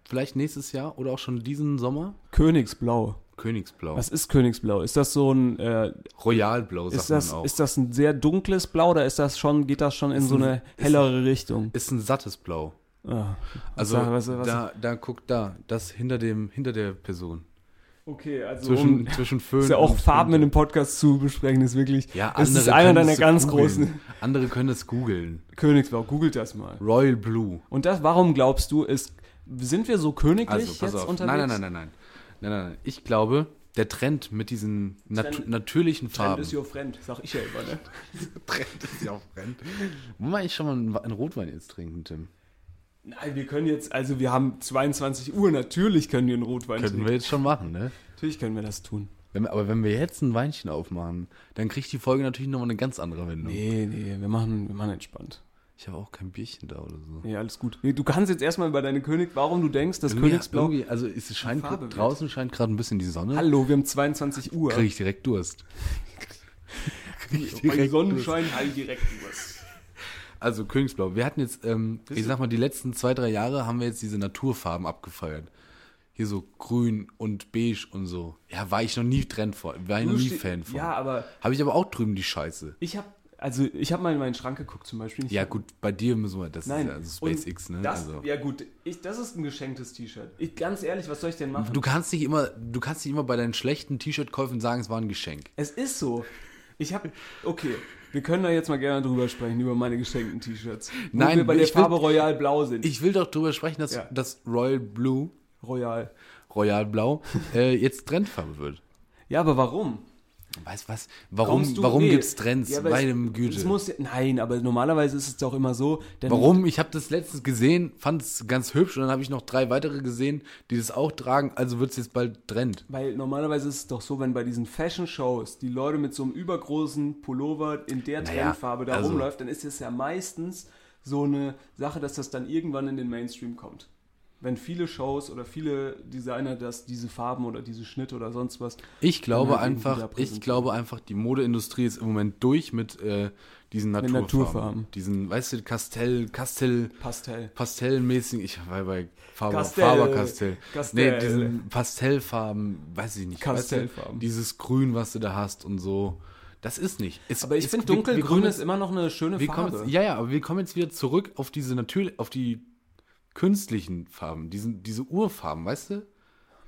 S4: vielleicht nächstes Jahr oder auch schon diesen Sommer,
S3: Königsblau.
S4: Königsblau.
S3: Was ist Königsblau? Ist das so ein, äh,
S4: Royalblau, sagt
S3: ist das,
S4: man auch.
S3: ist das ein sehr dunkles Blau oder ist das schon, geht das schon in
S4: Ist
S3: so
S4: ein-
S3: eine
S4: ist
S3: hellere Richtung?
S4: ist ein sattes Blau.
S3: Ah,
S4: Also,
S3: was, was,
S4: da, da guckt da, das hinter dem, hinter der Person.
S3: Okay, also
S4: Zwischen,
S3: um,
S4: zwischen Föhn
S3: ist ja auch
S4: und
S3: Farben in einem Podcast zu besprechen, ist wirklich.
S4: Ja,
S3: das
S4: andere
S3: ist einer
S4: können
S3: deiner
S4: es
S3: ganz
S4: googeln.
S3: großen.
S4: Andere können es googeln.
S3: Königsblau, googelt das mal.
S4: Royal Blue.
S3: Und das, warum glaubst du, ist, sind wir so königlich
S4: Also, pass
S3: jetzt
S4: auf.
S3: unterwegs?
S4: Nein, nein, nein, nein, nein. Nein, nein, nein. Ich glaube, der Trend mit diesen nat
S3: Trend-
S4: natürlichen
S3: Trend
S4: Farben.
S3: is your friend, sag ich ja immer, ne?
S4: Trend ist ja auch Trend. Wollen wir eigentlich schon mal einen Rotwein jetzt trinken, Tim?
S3: Nein, wir können jetzt, also wir haben 22 Uhr, natürlich können wir einen Rotwein
S4: Könnten
S3: trinken.
S4: wir jetzt schon machen, ne?
S3: Natürlich können wir das tun.
S4: Wenn aber wenn wir jetzt ein Weinchen aufmachen, dann kriegt die Folge natürlich nochmal eine ganz andere Wendung.
S3: Nee, nee, wir machen, wir machen entspannt.
S4: Ich habe auch kein Bierchen da oder so.
S3: Nee, alles gut. Nee, du kannst jetzt erstmal über deine König, warum du denkst, dass
S4: Irgendwie-
S3: Königsblau.
S4: Irgendwie, also es scheint
S3: Farbe wird.
S4: draußen scheint gerade ein bisschen die Sonne.
S3: Hallo, wir haben 22 Uhr.
S4: Kriege ich direkt Durst.
S3: Bei Sonnenschein halt direkt was.
S4: Also Königsblau. Wir hatten jetzt, ähm, ich sag mal, die letzten zwei, drei Jahre haben wir jetzt diese Naturfarben abgefeiert. Hier so grün und beige und so. Ja, war ich noch nie Trend vor. War ich noch nie Fan von.
S3: Ja, aber
S4: Habe ich aber auch drüben die Scheiße.
S3: ich habe, also ich habe mal in meinen Schrank geguckt zum Beispiel. Ich
S4: Ja gut, bei dir müssen wir, das
S3: Nein,
S4: ist ja
S3: und
S4: SpaceX, ne?
S3: Das,
S4: also.
S3: Ja gut, ich, das ist ein geschenktes T-Shirt. Ganz ehrlich, was soll ich denn machen?
S4: Du kannst nicht immer, du kannst nicht immer bei deinen schlechten T-Shirt-Käufen sagen, es war ein Geschenk.
S3: Es ist so. Ich habe, okay, wir können da jetzt mal gerne drüber sprechen, über meine geschenkten T-Shirts.
S4: Nein,
S3: wir bei der
S4: ich will-
S3: Farbe Royal Blau sind.
S4: Ich will doch drüber sprechen, dass
S3: Ja.
S4: das Royal Blue,
S3: Royal.
S4: Royal Blau, äh, jetzt Trendfarbe wird.
S3: Ja, aber warum?
S4: Weißt was? Warum,
S3: du-
S4: warum
S3: nee.
S4: gibt's Trends?
S3: Ja, aber
S4: Meine
S3: es,
S4: Güte.
S3: Es muss, ja- nein, aber normalerweise ist es doch immer so. Denn
S4: Warum? Ich habe das letztens gesehen, fand es ganz hübsch und dann habe ich noch drei weitere gesehen, die das auch tragen, also wird es jetzt bald Trend.
S3: Weil normalerweise ist es doch so, wenn bei diesen Fashion-Shows die Leute mit so einem übergroßen Pullover in der
S4: Naja,
S3: Trendfarbe da
S4: also-
S3: rumläuft, dann ist es ja meistens so eine Sache, dass das dann irgendwann in den Mainstream kommt. Wenn viele Shows oder viele Designer das, diese Farben oder diese Schnitte oder sonst was.
S4: Ich glaube
S3: halt
S4: einfach, ich glaube einfach, die Modeindustrie ist im Moment durch mit äh, diesen
S3: Mit
S4: Naturfarben.
S3: Naturfarben.
S4: Diesen, weißt du, Castell, Castell,
S3: Pastell.
S4: Pastellmäßig, ich war bei Faber,
S3: Castell.
S4: Faber Castell.
S3: Castell.
S4: Nee, diesen Pastellfarben, weiß ich nicht. weißt du, dieses Grün, was du da hast und so. Das ist nicht. Es,
S3: Aber ich finde, dunkelgrün ist immer noch eine schöne Farbe.
S4: jetzt, ja, ja, aber wir kommen jetzt wieder zurück auf diese natürlich, auf die künstlichen Farben, diesen, diese Urfarben, weißt du?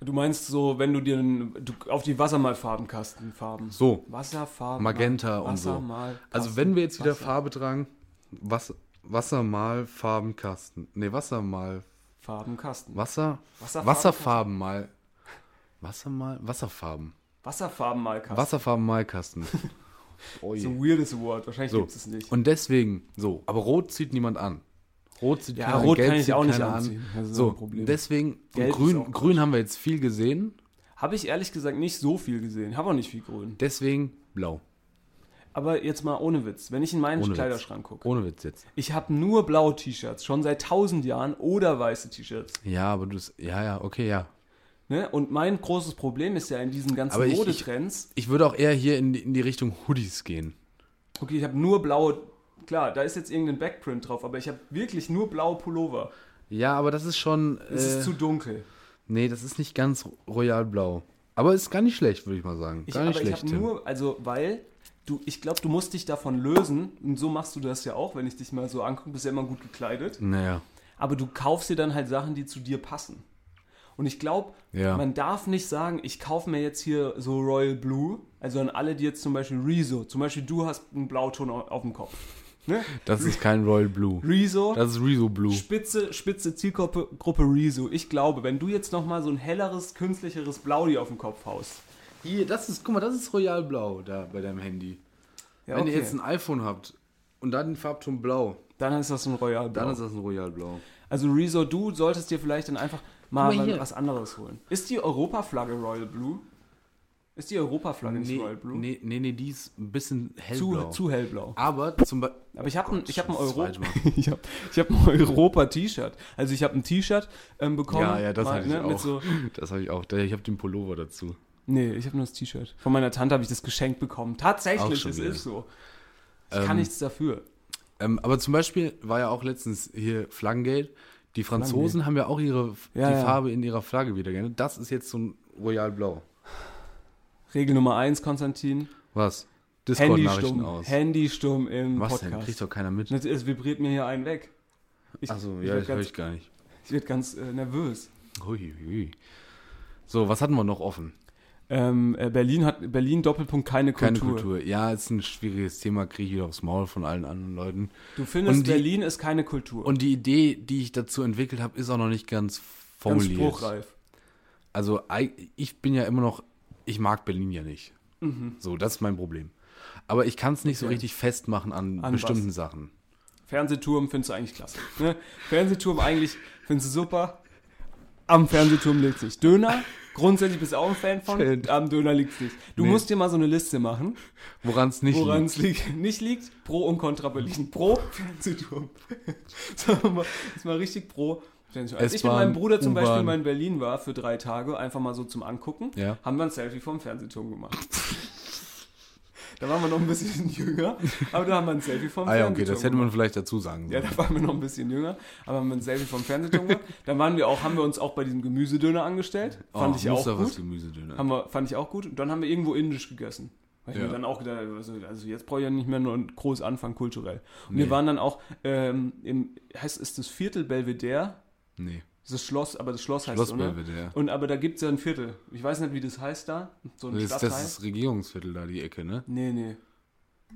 S3: Du meinst so, wenn du dir du, auf die Wassermalfarbenkastenfarben.
S4: So.
S3: Wasserfarben.
S4: Magenta und so. Also wenn wir jetzt wieder
S3: Wasser-
S4: Farbe tragen, Wasser, Wassermalfarbenkasten. Nee, Wassermal.
S3: Farbenkasten.
S4: Wasser.
S3: Wasserfarben-
S4: Wasserfarben mal. Wassermal. Wasserfarben.
S3: Wasserfarbenmalkasten.
S4: Wasserfarbenmalkasten. Oh je.
S3: So ein weirdes Wort. Wahrscheinlich
S4: So.
S3: gibt es nicht.
S4: Und deswegen, so, aber Rot zieht niemand an. Rot zieht
S3: Ja, Rot kann ich auch nicht anziehen. Das ist
S4: so,
S3: auch ein Problem.
S4: deswegen, grün, grün haben wir jetzt viel gesehen,
S3: Habe ich ehrlich gesagt nicht so viel gesehen. Habe auch nicht viel grün.
S4: deswegen blau.
S3: Aber jetzt mal ohne Witz. Wenn ich in meinen
S4: Ohne Witz.
S3: Kleiderschrank gucke.
S4: Ohne Witz jetzt.
S3: Ich habe nur blaue T-Shirts. Schon seit tausend Jahren. Oder weiße T-Shirts.
S4: Ja, aber du, ja, ja, okay, ja.
S3: Ne? Und mein großes Problem ist ja in diesen ganzen
S4: Aber ich- ich-
S3: Modetrends.
S4: Ich würde auch eher hier in, die- in die Richtung Hoodies gehen.
S3: Okay, ich habe nur blaue. Klar, da ist jetzt irgendein Backprint drauf. Aber ich habe wirklich nur blaue Pullover.
S4: Ja, aber das ist schon.
S3: Es
S4: äh,
S3: ist zu dunkel.
S4: nee, das ist nicht ganz royal blau. Aber ist gar nicht schlecht, würde ich mal sagen.
S3: Ich,
S4: Gar nicht
S3: aber ich
S4: schlecht.
S3: habe nur, also weil du, ich glaube, du musst dich davon lösen. Und so machst du das ja auch, wenn ich dich mal so angucke, bist ja immer gut gekleidet.
S4: Naja.
S3: Aber du kaufst dir dann halt Sachen, die zu dir passen. Und ich glaube,
S4: Ja.
S3: man darf nicht sagen, ich kaufe mir jetzt hier so Royal Blue, also an alle, die jetzt zum Beispiel Rezo, zum Beispiel du hast einen Blauton au- auf dem Kopf. Ne?
S4: Das ist kein Royal Blue.
S3: Rezo,
S4: Das ist Rezo Blue.
S3: spitze, spitze Zielgruppe Gruppe Rezo. Ich glaube, wenn du jetzt nochmal so ein helleres, künstlicheres Blau dir auf den Kopf haust.
S4: Hier, das ist, guck mal, das ist Royal Blau da bei deinem Handy.
S3: Ja,
S4: Wenn
S3: okay.
S4: ihr jetzt ein iPhone habt und dann den Farbton Blau,
S3: dann ist das ein Royal Blau.
S4: dann ist das ein Royal Blau.
S3: Also Rezo, du solltest dir vielleicht dann einfach mal,
S4: mal
S3: was anderes holen. Ist die Europaflagge Royal Blue? Ist die Europaflagge nicht
S4: Nee,
S3: Royal Blue?
S4: nee, nee, nee, die ist ein bisschen
S3: zu,
S4: hellblau.
S3: zu hellblau.
S4: Aber zum Beispiel.
S3: Aber ich habe ein, ich hab ein,
S4: das
S3: Euro ich hab, ich hab ein Europa-T-Shirt. Also ich habe ein T-Shirt ähm, bekommen.
S4: Ja, ja, das hatte ich
S3: ne,
S4: auch.
S3: so,
S4: Das habe ich auch. Ich habe den Pullover dazu.
S3: nee, ich habe nur das T-Shirt. Von meiner Tante habe ich das geschenkt bekommen. Tatsächlich, es ist so. Ich
S4: Ähm,
S3: kann nichts dafür.
S4: Ähm, aber zum Beispiel war ja auch letztens hier Flaggengate. Die Franzosen haben ja auch ihre
S3: Ja,
S4: die
S3: ja.
S4: Farbe in ihrer Flagge wieder gerne. Das ist jetzt so ein Royal Blau.
S3: Regel Nummer eins, Konstantin.
S4: Was? Discord-Nachrichten aus.
S3: Handy stumm im
S4: Was denn?
S3: Podcast.
S4: Kriegt doch keiner mit.
S3: Es vibriert mir hier einen weg. Ich,
S4: Achso,
S3: ich
S4: ja, das höre
S3: ganz,
S4: ich gar nicht.
S3: ich werde ganz äh, nervös.
S4: Hui, hui. So, was hatten wir noch offen?
S3: Ähm, äh, Berlin hat Berlin Doppelpunkt keine Kultur.
S4: Keine Kultur. Ja, ist ein schwieriges Thema, kriege ich wieder aufs Maul von allen anderen Leuten.
S3: Du findest,
S4: die-
S3: Berlin ist keine Kultur.
S4: Und die Idee, die ich dazu entwickelt habe, ist auch noch nicht ganz
S3: ganz
S4: formuliert.
S3: spruchreif.
S4: Also ich bin ja immer noch, ich mag Berlin ja nicht.
S3: Mhm.
S4: So, das ist mein Problem. Aber ich kann es nicht so
S3: Okay.
S4: richtig festmachen an,
S3: An
S4: bestimmten
S3: was?
S4: Sachen.
S3: Fernsehturm findest du eigentlich klasse. Ne? Fernsehturm eigentlich findest du super. Am Fernsehturm liegt sich. Döner, grundsätzlich bist du auch ein Fan von.
S4: Fan.
S3: Am Döner liegt nicht. Du
S4: Nee.
S3: musst dir mal so eine Liste machen,
S4: Woran es nicht
S3: woran
S4: liegt.
S3: es liegt, nicht liegt. Pro und Contra Berlin. Pro Fernsehturm. Sagen wir mal, ist mal richtig pro. Als ich mit meinem Bruder zum Beispiel mal in Berlin war für drei Tage, einfach mal so zum Angucken,
S4: Ja.
S3: haben wir ein Selfie vom Fernsehturm gemacht. da waren wir noch ein bisschen jünger, aber da haben wir ein Selfie vom
S4: Ah ja,
S3: Fernsehturm
S4: okay, das hätte man vielleicht dazu sagen
S3: Ja,
S4: sollen.
S3: da waren wir noch ein bisschen jünger, aber haben wir ein Selfie vom Fernsehturm gemacht. Dann waren wir auch, haben wir uns auch bei diesem Gemüsedöner angestellt. Fand
S4: Oh,
S3: ich auch gut.
S4: Gemüsedöner.
S3: Haben wir, fand ich auch gut. Und dann haben wir irgendwo indisch gegessen. Weil ich
S4: Ja.
S3: mir dann auch gedacht habe, also, also jetzt brauche ich ja nicht mehr nur einen groß anfangen kulturell. Und
S4: Nee.
S3: wir waren dann auch ähm, im, heißt ist das Viertel Belvedere?
S4: Nee,
S3: Das ist das Schloss, aber das Schloss heißt
S4: Schloss
S3: es, oder?
S4: Belvedere.
S3: Und aber da gibt es ja ein Viertel. Ich weiß nicht, wie das heißt da. So ein
S4: Das ist,
S3: Stadtteil.
S4: das ist Regierungsviertel da, die Ecke, ne?
S3: nee, nee.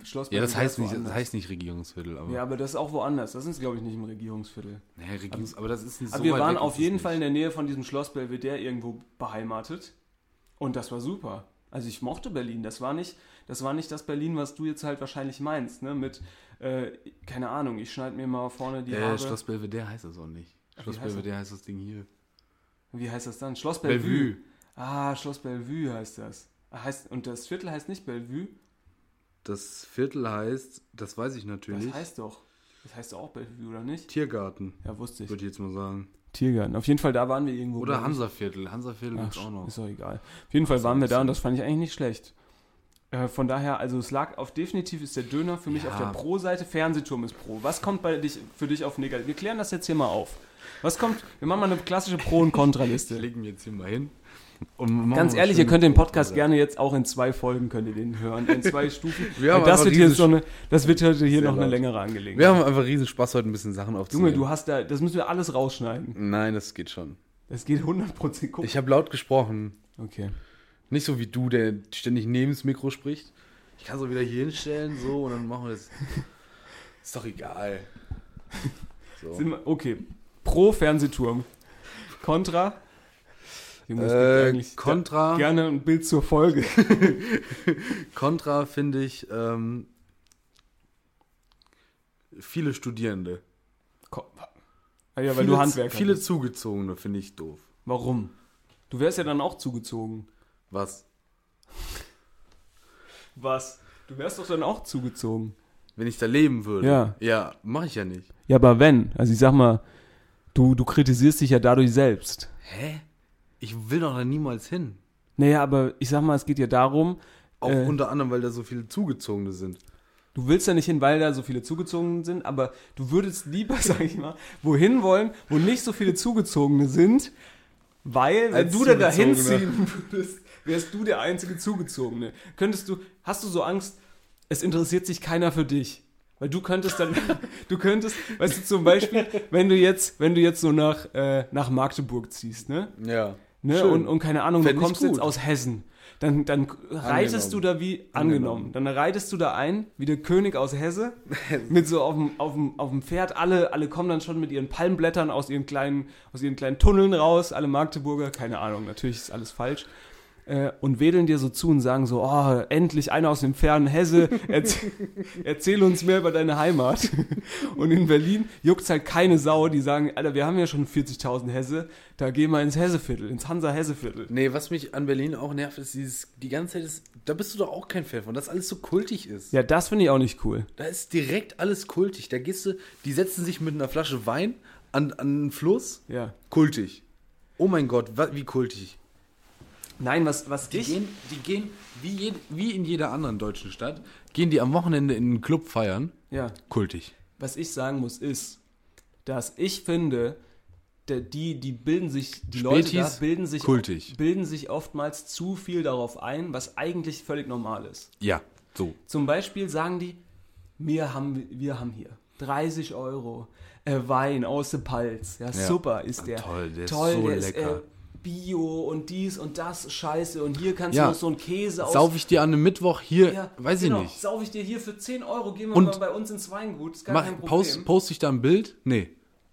S3: Schloss
S4: Ja, das heißt nicht, das heißt nicht Regierungsviertel, aber.
S3: Ja, aber das ist auch woanders. Das ist, glaube ich, nicht im Regierungsviertel.
S4: naja, Regierungs, aber das ist nicht
S3: Aber
S4: so
S3: wir
S4: weit
S3: waren
S4: weg
S3: auf jeden. Fall in der Nähe von diesem Schloss Belvedere irgendwo beheimatet. Und das war super. Also ich mochte Berlin. Das war nicht das, war nicht das Berlin, was du jetzt halt wahrscheinlich meinst. Ne? Mit, äh, keine Ahnung, ich schneide mir mal vorne die
S4: Äh,
S3: Haare.
S4: Schloss Belvedere heißt das auch nicht. Schloss
S3: das?
S4: Belvedere heißt das Ding hier.
S3: Wie heißt das dann? Schloss Bellevue.
S4: Bellevue.
S3: Ah, Schloss Bellevue heißt das. Ah, Heißt, und das Viertel heißt nicht Bellevue?
S4: Das Viertel heißt, das weiß ich natürlich,
S3: Das heißt doch. Das heißt auch Bellevue, oder nicht?
S4: Tiergarten,
S3: Ja, wusste ich.
S4: würde ich jetzt mal sagen.
S3: Tiergarten. Auf jeden Fall, da waren wir irgendwo.
S4: Oder. Hansaviertel. Hansaviertel gibt's auch noch.
S3: Ist doch egal. Auf jeden Fall waren wir da und das fand ich eigentlich nicht schlecht. Äh, von daher, also es lag auf definitiv ist der Döner für mich
S4: Ja.
S3: auf der Pro-Seite, Fernsehturm ist Pro. Was kommt bei dich, für dich auf Negativ? Wir klären das jetzt hier mal auf. Was kommt, wir machen mal eine klassische Pro- und Kontraliste.
S4: lege mich jetzt hier mal hin.
S3: Ganz ehrlich, ihr könnt den Podcast gerne jetzt auch in zwei Folgen, könnt ihr den hören, in zwei Stufen.
S4: Wir haben
S3: das, wird hier so eine, das wird heute hier noch eine
S4: laut.
S3: längere Angelegenheit.
S4: Wir haben einfach riesen Spaß, heute ein bisschen Sachen
S3: Junge,
S4: aufzunehmen.
S3: du hast da, das müssen wir alles rausschneiden.
S4: Nein, das geht schon.
S3: Das geht 100% guck.
S4: Ich habe laut gesprochen.
S3: Okay.
S4: Nicht so wie du, der ständig neben das Mikro spricht. Ich kann so wieder hier hinstellen, so, und dann machen wir das. Ist doch egal. So.
S3: Sind wir, okay. Pro Fernsehturm. Contra.
S4: Äh, Contra.
S3: Gerne ein Bild zur Folge.
S4: Contra finde ich ähm, viele Studierende.
S3: Ko- Ah ja, weil
S4: viele,
S3: du Handwerker
S4: Viele
S3: bist.
S4: Zugezogene finde ich doof.
S3: Warum? Du wärst ja dann auch zugezogen.
S4: Was?
S3: Was? Du wärst doch dann auch zugezogen.
S4: Wenn ich da leben würde?
S3: Ja.
S4: Ja, mache ich ja nicht.
S3: Ja, aber wenn. Also ich sag mal, du, du kritisierst dich ja dadurch selbst.
S4: Hä? Ich will doch da niemals hin.
S3: Naja, aber ich sag mal, es geht ja darum,
S4: Auch
S3: Äh.
S4: unter anderem, weil da so viele Zugezogene sind.
S3: du willst ja nicht hin, weil da so viele zugezogen sind, aber du würdest lieber, sag ich mal, wohin wollen, wo nicht so viele Zugezogene sind, weil, wenn du da hinziehen würdest, wärst du der einzige Zugezogene. Könntest du, hast du so Angst, es interessiert sich keiner für dich? Weil du könntest dann, du könntest, weißt du, zum Beispiel, wenn du jetzt, wenn du jetzt so nach, äh, nach Magdeburg ziehst, ne?
S4: Ja.
S3: Ne?
S4: Schön.
S3: Und, und keine Ahnung,
S4: Fänd
S3: du kommst jetzt aus Hessen. Dann, dann reitest du da wie angenommen. Dann reitest du da ein, wie der König aus Hesse, mit so auf dem, auf dem, auf dem Pferd. Alle, alle kommen dann schon mit ihren Palmblättern aus ihren kleinen, aus ihren kleinen Tunneln raus, alle Magdeburger, keine Ahnung, natürlich ist alles falsch. Äh, und wedeln dir so zu und sagen so, oh, endlich einer aus dem fernen Hesse, erzähl, erzähl uns mehr über deine Heimat. Und in Berlin juckt's halt keine Sau, die sagen, Alter, wir haben ja schon 40.000 Hesse, da gehen wir ins Hesseviertel, ins Hansa-Hesseviertel.
S4: Nee, was mich an Berlin auch nervt, ist dieses, die ganze Zeit ist, da bist du doch auch kein Fan von, dass alles so kultig ist.
S3: Ja, das finde ich auch nicht cool.
S4: Da ist direkt alles kultig. Da gehst du, die setzen sich mit einer Flasche Wein an, an einen Fluss.
S3: Ja.
S4: Kultig. Oh mein Gott, wie kultig.
S3: Nein, was, was
S4: Die
S3: ich...
S4: gehen, die gehen wie, jed, wie in jeder anderen deutschen Stadt, gehen die am Wochenende in einen Club feiern.
S3: Ja,
S4: Kultig.
S3: was ich sagen muss, ist, dass ich finde, die, die bilden sich, die Leute da
S4: Spätis,
S3: bilden sich,
S4: kultig.
S3: bilden sich oftmals zu viel darauf ein, was eigentlich völlig normal ist.
S4: Ja, so.
S3: Zum Beispiel sagen die, wir haben, wir haben hier 30 Euro äh, Wein aus der Palz. Ja,
S4: Ja.
S3: super ist der.
S4: Toll, der ist
S3: Toll,
S4: so
S3: der
S4: lecker.
S3: Ist, äh, Bio und dies und das, scheiße. Und hier kannst
S4: Ja.
S3: du noch so einen Käse aus.
S4: Sauf ich dir an einem Mittwoch hier,
S3: Ja,
S4: weiß
S3: genau,
S4: ich nicht.
S3: Sauf ich dir hier für 10 Euro, gehen wir
S4: Und-
S3: mal bei uns ins Weingut, ist gar
S4: Mach,
S3: kein Problem.
S4: post, post ich da ein Bild? Nee.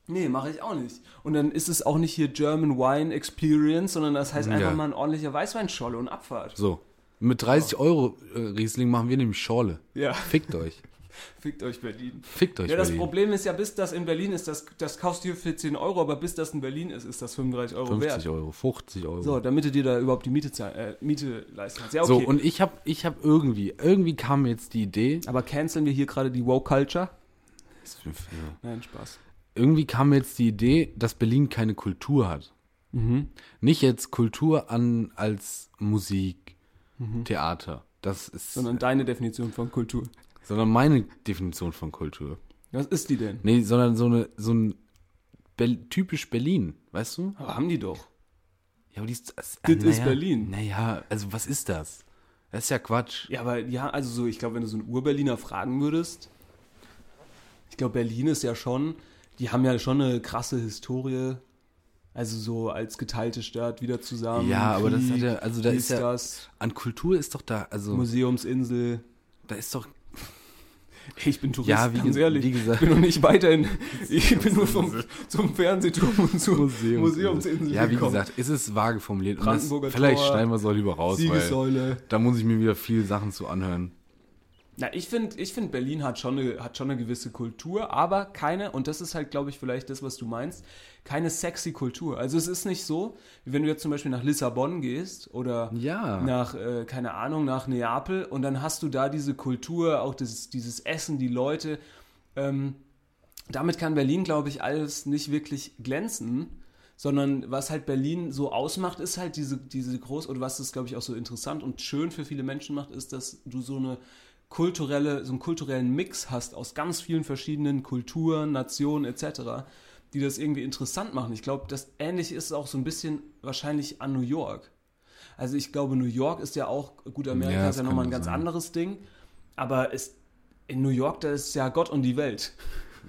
S3: Nee, mache ich auch nicht. Und dann ist es auch nicht hier German Wine Experience, sondern das heißt einfach
S4: Ja.
S3: mal ein ordentlicher Weißweinscholle und Abfahrt.
S4: So. Mit 30 Euro äh, Riesling machen wir nämlich Schorle.
S3: Ja,
S4: Fickt euch.
S3: fickt euch Berlin.
S4: Fickt euch
S3: Ja, das
S4: Berlin.
S3: Problem ist ja, bis das in Berlin ist, das, das kaufst du hier für 10 Euro, aber bis das in Berlin ist, ist das 35 Euro
S4: 50
S3: wert.
S4: Euro, 50 Euro.
S3: So, damit du dir da überhaupt die Miete, äh, Miete leisten kannst. Ja, okay.
S4: So, und ich habe ich hab irgendwie, irgendwie kam mir jetzt die Idee,
S3: aber canceln wir hier gerade die Woke Culture?
S4: ja,
S3: Nein, Spaß.
S4: irgendwie kam mir jetzt die Idee, dass Berlin keine Kultur hat.
S3: Mhm.
S4: Nicht jetzt Kultur an als Musik, Theater. Das ist,
S3: Sondern deine Definition von Kultur.
S4: Sondern meine Definition von Kultur.
S3: Was ist die denn?
S4: Nee, sondern so eine, so ein Bel typisch Berlin, weißt du?
S3: Aber haben die doch.
S4: Ja, aber die ist, das,
S3: Das ist Berlin.
S4: Naja, also was ist das? Das ist ja Quatsch.
S3: Ja, aber ja, also so, ich glaube, wenn du so einen Ur-Berliner fragen würdest, ich glaube, Berlin ist ja schon, die haben ja schon eine krasse Historie. Also so als geteilte Stadt wieder zusammen.
S4: Ja, aber das
S3: Krieg,
S4: hat ja, also da
S3: dies,
S4: ist ja,
S3: das,
S4: an Kultur ist doch da, also
S3: Museumsinsel.
S4: da ist doch,
S3: ich bin Tourist,
S4: Ja, wie
S3: ganz ehrlich.
S4: wie gesagt-
S3: Ich bin noch nicht weiterhin. Ich bin nur vom, zum Fernsehturm und zur
S4: Museumsinsel.
S3: Museumsinsel
S4: Ja, wie
S3: gekommen.
S4: gesagt, ist es vage formuliert. Und das, vielleicht
S3: Tor,
S4: schneiden wir es auch lieber raus, weil da muss ich mir wieder viel Sachen zu anhören.
S3: Na, ich finde, ich find, Berlin hat schon, eine, hat schon eine gewisse Kultur, aber keine, und das ist halt, glaube ich, vielleicht das, was du meinst, keine sexy Kultur. Also es ist nicht so, wie wenn du jetzt zum Beispiel nach Lissabon gehst oder
S4: Ja.
S3: nach, äh, keine Ahnung, nach Neapel und dann hast du da diese Kultur, auch dieses, dieses Essen, die Leute. Ähm, damit kann Berlin, glaube ich, alles nicht wirklich glänzen, sondern was halt Berlin so ausmacht, ist halt diese, diese groß, oder was es, glaube ich, auch so interessant und schön für viele Menschen macht, ist, dass du so eine kulturelle, so einen kulturellen Mix hast aus ganz vielen verschiedenen Kulturen, Nationen etc., die das irgendwie interessant machen. Ich glaube, das ähnlich ist auch so ein bisschen wahrscheinlich an New York. Also ich glaube, New York ist ja auch, gut, Amerika
S4: Ja,
S3: ist ja nochmal ein ganz
S4: sein.
S3: anderes Ding, aber es, in New York, da ist ja Gott und die Welt.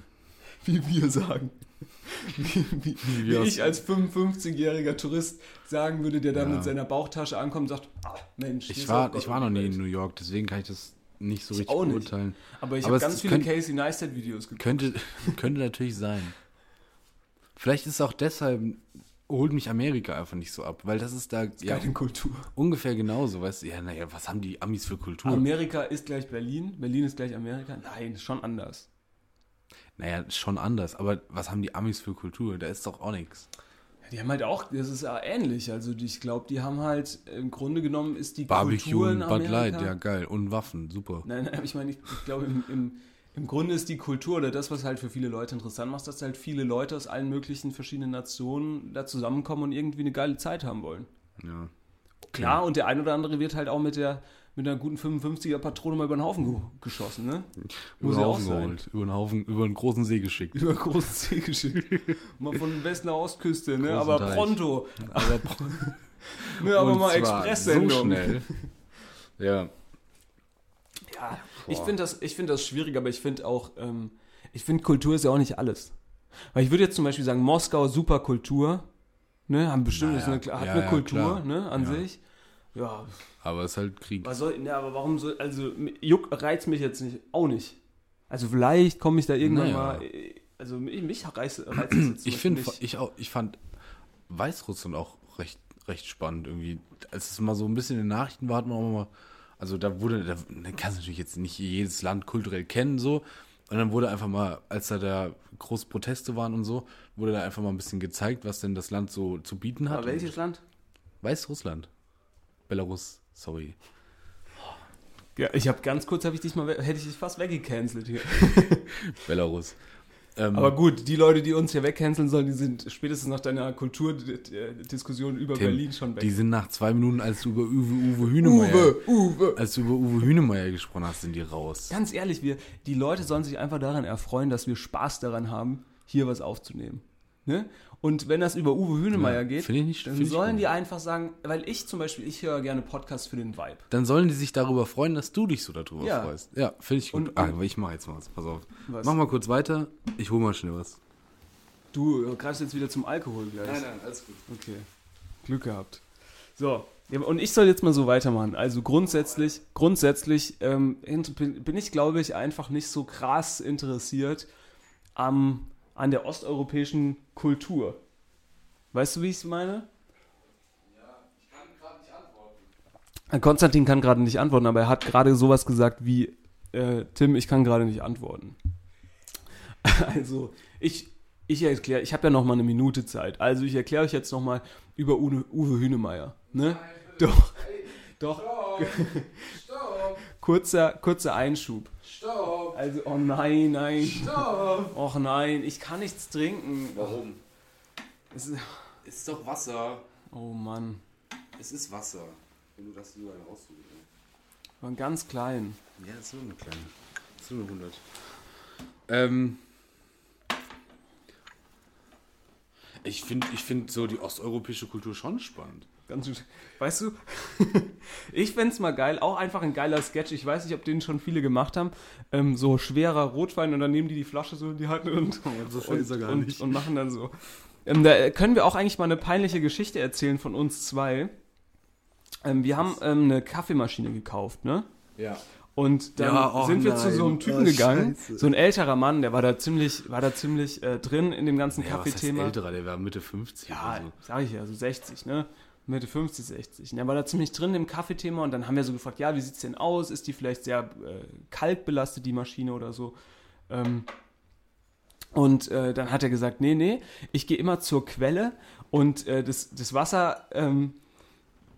S3: Wie wir sagen. Wie, wie, wie ich als 55-jähriger Tourist sagen würde, der da
S4: Ja.
S3: mit seiner Bauchtasche ankommt und sagt, ah, Mensch,
S4: Ich
S3: ist
S4: war, ich war noch nie in. New York, deswegen kann ich das nicht so
S3: Ich
S4: richtig beurteilen.
S3: Aber ich habe ganz viele
S4: könnt-
S3: Casey Neistat-Videos geguckt.
S4: Könnte, könnte natürlich sein. Vielleicht ist es auch deshalb, holt mich Amerika einfach nicht so ab, weil das ist da ja,
S3: Keine Kultur.
S4: ungefähr genauso, weißt du, ja, naja, was haben die Amis für Kultur?
S3: Amerika ist gleich Berlin, Berlin ist gleich Amerika. Nein, ist schon anders.
S4: naja, schon anders, aber was haben die Amis für Kultur? Da ist doch auch nichts.
S3: Die haben halt auch, das ist ja ähnlich. Also ich glaube, die haben halt, im Grunde genommen ist die
S4: Barbecue
S3: Kultur in
S4: und Bud Light,
S3: Amerika-
S4: ja geil. Und Waffen, super.
S3: Nein, nein, ich meine, ich, ich glaube, im, im, im Grunde ist die Kultur oder das, was halt für viele Leute interessant macht, dass halt viele Leute aus allen möglichen verschiedenen Nationen da zusammenkommen und irgendwie eine geile Zeit haben wollen.
S4: Ja.
S3: Klar, und der ein oder andere wird halt auch mit der mit einer guten 55er Patrone mal über den Haufen ge geschossen, ne?
S4: Über
S3: Muss
S4: den
S3: ja auch
S4: Haufen
S3: sein.
S4: geholt, über den Haufen, über einen großen See geschickt.
S3: Über großen See geschickt. mal von West nach Ostküste, ne?
S4: Großen
S3: Aber
S4: Teich.
S3: pronto.
S4: Aber,
S3: Ne, aber mal Expresssendung.
S4: So schnell. Ja.
S3: Ja, ich finde das, ich find das schwierig, aber ich finde auch, ähm, ich finde Kultur ist ja auch nicht alles. Weil ich würde jetzt zum Beispiel sagen, Moskau, super Kultur, ne, haben bestimmt,
S4: Naja,
S3: eine, hat
S4: ja,
S3: eine
S4: ja,
S3: Kultur,
S4: klar.
S3: ne, an
S4: Ja.
S3: sich. Ja,
S4: Aber es ist halt Krieg.
S3: was soll, ne, aber warum soll, also, Juck reizt mich jetzt nicht, auch nicht. Also vielleicht komme ich da irgendwann
S4: Naja.
S3: mal, äh, also mich, mich reizt, reizt das jetzt
S4: Ich finde,
S3: nicht.
S4: ich auch, ich fand Weißrussland auch recht, recht spannend irgendwie. Als es mal so ein bisschen in den Nachrichten war, hat man auch mal, also da wurde, da, da kannst du natürlich jetzt nicht jedes Land kulturell kennen, so. Und dann wurde einfach mal, als da, da große Proteste waren und so, wurde da einfach mal ein bisschen gezeigt, was denn das Land so zu bieten hat.
S3: aber welches Land?
S4: Weißrussland. Belarus, sorry.
S3: Ja, ich habe ganz kurz, habe ich dich mal, hätte ich dich fast weggecancelt hier.
S4: Belarus. Ähm,
S3: Aber gut, die Leute, die uns hier wegcanceln sollen, die sind spätestens nach deiner Kulturdiskussion über
S4: Tim,
S3: Berlin schon weg.
S4: Die sind nach zwei Minuten, als du über Uwe, Uwe Hühnemeier,
S3: Uwe, Uwe.
S4: als du über Uwe Hühnemeier gesprochen hast, sind die raus.
S3: Ganz ehrlich, wir, die Leute sollen sich einfach daran erfreuen, dass wir Spaß daran haben, hier was aufzunehmen. Ne? Und wenn das über Uwe Hühnemeier
S4: Ja,
S3: geht,
S4: nicht-
S3: dann sollen die einfach sagen, weil ich zum Beispiel, ich höre gerne Podcasts für den Vibe.
S4: Dann sollen die sich darüber freuen, dass du dich so darüber
S3: Ja.
S4: freust. Ja, finde ich gut.
S3: Und-
S4: ah, aber ich mache jetzt mal was. Pass auf.
S3: Was?
S4: Mach mal kurz weiter. Ich hole mal schnell was.
S3: Du greifst jetzt wieder zum Alkohol gleich.
S4: nein, alles gut.
S3: Okay. Glück gehabt. So, ja, und ich soll jetzt mal so weitermachen. Also grundsätzlich, grundsätzlich ähm, bin ich, glaube ich, einfach nicht so krass interessiert am, an der osteuropäischen Kultur. Weißt du, wie ich es meine? Äh, Konstantin kann gerade nicht antworten, aber er hat gerade sowas gesagt wie, äh, Tim, ich kann gerade nicht antworten. Also, ich, ich erkläre, ich habe ja noch mal eine Minute Zeit. Also, ich erkläre euch jetzt noch mal über Uwe, Uwe Hünemeyer. Ne? Doch, doch. kurzer, kurzer Einschub.
S4: Stopp!
S3: Also, oh nein, nein.
S4: Stopp!
S3: Och nein, ich kann nichts trinken.
S4: Warum?
S3: Es ist,
S4: Es ist doch Wasser.
S3: oh Mann,
S4: Es ist Wasser. Wenn du das so einen raussuchst.
S3: war ganz klein.
S4: Ja, ist so eine kleine. So eine 100. Ähm. Ich finde ich find so die osteuropäische Kultur schon spannend.
S3: Ganz, schön- weißt du, ich fänd's mal geil, auch einfach ein geiler Sketch. Ich weiß nicht, ob den schon viele gemacht haben. Ähm, so schwerer Rotwein und dann nehmen die die Flasche so in die Hand und,
S4: so schwer
S3: und, und, und machen dann so. Ähm, da können wir auch eigentlich mal eine peinliche Geschichte erzählen von uns zwei. Ähm, wir haben ähm, eine Kaffeemaschine gekauft, ne?
S4: Ja.
S3: Und dann
S4: Ja, oh
S3: sind wir zu so einem
S4: nein.
S3: Typen
S4: Oh,
S3: gegangen,
S4: Scheiße.
S3: so ein älterer Mann, der war da ziemlich, war da ziemlich äh, drin in dem ganzen
S4: Ja,
S3: Kaffeethema.
S4: älterer, der war Mitte 50
S3: Ja,
S4: oder so.
S3: sag ich ja, so 60, ne? Mitte 50, 60. Und er war da ziemlich drin im Kaffeethema und dann haben wir so gefragt, ja, wie sieht's denn aus? Ist die vielleicht sehr äh, kalt belastet, die Maschine oder so? Ähm, und äh, dann hat er gesagt, nee, nee, ich gehe immer zur Quelle und äh, das, das Wasser ähm,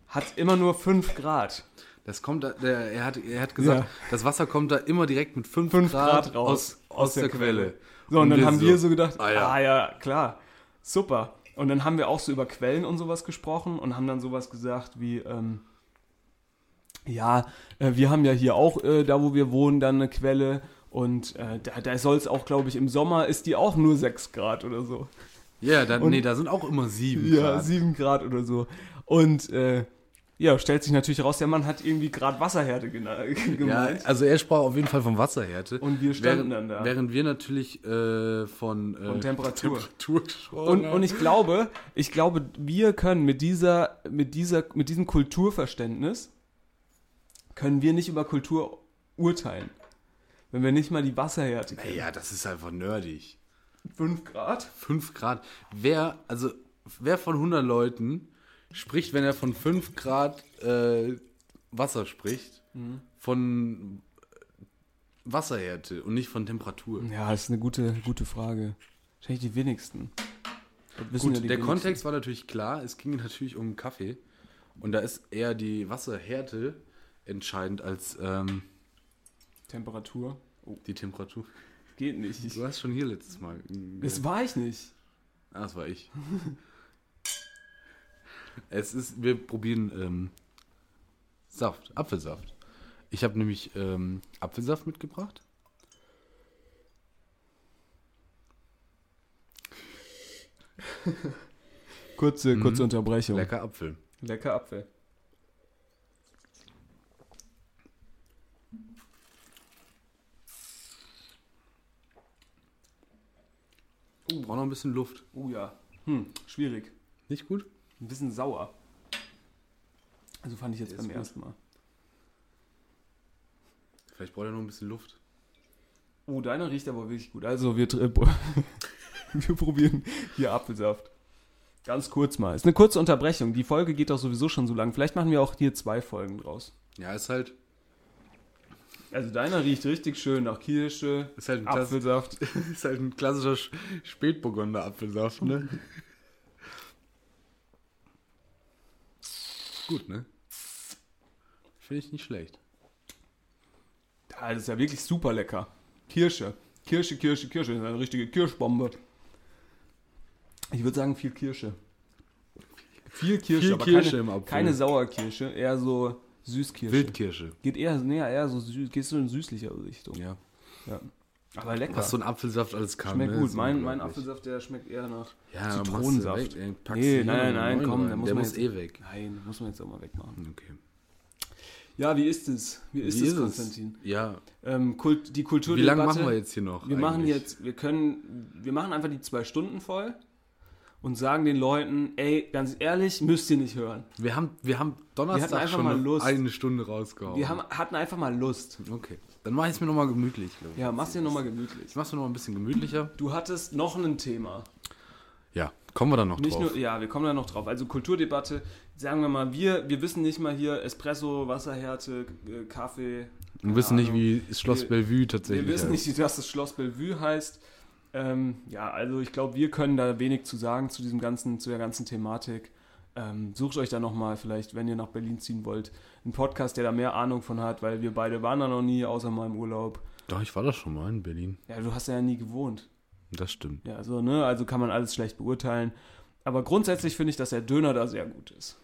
S3: hat immer nur 5 Grad.
S4: Das kommt, da- der, er, hat, er hat gesagt,
S3: Ja.
S4: das Wasser kommt da immer direkt mit 5
S3: 5
S4: Grad,
S3: Grad raus
S4: aus, aus, der, Quelle.
S3: So, und, dann haben wir so gedacht,
S4: ah ja.
S3: ah ja, klar, super. Und dann haben wir auch so über Quellen und sowas gesprochen und haben dann sowas gesagt wie, ähm, ja, äh, wir haben ja hier auch, äh, da wo wir wohnen, dann eine Quelle und äh, da, da soll es auch, glaube ich, im Sommer ist die auch nur 6 Grad oder so.
S4: Ja,
S3: Und-
S4: nee, da sind auch immer 7
S3: Ja,
S4: Grad.
S3: 7 Grad oder so. Und äh, ja, stellt sich natürlich raus, der Mann hat irgendwie gerade Wasserhärte gena-
S4: Ja,
S3: gemeint.
S4: also er sprach auf jeden Fall von Wasserhärte.
S3: Und wir standen
S4: während,
S3: dann da.
S4: Während wir natürlich äh, von, äh,
S3: Von Temperatur.
S4: Temperatur
S3: Und, und ich glaube, ich glaube, wir können mit dieser, mit dieser, mit diesem Kulturverständnis können wir nicht über Kultur urteilen. Wenn wir nicht mal die Wasserhärte kennen.
S4: ja, das ist einfach nerdig.
S3: 5 Grad?
S4: 5 Grad. Wer, also, wer von 100 Leuten spricht, wenn er von 5 Grad äh, Wasser spricht,
S3: Mhm.
S4: von Wasserhärte und nicht von Temperatur?
S3: Ja, das ist eine gute, gute Frage. Wahrscheinlich die wenigsten.
S4: Gut,
S3: ja die
S4: der
S3: wenigsten.
S4: Kontext war natürlich klar. Es ging natürlich um Kaffee. Und da ist eher die Wasserhärte entscheidend als ähm,
S3: Temperatur. Oh,
S4: die Temperatur.
S3: geht nicht. Ich,
S4: Du hast schon hier letztes Mal.
S3: das war ich nicht.
S4: Ah, das war ich. es ist, wir probieren ähm, Saft, Apfelsaft. Ich habe nämlich ähm, Apfelsaft mitgebracht.
S3: Kurze, kurze Unterbrechung.
S4: Lecker Apfel.
S3: Lecker Apfel.
S4: Braucht noch ein bisschen Luft.
S3: Oh ja. Hm, schwierig.
S4: Nicht gut?
S3: Ein bisschen sauer. Also fand ich jetzt beim
S4: gut.
S3: ersten Mal.
S4: Vielleicht braucht er noch ein bisschen Luft.
S3: Oh, deiner riecht aber wirklich gut. Also wir, wir probieren hier Apfelsaft. Ganz kurz mal. Ist eine kurze Unterbrechung. Die Folge geht doch sowieso schon so lang. Vielleicht machen wir auch hier zwei Folgen draus.
S4: Ja, ist halt,
S3: Also deiner riecht richtig schön nach Kirsche,
S4: ist halt ein,
S3: Apfelsaft.
S4: ist halt ein klassischer Sch- Spätburgunder Apfelsaft, ne? Gut, ne? Finde ich nicht schlecht.
S3: Ja, das ist ja wirklich super lecker. Kirsche. Kirsche, Kirsche, Kirsche. Das ist eine richtige Kirschbombe. Ich würde sagen viel Kirsche. Viel Kirsche,
S4: Viel
S3: aber
S4: Kirsche
S3: keine,
S4: im Apfel.
S3: keine Sauerkirsche, eher so Süßkirsche.
S4: Wildkirsche.
S3: Geht eher, nee, eher so süß, geht so in süßlichere Richtung.
S4: Ja.
S3: Ja. Aber lecker.
S4: Was so ein Apfelsaft alles kann.
S3: schmeckt
S4: ne?
S3: gut. Mein, mein. Apfelsaft, der schmeckt eher nach
S4: Ja,
S3: Zitronensaft.
S4: weg,
S3: Nee, nein, nein, komm, der muss
S4: der muss
S3: jetzt-
S4: eh weg.
S3: Nein, muss man jetzt auch mal wegmachen.
S4: Okay.
S3: Ja, wie ist es? Wie ist
S4: Wie
S3: es,
S4: ist es?
S3: Konstantin?
S4: Ja.
S3: Ähm, Kult, die
S4: Wie
S3: Kulturdebatte.
S4: lange machen wir jetzt hier noch?
S3: Wir machen
S4: eigentlich?
S3: jetzt, wir können, wir machen einfach die zwei Stunden voll und sagen den Leuten, ey, ganz ehrlich, müsst ihr nicht hören.
S4: Wir haben, wir haben Donnerstag
S3: einfach
S4: schon
S3: mal
S4: eine-
S3: Lust.
S4: eine Stunde rausgehauen.
S3: Wir haben, hatten einfach mal Lust.
S4: okay, dann mach ich es mir nochmal gemütlich. glaub ich.
S3: Ja, mach's dir nochmal gemütlich.
S4: Ich mach's mir nochmal ein bisschen gemütlicher.
S3: Du hattest noch ein Thema.
S4: Ja, kommen wir dann noch
S3: Nicht
S4: drauf.
S3: nur, ja, wir kommen da noch drauf. Also Kulturdebatte, sagen wir mal, wir, wir wissen nicht mal hier Espresso, Wasserhärte, äh, Kaffee.
S4: wir wissen nicht,
S3: Ahnung.
S4: wie Schloss
S3: Wir-
S4: Bellevue tatsächlich
S3: Wir wissen
S4: heißt.
S3: nicht, dass das Schloss Bellevue heißt. Ähm, ja, also ich glaube, wir können da wenig zu sagen zu diesem ganzen, zu der ganzen Thematik. Ähm, sucht euch da nochmal vielleicht, wenn ihr nach Berlin ziehen wollt, einen Podcast, der da mehr Ahnung von hat, weil wir beide waren da noch nie, außer mal im Urlaub.
S4: Doch, ich war da schon mal in Berlin.
S3: Ja, du hast ja nie gewohnt.
S4: Das stimmt.
S3: Ja, also, ne, also kann man alles schlecht beurteilen. Aber grundsätzlich finde ich, dass der Döner da sehr gut ist.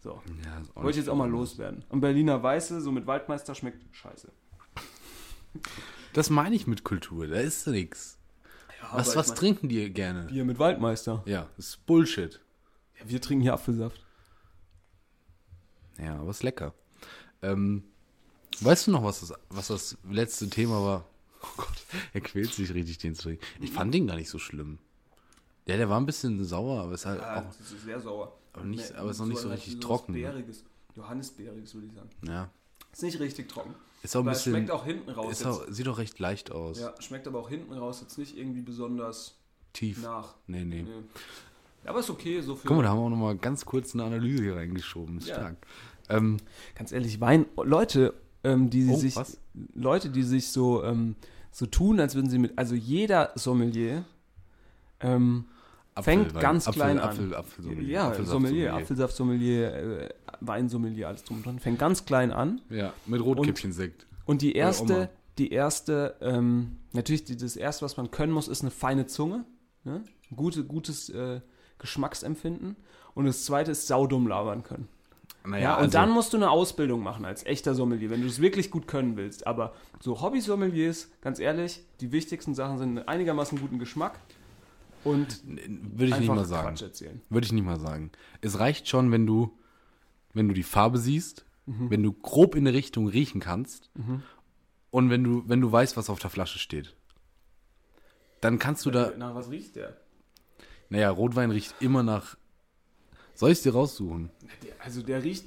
S3: So.
S4: Ja, ist
S3: Wollte ich jetzt auch mal loswerden. Und Berliner Weiße, so mit Waldmeister, schmeckt scheiße.
S4: Das meine ich mit Kultur, da ist nichts. Was, was trinken die gerne?
S3: Bier mit Waldmeister.
S4: Ja, das ist Bullshit.
S3: Ja, wir trinken hier Apfelsaft.
S4: Ja, aber ist lecker. Ähm, weißt du noch, was das, was das letzte Thema war? Oh Gott, er quält sich richtig, den zu trinken. Ich fand den gar nicht so schlimm. Ja, der war ein bisschen sauer, aber ist halt
S3: Ja,
S4: auch.
S3: das ist sehr sauer.
S4: Aber nicht- aber ist noch nicht so
S3: halt
S4: richtig trocken, ne?
S3: Bäriges, Johannisbeeriges, würde ich sagen.
S4: Ja.
S3: Ist nicht richtig trocken.
S4: Ist auch ein
S3: Aber es
S4: bisschen.
S3: schmeckt auch hinten raus.
S4: auch, sieht auch recht leicht aus.
S3: Ja, schmeckt aber auch hinten raus jetzt nicht irgendwie besonders
S4: Tief.
S3: nach.
S4: Nee, nee.
S3: Nee. Aber ist okay, so für.
S4: Guck mal, da haben wir auch nochmal ganz kurz eine Analyse hier reingeschoben. Ist
S3: Ja.
S4: stark. Ähm,
S3: Ganz ehrlich, Wein, Leute, ähm, die
S4: Oh,
S3: sich,
S4: was?
S3: Leute, die sich so, ähm, so tun, als würden sie mit, also jeder Sommelier ähm, fängt
S4: Apfelwein-
S3: ganz
S4: Apfel,
S3: klein an.
S4: Apfel, Apfelsommelier,
S3: ja,
S4: Apfelsaft-
S3: Sommelier, Apfelsaft-Sommelier, äh, Weinsommelier, alles drum und dran. Fängt ganz klein an
S4: Ja, mit Rotkäppchensekt.
S3: und die
S4: Oma.
S3: erste, die erste, ähm, natürlich die, das erste, was man können muss, ist eine feine Zunge, ne? Gute, gutes äh, Geschmacksempfinden und das zweite ist saudumm labern können.
S4: Naja,
S3: Ja, und
S4: also,
S3: dann musst du eine Ausbildung machen als echter Sommelier, wenn du es wirklich gut können willst. Aber so Hobby-Sommeliers, ganz ehrlich, die wichtigsten Sachen sind einigermaßen guten Geschmack und
S4: würde ich nicht mal sagen.
S3: Quatsch erzählen.
S4: Würde ich nicht mal sagen. Es reicht schon, wenn du, wenn du die Farbe siehst,
S3: Mhm.
S4: wenn du grob in eine Richtung riechen kannst und wenn du, wenn du weißt, was auf der Flasche steht. Dann kannst du da,
S3: Nach was riecht der?
S4: Naja, Rotwein riecht immer nach. Soll ich es dir raussuchen?
S3: Also der riecht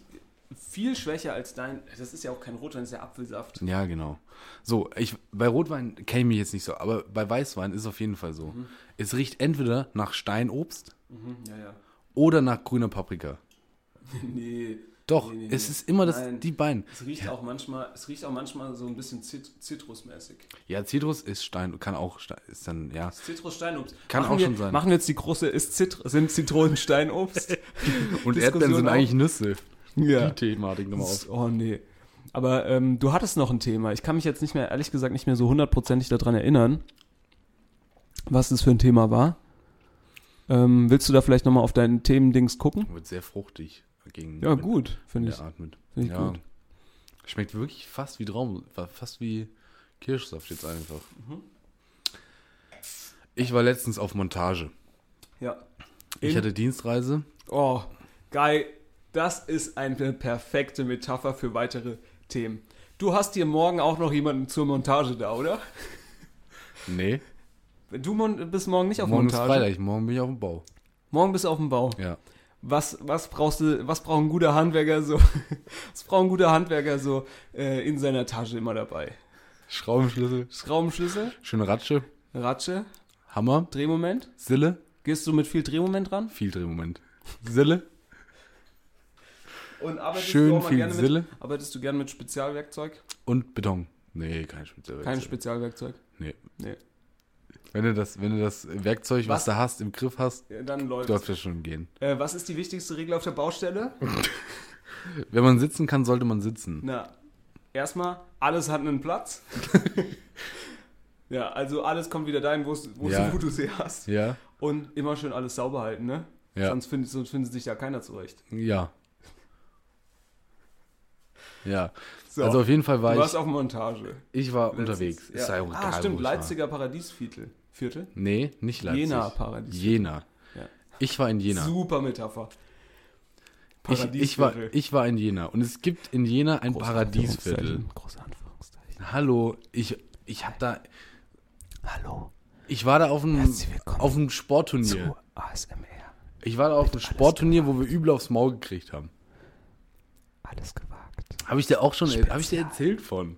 S3: viel schwächer als dein. Das ist ja auch kein Rotwein, das ist ja Apfelsaft.
S4: Ja, genau. So, ich, bei Rotwein kenne ich mich jetzt nicht so, aber bei Weißwein ist es auf jeden Fall so.
S3: Mhm.
S4: Es riecht entweder nach Steinobst
S3: Mhm, ja, ja.
S4: oder nach grüner Paprika.
S3: Nee.
S4: Doch,
S3: Nee, nee,
S4: es ist immer das,
S3: Nein.
S4: die beiden.
S3: Es riecht auch manchmal, es riecht auch manchmal so ein bisschen Zit zitrusmäßig.
S4: Ja, Zitrus ist Stein, kann auch, Stein, ist dann, ja.
S3: Zitrus-Steinobst.
S4: Kann
S3: Machen
S4: auch
S3: wir,
S4: schon sein.
S3: Machen wir jetzt die große, ist Zit sind Zitronen Steinobst?
S4: Und Erdbeeren sind
S3: auch.
S4: eigentlich Nüsse.
S3: ja.
S4: Die Thematik nochmal auf.
S3: Oh nee. Aber ähm, du hattest noch ein Thema. Ich kann mich jetzt nicht mehr, ehrlich gesagt, nicht mehr so hundertprozentig daran erinnern, was das für ein Thema war. Ähm, willst du da vielleicht nochmal auf deinen Themendings gucken?
S4: Wird sehr fruchtig gegen
S3: Ja,
S4: mit-
S3: gut, finde ich.
S4: Art mit.
S3: Finde ich
S4: ja.
S3: gut.
S4: Schmeckt wirklich fast wie Traum, fast wie Kirschsaft jetzt einfach.
S3: Mhm.
S4: Ich war letztens auf Montage.
S3: Ja.
S4: Ich
S3: In-
S4: hatte Dienstreise.
S3: Oh, geil. Das ist eine perfekte Metapher für weitere Themen. Du hast hier morgen auch noch jemanden zur Montage da, oder?
S4: Nee,
S3: Du bist morgen nicht auf
S4: morgen ist
S3: Montage.
S4: Freitag, morgen bin ich auf dem Bau.
S3: Morgen bist du auf dem Bau.
S4: Ja.
S3: Was, was brauchst du, was braucht ein guter Handwerker so, was braucht ein guter Handwerker so äh, in seiner Tasche immer dabei?
S4: Schraubenschlüssel,
S3: Schraubenschlüssel,
S4: schöne Ratsche,
S3: Ratsche,
S4: Hammer,
S3: Drehmoment.
S4: Sille,
S3: Gehst du mit viel Drehmoment ran?
S4: viel Drehmoment. Sille,
S3: Und arbeitest
S4: Schön
S3: du auch mal
S4: viel
S3: gerne
S4: Sille.
S3: Mit, arbeitest du gerne mit Spezialwerkzeug?
S4: und Beton. Nee, kein Spezialwerkzeug.
S3: Kein Spezialwerkzeug.
S4: Nee.
S3: Nee.
S4: Wenn du das, wenn du das Werkzeug, was,
S3: Was?
S4: du hast, im Griff hast,
S3: dann läuft
S4: das schon gehen.
S3: äh, Was ist die wichtigste Regel auf der Baustelle?
S4: Wenn man sitzen kann, sollte man sitzen.
S3: Na, erstmal, alles hat einen Platz. ja, also alles kommt wieder dahin, wo es- es-
S4: Ja.
S3: du sie hast.
S4: Ja,
S3: Und immer schön alles sauber halten, ne?
S4: Ja.
S3: Sonst findet, sonst findet sich da keiner zurecht.
S4: ja. Ja.
S3: So,
S4: Also auf jeden Fall war
S3: du warst
S4: ich,
S3: auf Montage.
S4: ich war
S3: Letztens.
S4: unterwegs. Ist ja auch
S3: ah, stimmt,
S4: ich.
S3: Leipziger Paradiesviertel. Viertel?
S4: Nee, nicht Leipzig.
S3: Jena Paradies.
S4: Jena.
S3: Ja.
S4: Ich war in Jena.
S3: Super Metapher.
S4: Ich, ich, war, ich war in Jena. Und es gibt in Jena ein
S3: Große
S4: Paradiesviertel.
S3: Große Anführungszeichen.
S4: Hallo, ich, ich hab da,
S3: Hallo.
S4: ich war da auf einem, auf einem Sportturnier.
S3: ASMR.
S4: Ich war da auf einem Sportturnier, wo wir übel aufs Maul gekriegt haben.
S5: Alles gewagt.
S4: Habe ich dir auch schon, habe ich dir erzählt von,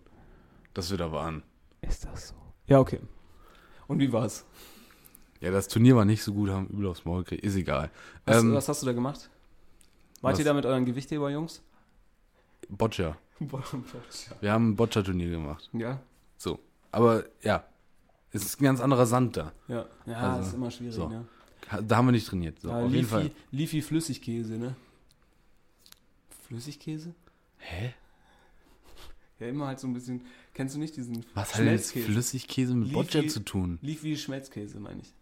S4: dass wir da waren.
S5: Ist das so?
S3: Ja, okay. Und wie war's?
S4: Ja, das Turnier war nicht so gut, haben übel aufs Maul gekriegt. Ist egal.
S3: Was,
S4: Ähm,
S3: was hast du da gemacht? Wart
S4: was?
S3: ihr da mit euren Gewichtheber-Jungs?
S4: Boccia. Wir haben ein Boccia-Turnier gemacht.
S3: Ja,
S4: So. Aber ja, es ist ein ganz anderer Sand da.
S3: ja. Ja,
S4: Also,
S3: das ist immer schwierig,
S4: so.
S3: ne?
S4: Da haben wir nicht trainiert. So,
S3: Ja,
S4: auf jeden Fall.
S3: Leafy, Leafy Flüssigkäse, ne? Flüssigkäse?
S4: Hä?
S3: Ja, immer halt so ein bisschen. Kennst du nicht diesen
S4: Was hat denn jetzt
S3: Schmelzkäse?
S4: Flüssigkäse mit Boccia zu tun?
S3: Lief wie Schmelzkäse, meine ich.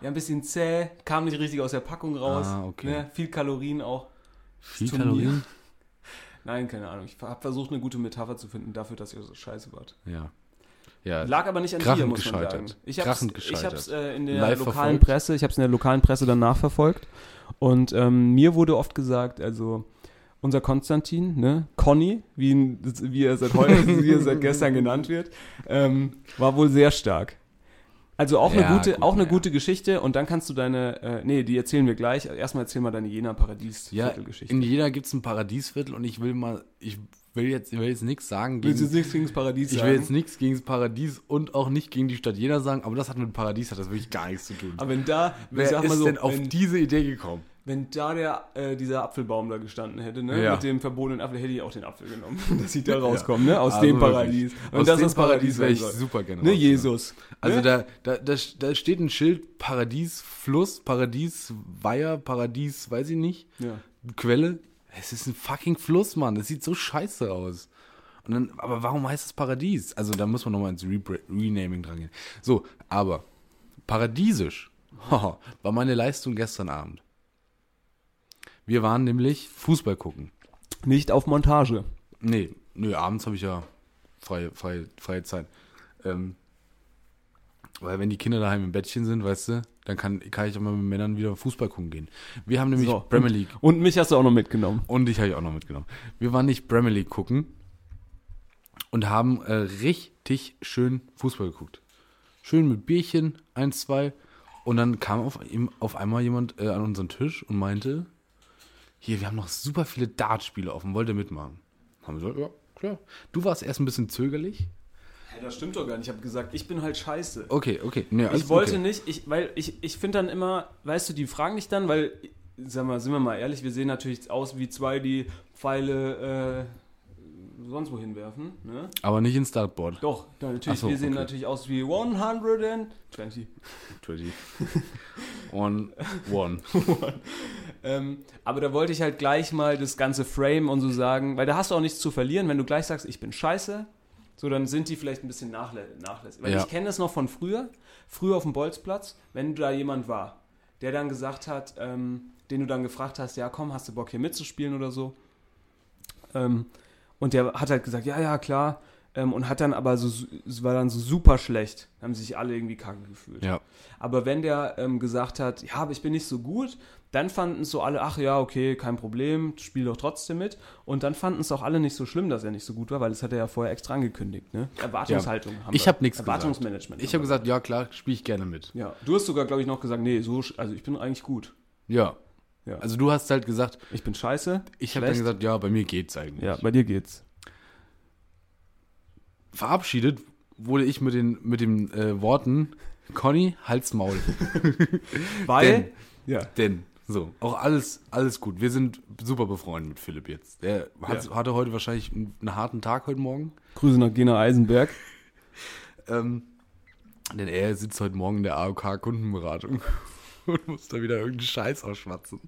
S3: Ja, ein bisschen zäh, kam nicht richtig aus der Packung raus.
S4: Ah, okay.
S3: Ne? Viel Kalorien auch.
S4: Viel. Kalorien?
S3: Nein, keine Ahnung. Ich habe versucht, eine gute Metapher zu finden dafür, dass ihr so scheiße wart.
S4: Ja. Ja.
S3: Lag aber nicht an
S4: Krachend
S3: dir, muss man
S4: gescheitert.
S3: sagen. Ich hab's,
S4: Krachend
S3: ich
S4: gescheitert.
S3: hab's äh, in der
S4: Live
S3: lokalen
S4: verfolgt?
S3: Presse, ich habe es in der lokalen Presse dann nachverfolgt. Und ähm, mir wurde oft gesagt, also unser Konstantin, ne, Conny, wie, ihn, wie er seit heute, wie er seit gestern genannt wird, ähm, war wohl sehr stark. Also auch eine
S4: Ja,
S3: gute,
S4: gut,
S3: auch eine
S4: ja.
S3: gute Geschichte und dann kannst du deine, äh, nee, die erzählen wir gleich. Erstmal erzähl mal deine Jena
S4: Ja,
S3: Paradies-Viertelgeschichte.
S4: in Jena gibt es ein Paradiesviertel und ich will mal, ich will jetzt, ich will jetzt nichts sagen
S3: Willst du jetzt
S4: gegen,
S3: nichts gegen das Paradies
S4: ich
S3: sagen?
S4: will jetzt nichts gegen das Paradies und auch nicht gegen die Stadt Jena sagen, aber das hat mit Paradies hat das wirklich gar nichts zu tun.
S3: aber wenn da,
S4: Wer
S3: ich sag
S4: ist
S3: so,
S4: denn auf
S3: wenn,
S4: diese Idee gekommen?
S3: Wenn da der, äh, dieser Apfelbaum da gestanden hätte, ne?
S4: Ja.
S3: Mit dem verbotenen Apfel, hätte ich auch den Apfel genommen. Dass ich da rauskomme, ne? Aus
S4: Also
S3: dem. Paradies. Wenn
S4: Aus
S3: das
S4: dem
S3: das Paradies
S4: wäre ich super gerne
S3: Ne. Jesus.
S4: Also
S3: ne?
S4: da, da, da, da steht ein Schild Paradies Fluss, Paradies Weiher, Paradies, weiß ich nicht,
S3: Ja.
S4: Quelle. Es ist ein fucking Fluss, Mann. Das sieht so scheiße aus. Und dann, aber warum heißt es Paradies? Also da muss man nochmal ins Re Renaming dran gehen. So, aber paradiesisch war meine Leistung gestern Abend. Wir waren nämlich Fußball gucken.
S3: Nicht auf Montage.
S4: Nee, nö, abends habe ich ja freie, freie, freie Zeit. Ähm, weil wenn die Kinder daheim im Bettchen sind, weißt du, dann kann, kann ich auch mal mit Männern wieder Fußball gucken gehen. Wir haben nämlich
S3: So,
S4: Premier League
S3: Und mich hast du auch noch mitgenommen.
S4: und dich habe ich auch noch mitgenommen. Wir waren nicht Premier League gucken und haben äh, richtig schön Fußball geguckt. Schön mit Bierchen, eins, zwei. Und dann kam auf, auf einmal jemand äh, an unseren Tisch und meinte, hier, wir haben noch super viele Dartspiele offen, wollt ihr mitmachen? Haben wir gesagt, ja, klar. Du warst erst ein bisschen zögerlich.
S3: Hey, das stimmt doch gar nicht. Ich habe gesagt, ich bin halt scheiße.
S4: Okay, okay. Nee,
S3: ich wollte
S4: okay.
S3: nicht, ich, weil ich, ich finde dann immer, weißt du, die fragen dich dann, weil, sag mal, sind wir mal ehrlich, wir sehen natürlich aus wie zwei, die Pfeile äh, sonst wohin werfen, ne?
S4: Aber nicht ins Dartboard.
S3: Doch, ja, natürlich,
S4: so,
S3: wir sehen
S4: okay.
S3: natürlich aus wie 120.
S4: 20. One, one.
S3: Ähm, aber da wollte ich halt gleich mal das ganze Frame und so sagen, weil da hast du auch nichts zu verlieren, wenn du gleich sagst, ich bin scheiße, so dann sind die vielleicht ein bisschen nachlä nachlässig. Weil
S4: Ja.
S3: ich kenne das noch von früher, früher auf dem Bolzplatz, wenn da jemand war, der dann gesagt hat, ähm, den du dann gefragt hast, ja komm, hast du Bock hier mitzuspielen oder so. Ähm, und der hat halt gesagt, ja, ja, klar. Ähm, und hat dann aber so, es war dann so super schlecht. Haben sich alle irgendwie kacke gefühlt.
S4: Ja.
S3: Aber wenn der ähm, gesagt hat, ja, aber ich bin nicht so gut, dann fanden es so alle, ach ja, okay, kein Problem, spiel doch trotzdem mit. Und dann fanden es auch alle nicht so schlimm, dass er nicht so gut war, weil das hat er ja vorher extra angekündigt, ne? Erwartungshaltung haben
S4: Ich habe nichts gesagt.
S3: Erwartungsmanagement.
S4: Ich habe gesagt, ja klar, spiele ich gerne mit.
S3: Ja, du hast sogar, glaube ich, noch gesagt, nee, so, also ich bin eigentlich gut.
S4: Ja.
S3: Ja.
S4: Also du hast halt gesagt,
S3: Ich bin scheiße.
S4: ich habe dann gesagt, ja, bei mir geht's eigentlich.
S3: Ja, bei dir geht's.
S4: Verabschiedet wurde ich mit den, mit den äh, Worten, Conny, Hals Maul.
S3: Weil, ja.
S4: Denn, so, auch alles, alles gut. Wir sind super befreundet mit Philipp jetzt. Der hat,
S3: Ja.
S4: hatte heute wahrscheinlich einen, einen harten Tag heute Morgen.
S3: Grüße nach Gena Eisenberg.
S4: Ähm, denn er sitzt heute Morgen in der AOK-Kundenberatung und muss da wieder irgendeinen Scheiß ausschwatzen.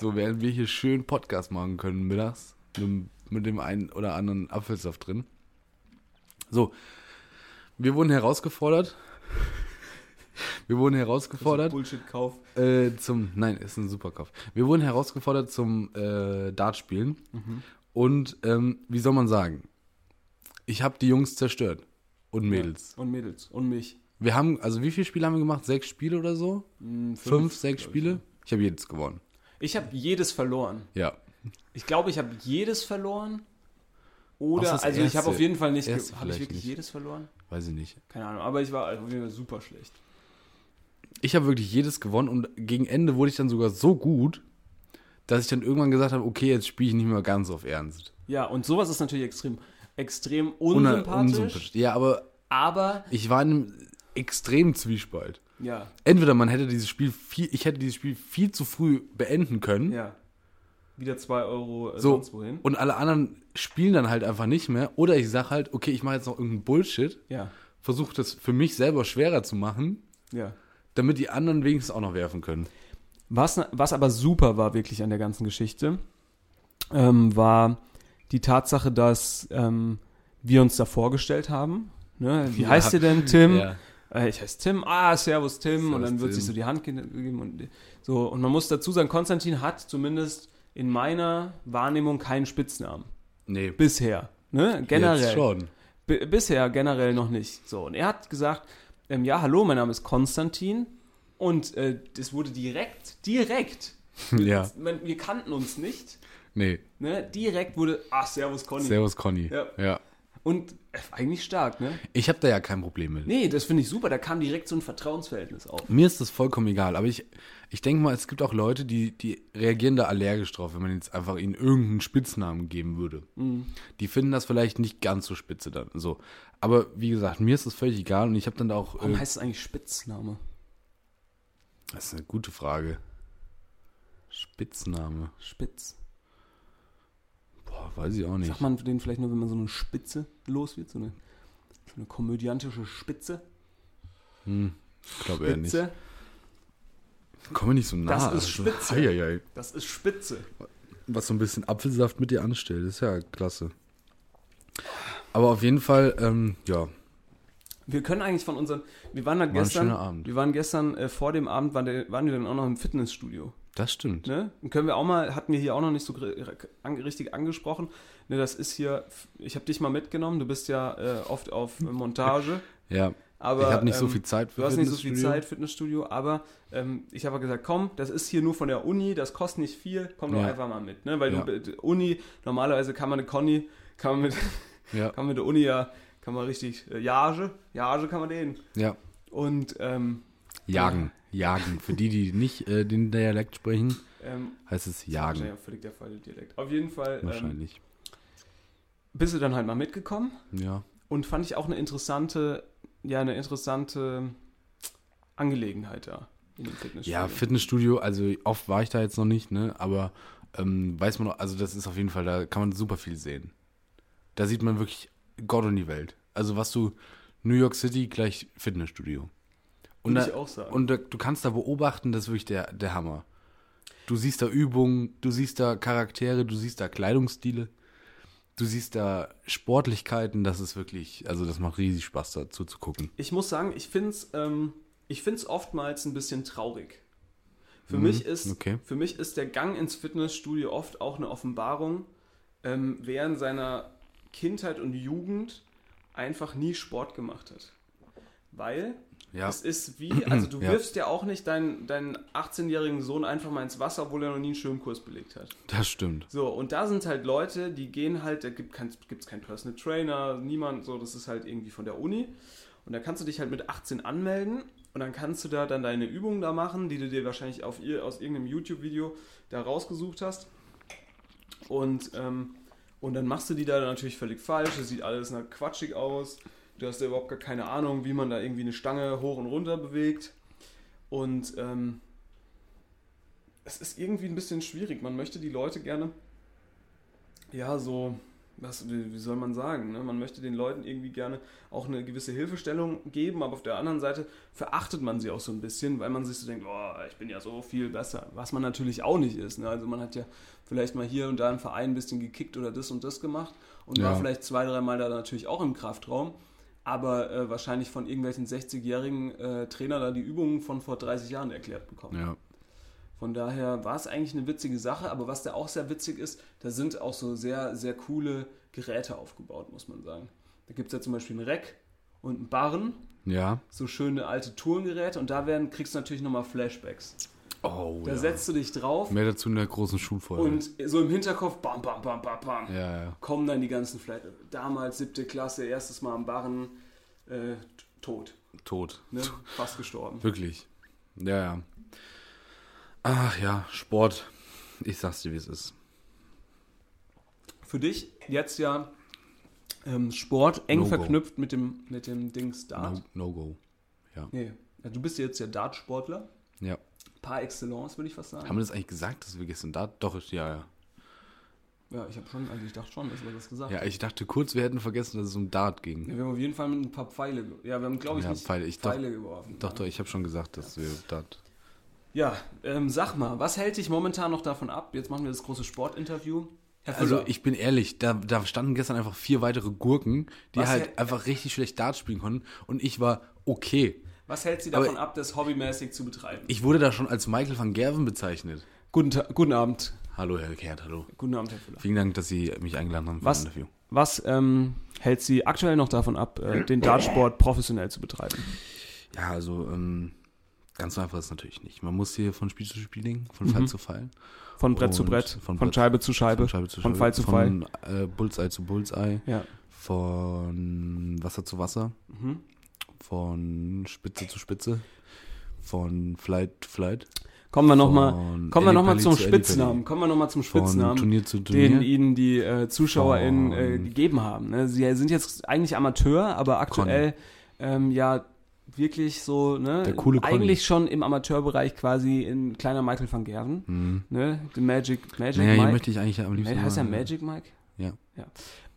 S4: So, während wir hier schön Podcast machen können mittags mit, dem- mit dem einen oder anderen Apfelsaft drin. So, wir wurden herausgefordert. Wir wurden herausgefordert
S3: Bullshit-Kauf.
S4: äh, zum. Nein, ist ein Superkauf. Wir wurden herausgefordert zum äh, Dartspielen. Und ähm, wie soll man sagen? Ich habe die Jungs zerstört. Und Mädels.
S3: Und Mädels. Und mich.
S4: Wir haben, also wie viele Spiele haben wir gemacht? Sechs Spiele oder so?
S3: Hm,
S4: Fünf, sechs Spiele? Ich habe jedes gewonnen.
S3: Ich habe jedes verloren.
S4: Ja.
S3: Ich glaube, ich habe jedes verloren. Oder, also ich habe auf jeden Fall nicht. Habe ich wirklich
S4: nicht.
S3: jedes verloren?
S4: Weiß ich nicht.
S3: Keine Ahnung, aber ich war auf jeden Fall super schlecht.
S4: Ich habe wirklich jedes gewonnen und gegen Ende wurde ich dann sogar so gut, dass ich dann irgendwann gesagt habe, okay, jetzt spiele ich nicht mehr ganz auf Ernst.
S3: Ja, und sowas ist natürlich extrem, extrem
S4: Una-
S3: unsympathisch.
S4: unsympathisch. Ja, aber
S3: Aber,
S4: ich war in einem extremen Zwiespalt.
S3: ja,
S4: Entweder man hätte dieses Spiel viel, ich hätte dieses Spiel viel zu früh beenden können.
S3: ja. Wieder 2 Euro äh,
S4: So,
S3: sonst wohin.
S4: und alle anderen spielen dann halt einfach nicht mehr. Oder ich sag halt, okay, ich mache jetzt noch irgendeinen Bullshit,
S3: Ja,
S4: versuche das für mich selber schwerer zu machen,
S3: ja.
S4: damit die anderen wenigstens auch noch werfen können.
S3: Was, was aber super war wirklich an der ganzen Geschichte, ähm, war die Tatsache, dass ähm, wir uns da vorgestellt haben. Ne? Wie
S4: Ja.
S3: heißt ihr denn, Tim?
S4: Ja.
S3: Äh, ich heiße Tim. Ah, Servus Tim. und
S4: Servus,
S3: dann wird
S4: Tim.
S3: sich so die Hand ge- gegeben. Und, so. und man muss dazu sagen, Konstantin hat zumindest in meiner Wahrnehmung keinen Spitznamen.
S4: Nee,
S3: Bisher. Ne? Generell.
S4: Jetzt schon.
S3: B bisher generell noch nicht. So, und er hat gesagt, ähm, ja, hallo, mein Name ist Konstantin. Und äh, das wurde direkt, direkt,
S4: Ja,
S3: man, wir kannten uns nicht,
S4: nee.
S3: ne? direkt wurde, ach, servus Conny.
S4: Servus, Conny.
S3: Ja.
S4: ja.
S3: Und äh, eigentlich stark, ne?
S4: Ich habe da ja kein Problem mit.
S3: Nee, das finde ich super, da kam direkt so ein Vertrauensverhältnis auf.
S4: Mir ist das vollkommen egal, aber ich, ich denke mal, es gibt auch Leute, die, die reagieren da allergisch drauf, wenn man jetzt einfach ihnen irgendeinen Spitznamen geben würde.
S3: Mhm.
S4: Die finden das vielleicht nicht ganz so spitze dann. So. Aber wie gesagt, mir ist das völlig egal und ich habe dann da auch.
S3: Warum
S4: Äh,
S3: heißt es eigentlich Spitzname?
S4: das ist eine gute Frage. Spitzname.
S3: Spitz.
S4: Weiß ich auch nicht.
S3: Sagt man den vielleicht nur, wenn man so eine Spitze los wird? So eine, so eine komödiantische Spitze?
S4: Hm, ich glaube eher nicht.
S3: Spitze?
S4: Komm mir nicht so nah.
S3: Das ist Spitze.
S4: Eieiei.
S3: Das ist Spitze.
S4: was so ein bisschen Apfelsaft mit dir anstellt. ist ja klasse. Aber auf jeden Fall, ähm, ja,
S3: Wir können eigentlich von unseren. Wir waren da gestern.
S4: Abend.
S3: Wir waren gestern äh, vor dem Abend, waren, der, waren wir dann auch noch im Fitnessstudio.
S4: Das stimmt.
S3: Ne? Und können wir auch mal, hatten wir hier auch noch nicht so richtig angesprochen. Ne, das ist hier, ich habe dich mal mitgenommen, du bist ja äh, oft auf Montage.
S4: Ja,
S3: Aber,
S4: ich habe nicht so
S3: ähm,
S4: viel Zeit für
S3: Du hast nicht so viel. Zeit, Fitnessstudio, aber ähm, ich habe gesagt, komm, das ist hier nur von der Uni, das kostet nicht viel, komm doch
S4: Ja.
S3: einfach mal mit. Ne? Weil
S4: Ja.
S3: du, Uni, normalerweise kann man eine Conny, kann man mit,
S4: Ja,
S3: kann man mit der Uni ja, kann man richtig, äh, Jage, Jage kann man den.
S4: ja.
S3: Und ähm,
S4: Jagen. Jagen. Für die, die nicht äh, den Dialekt sprechen,
S3: ähm,
S4: heißt es
S3: Wahrscheinlich
S4: Jagen.
S3: auch völlig der falsche Dialekt. Auf jeden Fall ähm,
S4: Wahrscheinlich.
S3: bist du dann halt mal mitgekommen
S4: Ja.
S3: und fand ich auch eine interessante, ja, eine interessante Angelegenheit da in dem Fitnessstudio.
S4: Ja, Fitnessstudio, also oft war ich da jetzt noch nicht, ne? Aber ähm, weiß man noch, also das ist auf jeden Fall, da kann man super viel sehen. Da sieht man wirklich Gott und die Welt. Also was du, New York City gleich Fitnessstudio. Und, da,
S3: ich auch sagen.
S4: und da, du kannst da beobachten, das ist wirklich der, der Hammer. Du siehst da Übungen, du siehst da Charaktere, du siehst da Kleidungsstile, du siehst da Sportlichkeiten, das ist wirklich, also das macht riesig Spaß dazu zu gucken.
S3: Ich muss sagen, ich finde es ähm, ich find's oftmals ein bisschen traurig. Für,
S4: Mhm,
S3: mich ist,
S4: okay.
S3: für mich ist der Gang ins Fitnessstudio oft auch eine Offenbarung, ähm, wer in seiner Kindheit und Jugend einfach nie Sport gemacht hat. Weil
S4: Ja,
S3: es ist wie, also du
S4: Ja.
S3: wirfst ja auch nicht deinen, deinen 18-jährigen Sohn einfach mal ins Wasser, obwohl er noch nie einen Schwimmkurs belegt hat.
S4: das stimmt.
S3: So, und da sind halt Leute, die gehen halt, da gibt es keinen Personal Trainer, niemand, so, das ist halt irgendwie von der Uni. Und da kannst du dich halt mit 18 anmelden und dann kannst du da dann deine Übungen da machen, die du dir wahrscheinlich auf aus irgendeinem YouTube-Video da rausgesucht hast. Und, ähm, und dann machst du die da natürlich völlig falsch, das sieht alles nach quatschig aus. Du hast ja überhaupt gar keine Ahnung, wie man da irgendwie eine Stange hoch und runter bewegt. Und ähm, es ist irgendwie ein bisschen schwierig. Man möchte die Leute gerne, ja, so, was, wie, soll man sagen, ne? man möchte den Leuten irgendwie gerne auch eine gewisse Hilfestellung geben, aber auf der anderen Seite verachtet man sie auch so ein bisschen, weil man sich so denkt, oh, ich bin ja so viel besser, was man natürlich auch nicht ist. Ne? Also man hat ja vielleicht mal hier und da im Verein ein bisschen gekickt oder das und das gemacht und
S4: Ja.
S3: war vielleicht zwei, dreimal da natürlich auch im Kraftraum. Aber äh, wahrscheinlich von irgendwelchen 60-jährigen äh, Trainer da die Übungen von vor 30 Jahren erklärt bekommen.
S4: Ja.
S3: Von daher war es eigentlich eine witzige Sache, aber was da auch sehr witzig ist, da sind auch so sehr, sehr coole Geräte aufgebaut, muss man sagen. Da gibt es ja zum Beispiel ein Rack und einen Barren,
S4: Ja.
S3: so schöne alte Tourengeräte und da werden, kriegst du natürlich nochmal Flashbacks.
S4: Oh,
S3: Da
S4: ja.
S3: setzt du dich drauf
S4: Mehr dazu in der großen Schulfolge.
S3: und so im Hinterkopf, bam, bam, bam, bam, bam,
S4: ja, ja.
S3: kommen dann die ganzen Flash. Damals siebte Klasse, erstes Mal am Barren, äh, tot,
S4: Tot.
S3: ne? fast gestorben.
S4: Wirklich. Ja, ja. Ach ja, Sport. Ich sag's dir, wie es ist.
S3: Für dich jetzt ja ähm, Sport eng
S4: No-go.
S3: verknüpft mit dem, mit dem Dings Dart.
S4: No, no go. Ja.
S3: Nee, ja, du bist jetzt ja Dartsportler.
S4: ja.
S3: Par excellence, würde ich fast sagen.
S4: Haben wir das eigentlich gesagt, dass wir gestern da? Doch, ja, ja.
S3: ja, ich habe schon, also ich dachte schon, dass wir das gesagt
S4: Ja, ich dachte kurz, wir hätten vergessen, dass es um Dart ging.
S3: Ja, wir haben auf jeden Fall mit ein paar Pfeile. Ja, wir haben, glaube ich,
S4: Ja,
S3: nicht
S4: Pfeile, ich doch-
S3: Pfeile geworfen.
S4: Doch, doch, ich habe schon gesagt, dass wir Dart.
S3: Ja, ähm, sag mal, was hält dich momentan noch davon ab? Jetzt machen wir das große Sportinterview.
S4: Also ich bin ehrlich, da, da standen gestern einfach vier weitere Gurken, die
S3: Was
S4: halt einfach richtig schlecht Dart spielen konnten und ich war okay.
S3: Was hält Sie
S4: aber-
S3: davon ab, das hobbymäßig zu betreiben?
S4: Ich wurde da schon als Michael van Gerven bezeichnet.
S3: Guten, Ta- guten Abend.
S4: Hallo Herr Kehrt, hallo.
S3: Guten Abend, Herr Füller.
S4: Vielen Dank, dass Sie mich eingeladen haben für
S3: Was,
S4: das Interview.
S3: was ähm, hält Sie aktuell noch davon ab, äh, den Dartsport professionell zu betreiben?
S4: Ja, also ähm, ganz einfach ist es natürlich nicht. Man muss hier von Spiel zu Spiel denken, von Fall zu Fall,
S3: Von Brett zu Brett,
S4: von
S3: von,
S4: Brett-
S3: Scheibe zu Scheibe,
S4: von Scheibe zu
S3: von
S4: Scheibe,
S3: Fall zu Fall.
S4: von äh, Bullseye zu Bullseye,
S3: Ja.
S4: von Wasser zu Wasser,
S3: Mhm.
S4: Von Spitze zu Spitze, von Flight to Flight,
S3: Kommen wir nochmal wir noch mal
S4: Ellipelli
S3: zum
S4: zu.
S3: Spitznamen. Kommen wir nochmal zum Spitznamen.
S4: Turnier zu Turnier.
S3: den ihnen die äh, ZuschauerInnen äh, gegeben haben. Ne? Sie sind jetzt eigentlich Amateur, aber aktuell ähm, ja wirklich so, ne?
S4: Der coole Conny.
S3: eigentlich schon im Amateurbereich quasi ein kleiner Michael van Gerven.
S4: Mhm.
S3: Ne? The Magic, Magic
S4: Naja,
S3: Mike.
S4: möchte ich eigentlich am liebsten.
S3: Heißt er
S4: mal-
S3: Magic Mike?
S4: Ja.
S3: ja.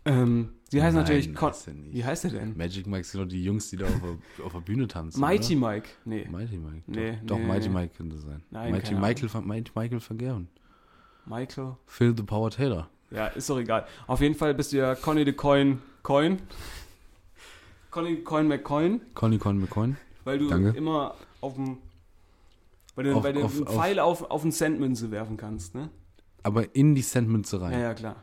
S3: Ähm, sie heißt
S4: Nein,
S3: natürlich Con. Wie heißt er denn?
S4: Magic Mike sind doch die Jungs, die da auf der, auf der Bühne tanzen.
S3: Mighty
S4: oder?
S3: Mike. Nee.
S4: Mighty Mike.
S3: Nee,
S4: doch, doch
S3: nee,
S4: Mighty
S3: nee.
S4: Mike könnte sein.
S3: Nein,
S4: Mighty Michael, Michael van Gerven.
S3: Michael.
S4: Phil the Power Taylor.
S3: Ja, ist doch egal. Auf jeden Fall bist du ja Conny the Coin Coin. Conny Coin McCoin.
S4: Conny Con McCoin.
S3: Weil du
S4: Danke.
S3: immer auf dem. Weil du,
S4: Auf-
S3: weil du
S4: auf-
S3: einen Pfeil auf, auf einen Centmünze werfen kannst, ne?
S4: Aber in die Centmünze rein.
S3: Ja, ja, klar.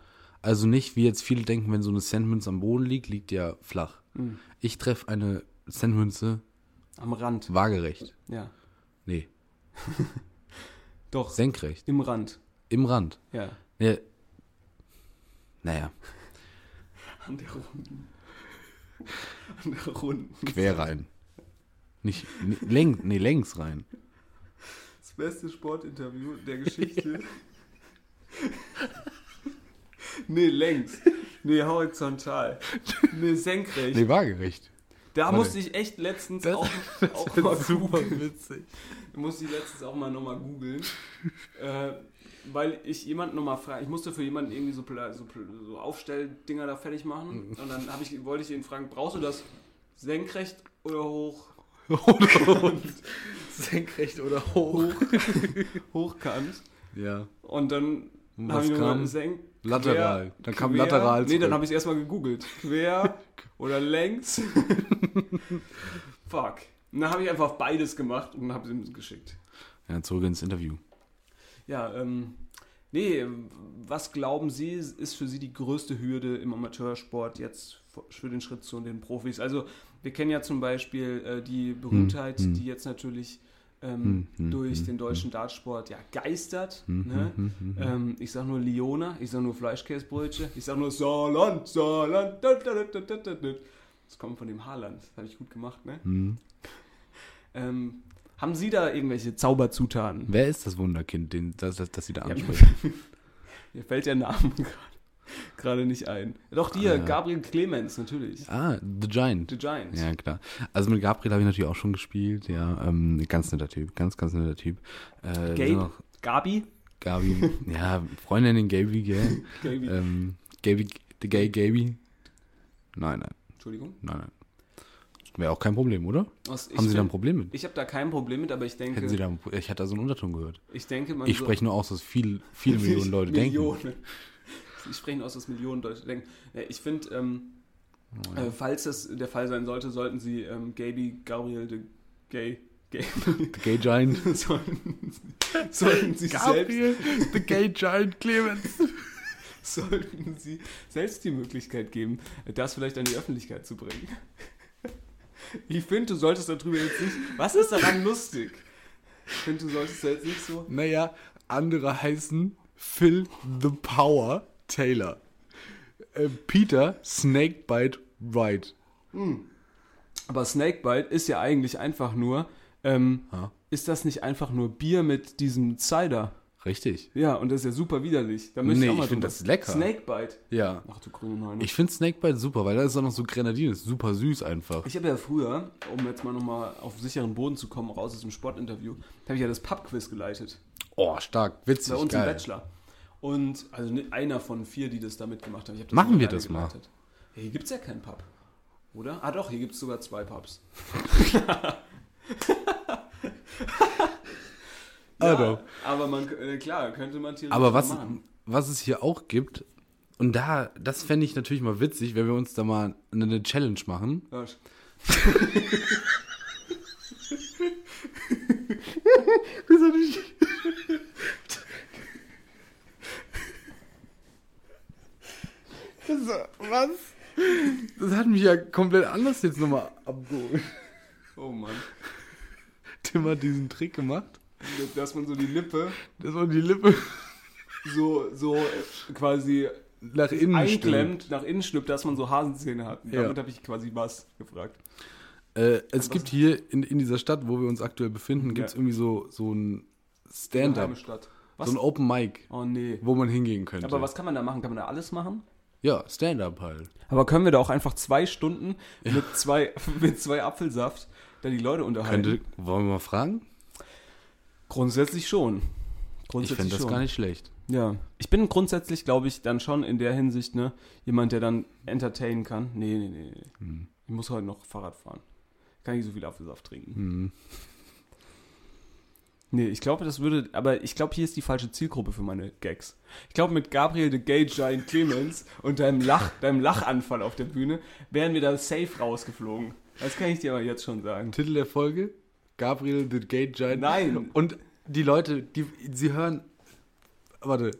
S4: Also nicht, wie jetzt viele denken, wenn so eine Centmünze am Boden liegt, liegt ja flach.
S3: Mhm.
S4: Ich treffe eine Centmünze
S3: Am Rand.
S4: waagerecht.
S3: Ja.
S4: Nee,
S3: Doch.
S4: senkrecht.
S3: Im Rand.
S4: Im Rand.
S3: Ja.
S4: Ja. Naja,
S3: An der Runden. An der Runden.
S4: quer rein. Nicht, nee, längs, nee, längs rein.
S3: Das beste Sportinterview der Geschichte. nee, längs. Nee, horizontal. Nee, senkrecht.
S4: Nee, waagerecht.
S3: da
S4: warte.
S3: musste ich echt letztens
S4: Das-
S3: auch, auch mal
S4: super
S3: googeln.
S4: witzig.
S3: musste ich letztens auch mal nochmal googeln. äh, weil ich jemanden nochmal frage, ich musste für jemanden irgendwie so, so, so Aufstelldinger da fertig machen. Und dann ich, wollte ich ihn fragen, brauchst du das senkrecht oder hoch?
S4: Senkrecht oder hoch.
S3: Hochkant.
S4: Ja.
S3: Und dann
S4: was kam?
S3: senk,
S4: Lateral. Dann kam
S3: quer-
S4: lateral
S3: Nee, dann
S4: zurück.
S3: habe ich es erstmal gegoogelt. Quer oder längs. Fuck. Und dann habe ich einfach beides gemacht und habe es ihm geschickt.
S4: Ja, zurück ins Interview.
S3: Ja, ähm, nee, was glauben Sie, ist für Sie die größte Hürde im Amateursport jetzt für den Schritt zu den Profis? Also, wir kennen ja zum Beispiel äh, die Berühmtheit,
S4: hm.
S3: die jetzt natürlich ähm,
S4: Hm, hm,
S3: durch
S4: hm,
S3: den deutschen Dartsport ja geistert.
S4: Hm,
S3: ne?
S4: hm, hm, hm.
S3: Ähm, ich sag nur Liona, ich sag nur Fleischkäsebrötchen, ich sag nur Saarland, Saarland. da, da, da, da, da, da, da. Das kommt von dem Haarland, das habe ich gut gemacht, ne?
S4: Hm.
S3: Ähm, haben Sie da irgendwelche Zauberzutaten?
S4: Wer ist das Wunderkind, den, das, das, das Sie da
S3: Ja,
S4: ansprechen?
S3: Mir fällt der Name gerade- gerade nicht ein. Doch, dir,
S4: Ah, ja.
S3: Gabriel Clemens, natürlich.
S4: Ah, The Giant.
S3: The Giant.
S4: Ja, klar. Also mit Gabriel habe ich natürlich auch schon gespielt, ja. Ähm, ganz netter Typ, ganz, ganz netter Typ. Äh,
S3: Gabe?
S4: auch-
S3: Gabi?
S4: Gabi, ja, Freundin den Gaby, gell?
S3: Gabi.
S4: ähm, Gaby, the Gay Gaby? Nein, nein,
S3: Entschuldigung.
S4: nein, nein. Wäre auch kein Problem, oder?
S3: Was,
S4: Haben Sie da ein Problem mit?
S3: Ich habe da kein Problem mit, aber ich denke,
S4: Hätten Sie da, ich hatte da so einen Unterton gehört.
S3: ich denke, man
S4: Ich
S3: so-
S4: spreche nur aus, dass viel, viele Millionen Leute denken.
S3: Ich spreche aus, dass Millionen Leute denken. Ja, Ich finde, ähm,
S4: Oh,
S3: äh, falls das der Fall sein sollte, sollten Sie ähm, Gaby, Gabriel, the Gay, Gay
S4: The Gay Giant.
S3: sollten, sollten Sie selbst
S4: the Gay Giant Clemens.
S3: sollten Sie selbst die Möglichkeit geben, das vielleicht an die Öffentlichkeit zu bringen. Ich finde, du solltest darüber jetzt nicht. Was ist daran lustig? Ich finde, du solltest jetzt nicht so.
S4: Naja, andere heißen Phil the Power Taylor. Äh, Peter Snakebite Wright.
S3: Aber Snakebite ist ja eigentlich einfach nur ähm, ist das nicht einfach nur Bier mit diesem Cider?
S4: Richtig.
S3: Ja, und das ist ja super widerlich. Da möchte
S4: Nee,
S3: ich auch mal
S4: ich find
S3: drüber-
S4: das lecker.
S3: Snakebite.
S4: Ja.
S3: Ach du grüne Neune.
S4: Ich finde Snakebite super, weil da ist auch noch so Grenadine, ist super süß einfach.
S3: Ich habe ja früher, um jetzt mal nochmal auf sicheren Boden zu kommen, raus aus dem Sportinterview, habe ich ja das Pub-Quiz geleitet.
S4: Oh, stark, witzig,
S3: Bei uns im
S4: geil.
S3: Bachelor. Und also ne- einer von vier, die das da mitgemacht haben. Ich hab das
S4: Machen wir das mal.
S3: geleitet. Ja, hier gibt es ja keinen Pub. Oder? Ah doch, hier gibt es sogar zwei Pubs.
S4: Ah, doch.
S3: aber man, äh, klar, könnte man theoretisch
S4: Aber
S3: mal
S4: was,
S3: machen.
S4: was es hier auch gibt, und da, das fände ich natürlich mal witzig, wenn wir uns da mal eine, eine Challenge machen.
S3: Ja,
S4: Was? Das hat mich ja komplett anders jetzt nochmal abgeholt.
S3: Oh Mann.
S4: Tim hat diesen Trick gemacht.
S3: Dass man so die Lippe
S4: Das war die Lippe
S3: so, so äh, quasi
S4: nach innen stimmt.
S3: einklemmt, nach innen schnippt, dass man so Hasenzähne hat.
S4: Ja.
S3: Damit habe ich quasi was gefragt.
S4: Äh, es gibt hier in, in dieser Stadt, wo wir uns aktuell befinden, gibt es
S3: Ja.
S4: irgendwie so, so ein Stand-up, so ein Open Mic,
S3: oh nee.
S4: wo man hingehen könnte.
S3: Aber was kann man da machen? Kann man da alles machen?
S4: Ja, Stand-up halt.
S3: Aber können wir da auch einfach zwei Stunden mit, zwei, mit zwei Apfelsaft da die Leute unterhalten?
S4: Könnte, wollen wir mal fragen?
S3: Grundsätzlich schon.
S4: Ich
S3: Grundsätzlich
S4: finde das
S3: schon.
S4: gar nicht schlecht.
S3: Ja. Ich bin grundsätzlich, glaube ich, dann schon in der Hinsicht, ne, jemand, der dann entertainen kann. Nee, nee, nee. nee.
S4: Hm.
S3: Ich muss heute noch Fahrrad fahren. Kann nicht so viel Apfelsaft trinken.
S4: Hm.
S3: Nee, ich glaube, das würde, aber ich glaube, hier ist die falsche Zielgruppe für meine Gags. Ich glaube, mit Gabriel the Gay Giant Clemens und deinem, Lach, deinem Lachanfall auf der Bühne wären wir da safe rausgeflogen. Das kann ich dir aber jetzt schon sagen.
S4: Titel der Folge? Gabriel the Gay Giant.
S3: Nein.
S4: Und die Leute, die, sie hören, warte,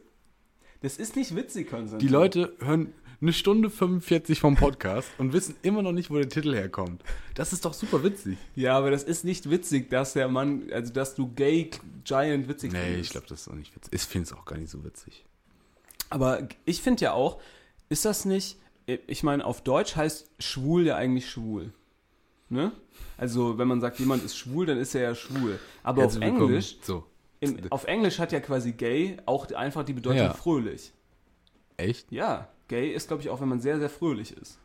S3: Das ist nicht witzig, Konstantin.
S4: die Leute hören eine Stunde 45 vom Podcast und wissen immer noch nicht, wo der Titel herkommt. Das ist doch super witzig.
S3: Ja, aber das ist nicht witzig, dass der Mann, also dass du Gay Giant witzig
S4: Nee,
S3: findest.
S4: ich glaube, das ist auch nicht witzig. Ich finde es auch gar nicht so witzig.
S3: Aber ich finde ja auch, ist das nicht, ich meine, auf Deutsch heißt schwul ja eigentlich schwul. Ne? Also, wenn man sagt, jemand ist schwul, dann ist er ja schwul. Aber auf
S4: Herzlich willkommen.
S3: Englisch,
S4: So.
S3: im, auf Englisch hat ja quasi gay auch einfach die Bedeutung
S4: Ja.
S3: fröhlich.
S4: Echt?
S3: Ja, gay ist, glaube ich, auch, wenn man sehr, sehr fröhlich ist.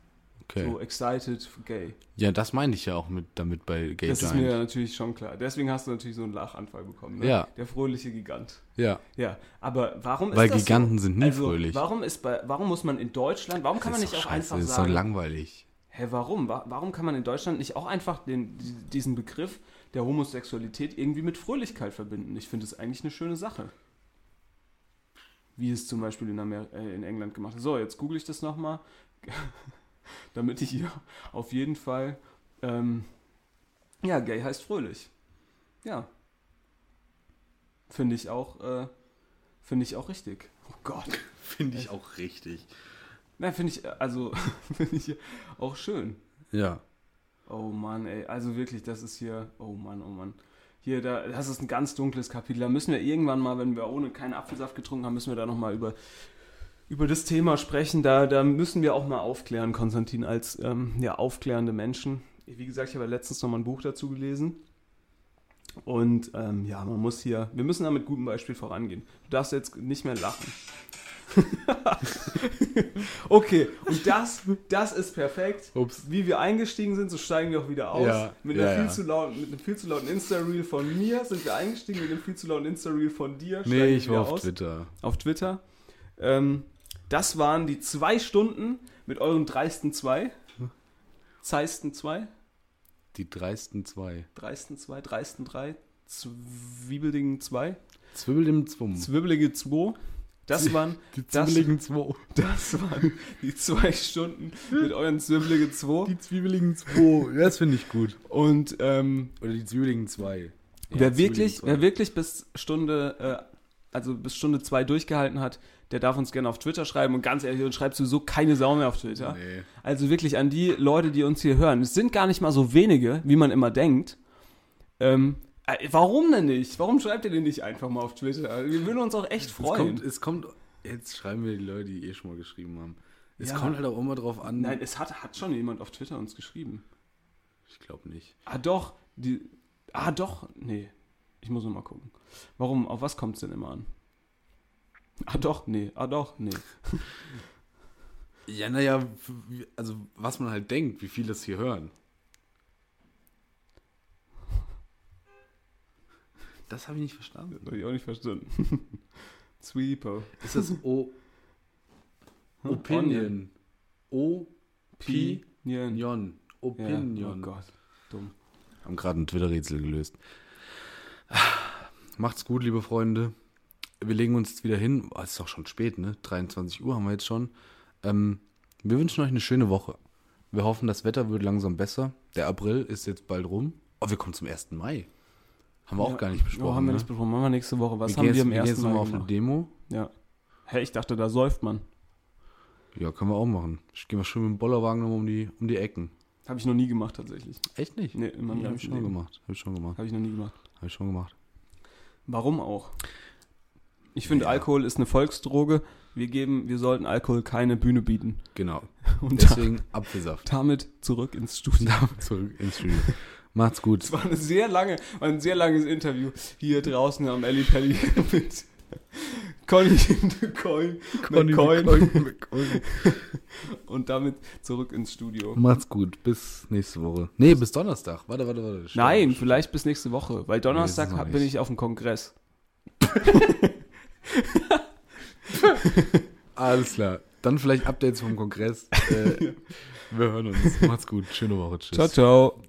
S4: Okay.
S3: So excited, gay.
S4: Ja, das meine ich ja auch mit, damit bei Gay
S3: das ist
S4: Giant.
S3: mir natürlich schon klar. Deswegen hast du natürlich so einen Lachanfall bekommen. Ne?
S4: Ja.
S3: Der fröhliche Gigant.
S4: ja.
S3: Ja, aber warum ist
S4: Weil
S3: das
S4: Giganten
S3: so?
S4: sind nie
S3: also,
S4: fröhlich.
S3: Warum, ist bei, warum muss man in Deutschland, warum kann man
S4: Das
S3: nicht
S4: ist
S3: auch
S4: scheiße,
S3: einfach
S4: Das ist doch langweilig.
S3: hä, warum? Wa- Warum kann man in Deutschland nicht auch einfach den, die- diesen Begriff der Homosexualität irgendwie mit Fröhlichkeit verbinden? Ich finde es eigentlich eine schöne Sache. Wie es zum Beispiel in, Amer äh, in England gemacht ist. So, jetzt google ich das nochmal, damit ich hier auf jeden Fall, ähm, ja, gay heißt fröhlich. Ja. Finde ich auch, äh, finde ich auch richtig. Oh Gott.
S4: Finde ich auch richtig.
S3: Na, finde ich, also, finde ich auch schön.
S4: Ja.
S3: Oh Mann, ey, also wirklich, das ist hier, oh Mann, oh Mann. Hier, da, das ist ein ganz dunkles Kapitel. Da müssen wir irgendwann mal, wenn wir ohne keinen Apfelsaft getrunken haben, müssen wir da nochmal über, über das Thema sprechen. Da, da müssen wir auch mal aufklären, Konstantin, als ähm, ja, aufklärende Menschen. Wie gesagt, ich habe letztens noch mal ein Buch dazu gelesen. Und ähm, ja, man muss hier, wir müssen da mit gutem Beispiel vorangehen. Du darfst jetzt nicht mehr lachen. okay, und das, das ist perfekt.
S4: Ups.
S3: Wie wir eingestiegen sind, so steigen wir auch wieder aus.
S4: Ja,
S3: mit,
S4: ja,
S3: viel
S4: ja.
S3: Zu lauten, mit einem viel zu lauten Insta-Reel von mir sind wir eingestiegen, mit einem viel zu lauten Insta-Reel von dir. steigen
S4: Nee, ich war auf
S3: aus.
S4: Twitter.
S3: Auf Twitter. Ähm, das waren die zwei Stunden mit euren dreisten zwei. Zeisten zwei.
S4: Die dreisten zwei.
S3: Dreisten zwei, dreisten drei. Zwiebeligen zwei.
S4: Zwiebel im Zwum.
S3: Zwibbelige zwei. Das waren,
S4: Die zwiebeligen zwei.
S3: das waren die zwei Stunden mit euren Zwibbelige zwei.
S4: Die zwiebeligen zwei. Das finde ich gut.
S3: Und ähm,
S4: Oder die zwiebeligen zwei.
S3: wer,
S4: Ja,
S3: wirklich,
S4: zwiebeligen
S3: wer wirklich bis Stunde, äh, also bis Stunde zwei durchgehalten hat, der darf uns gerne auf Twitter schreiben. Und ganz ehrlich, uns schreibt sowieso keine Sau mehr auf Twitter.
S4: Nee.
S3: Also wirklich an die Leute, die uns hier hören. Es sind gar nicht mal so wenige, wie man immer denkt. Ähm, äh, warum denn nicht? Warum schreibt ihr denn nicht einfach mal auf Twitter? Wir würden uns auch echt
S4: Es
S3: freuen.
S4: kommt, es kommt, jetzt schreiben wir die Leute, die eh schon mal geschrieben haben. Es
S3: Ja.
S4: kommt halt auch immer drauf an.
S3: Nein, es hat, hat schon jemand auf Twitter uns geschrieben.
S4: ich glaube nicht.
S3: Ah doch, die, Ah, doch. Nee. Ich muss noch mal gucken. Warum? Auf was kommt es denn immer an? Ah, doch. Nee. Ah, doch. Nee.
S4: Ja, naja, also was man halt denkt, wie viele das hier hören. Das habe ich nicht verstanden.
S3: Habe ich auch nicht verstanden. Sweeper.
S4: Ist das O Opinion? O P
S3: Opinion.
S4: Opinion.
S3: Ja.
S4: Opinion.
S3: Oh Gott. Dumm.
S4: Haben gerade ein Twitter-Rätsel gelöst. Macht's gut, liebe Freunde. Wir legen uns jetzt wieder hin. Oh, es ist auch schon spät, ne? 23 Uhr haben wir jetzt schon. Ähm, wir wünschen euch eine schöne Woche. Wir hoffen, das Wetter wird langsam besser. Der April ist jetzt bald rum. Oh, wir kommen zum 1. Mai. Haben wir auch
S3: Ja.
S4: gar nicht besprochen.
S3: Oh, haben wir
S4: ne?
S3: nicht besprochen. Machen wir nächste Woche. Was
S4: wir
S3: haben
S4: gehen
S3: wir im
S4: wir gehen
S3: ersten
S4: nochmal
S3: Mal
S4: auf eine? Demo.
S3: Ja. Hä, ich dachte, da säuft man.
S4: Ja, können wir auch machen. Ich gehe mal schön mit dem Bollerwagen nochmal um die, um die Ecken.
S3: Habe ich noch nie gemacht, tatsächlich.
S4: Echt nicht?
S3: Nee, in meinem
S4: ja, hab ich schon
S3: Leben.
S4: gemacht. Hab ich schon gemacht.
S3: Habe ich noch nie gemacht.
S4: Hab ich schon gemacht.
S3: Warum auch? Ich finde,
S4: Ja.
S3: Alkohol ist eine Volksdroge. Wir geben, wir sollten Alkohol keine Bühne bieten.
S4: Genau.
S3: Und
S4: Deswegen Apfelsaft.
S3: damit zurück ins Studio.
S4: Damit zurück ins Studio. Macht's gut.
S3: Es war eine sehr lange, ein sehr langes Interview hier draußen am Ellie Pelli mit Conny Coin, McCoy und damit zurück ins Studio.
S4: Macht's gut. Bis nächste Woche. Nee, bis Donnerstag. Warte, warte, warte. Stopp.
S3: Nein, vielleicht bis nächste Woche, weil Donnerstag
S4: Nee,
S3: bin ich auf dem Kongress.
S4: Alles klar. Dann vielleicht Updates vom Kongress. Äh, wir hören uns. Macht's gut. Schöne Woche. Tschüss.
S3: Ciao, ciao.